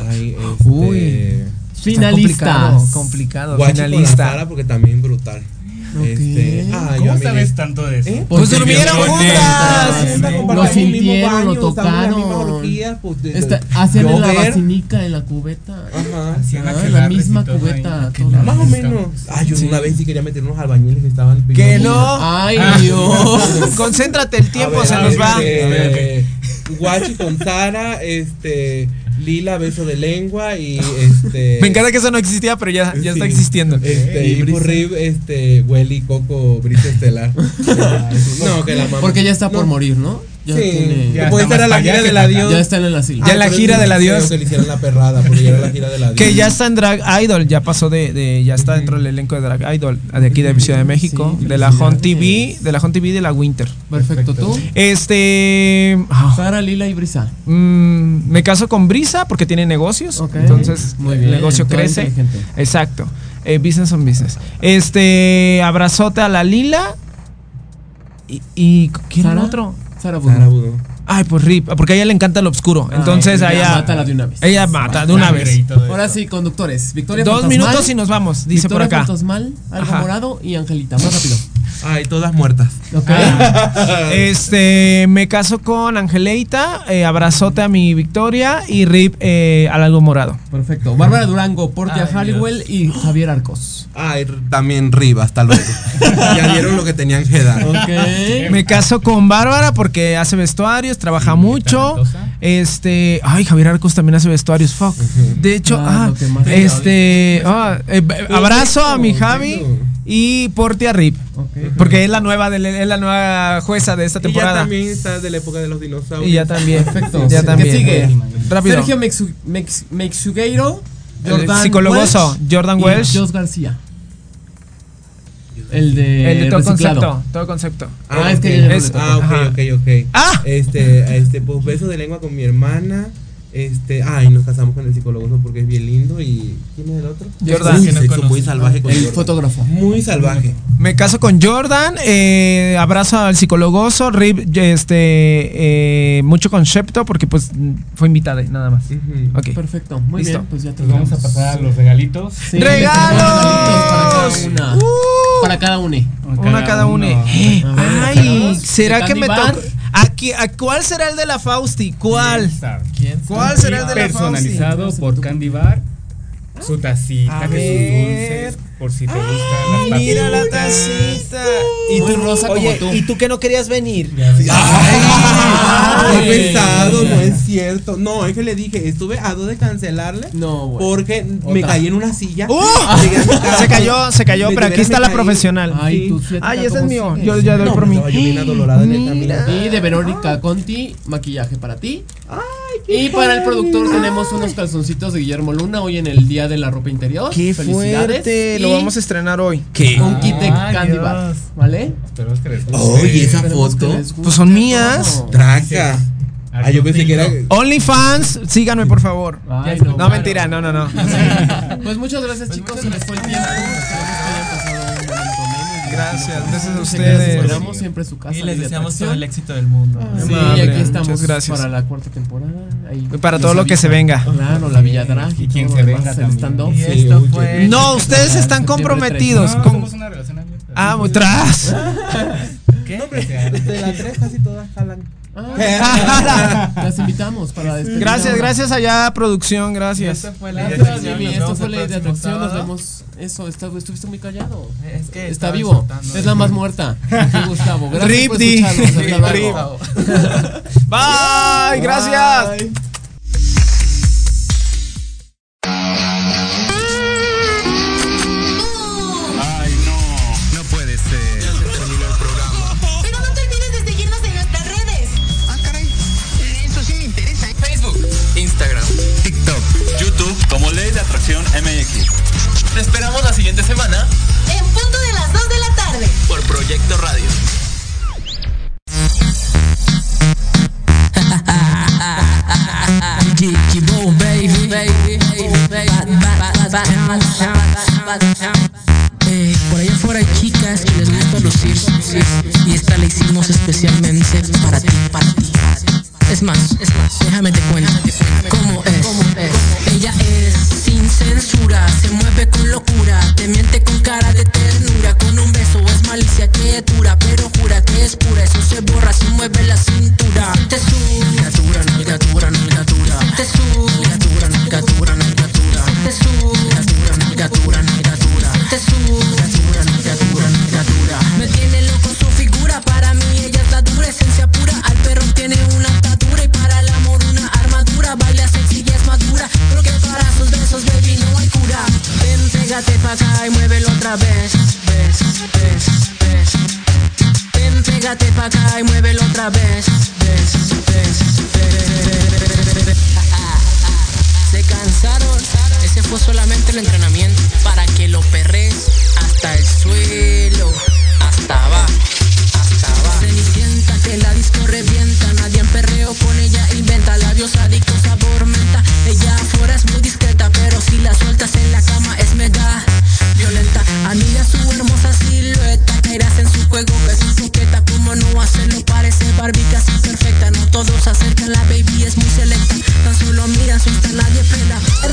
Ay, este. Uy. Finalistas. Complicado, complicado. Finalista. Porque también brutal. Ok. Este, ah, ¿Cómo sabes tanto de eso? ¿Eh? Pues durmieron juntas. Lo sintieron, lo tocaron. Está- Hacían en la vacinica en la cubeta. Ajá. Hacían Ah, la misma ahí. cubeta. Toda. Más o menos. Ah, yo una vez sí quería meter unos albañiles que estaban Que no. Ay, Dios. Concéntrate, el tiempo se nos va. eh, Guachi con Sara, este. Lila, beso de lengua y este. Me encanta que eso no existía, pero ya, ya está existiendo. Este, y por Rib, este, Welly, Coco, Brisa Estelar. no, que la mamá. Porque ya está por No. morir, ¿no? Ya sí, tiene. Ya puede está estar a la gira del adiós. Ya está en el asilo. Ya la por gira del adiós. Que le hicieran la perrada, porque ya era la gira del adiós. Que ya está en Drag Idol, ya pasó de, de- ya está dentro del elenco de Drag Idol, de aquí de Ciudad de México, Sí, de la Home TV, de la Home TV y de la Winter. Perfecto, tú. Este, ah, Sara, Lila y Brisa. mm, me caso con Brisa porque tiene negocios, entonces Muy el negocio crece. Exacto. Eh, business on business. Este, abrazote a la Lila y, y ¿quién era otro? Sara Vudú. Sara Budó. Ay, pues Rip, porque a ella le encanta lo oscuro. Entonces ella mátala de una vez. Ella mata de una vez. Ahora sí, conductores. Victoria Dos Fantasmal, minutos y nos vamos, dice Victoria por acá. Fantasmal, Algo Ajá. Morado y Angelita. Más rápido. Ay, todas muertas. Ok. Este, me caso con Angeleita, eh, abrazote a mi Victoria y Rip eh, al algo morado. Perfecto. Bárbara Durango, Portia Ay, Halliwell y Javier Arcos. Ay, también Rib, hasta luego. ya dieron lo que tenían que dar. Ok. Me caso con Bárbara porque hace vestuarios, trabaja Sí, mucho. Este, ay, Javier Arcos también hace vestuarios, fuck. De hecho, Ah, ah, este, ah, eh, abrazo a mi Javi y Porti a Rip, porque es la nueva de, es la nueva jueza de esta Y ya temporada. también está de la época de los dinosaurios. Y ya también. Perfecto. Ya ¿Qué también. sigue? Rápido. Sergio Mexu- Mex- Mexugueiro, El Jordan psicologoso, Welch Jordan y Welch. Jos García. El de, el de todo reciclado. concepto, todo concepto. Ah, es que Es-. Ah, ok, ok, ok. ¡Ah! Este, este, pues beso de lengua con mi hermana. Este, ay, nos casamos con el psicólogo porque es bien lindo y ¿quién es el otro? Jordan. Muy Que no sexo, conoce. muy salvaje con El Jordan. fotógrafo. Muy salvaje. Me caso con Jordan, eh, abrazo al psicologoso, Rip, este, eh, mucho concepto porque pues fue invitada y nada más. Ujú. Ok. Perfecto. Muy Listo. bien, pues ya Pues vamos a pasar a los regalitos. Sí, ¡Regalos! Para cada una. Uh. Para cada una. Una cada una. A ver, Ay. ¿será ¿De que me toca? Aquí, ¿a ¿Cuál será el de la Fausti? ¿Cuál? ¿Quién ¿Cuál será el de la Fausti? Personalizado por Candy Bar. Su tacita, que sus dulces, por si te gustan las Mira la tacita. Y tú, rosa como oye, tú. ¿y tú que no querías venir? Ay, qué pesado, no es cierto. No, es que le dije, estuve a dos de cancelarle. No, güey. Porque me caí en una silla. ¡Uh! Se cayó, se cayó, pero aquí está la caí. profesional. Ay, Sí. ciática, Ay, ese es ¿cómo mío. sigue? Yo ya doy No, por mí. en el camino. Y de Verónica Conti, maquillaje para ti. Y para el productor tenemos unos calzoncitos de Guillermo Luna hoy en el día de la ropa interior. Qué Felicidades. fuerte. Lo vamos a estrenar hoy. Un kit de Candy Bar, ¿vale? Esperemos que les guste. Oye, esa foto. Pues son mías. Traca. Ah, yo pensé que era. OnlyFans, síganme por favor. Ay, no, claro. mentira, no, no, no. Pues muchas gracias, chicos. Se les fue el tiempo. Gracias, gracias a ustedes. les esperamos siempre su casa. Y les de deseamos todo el éxito del mundo. Sí, Amable, y aquí estamos gracias. para la cuarta temporada. Ahí Y para todo lo que se venga. Claro, la Villa Drag Y quien todo se venga también. Y Sí, esto oye. fue. No, ustedes están comprometidos. No, con- somos una relación abierta. Ah, muy tras. ¿Qué? De las tres casi todas jalan. Ah, las invitamos para despedir. Gracias, gracias allá, producción, gracias. Esto fue la Gracias, atracción. Jimmy. Nos Esto fue el ley de atracción. Nos vemos. Eso, está, estuviste muy callado. Es que Está vivo. Es la más muerta. Gustavo. Gracias Rip, por Di. escucharnos. Hasta luego. Bye, gracias.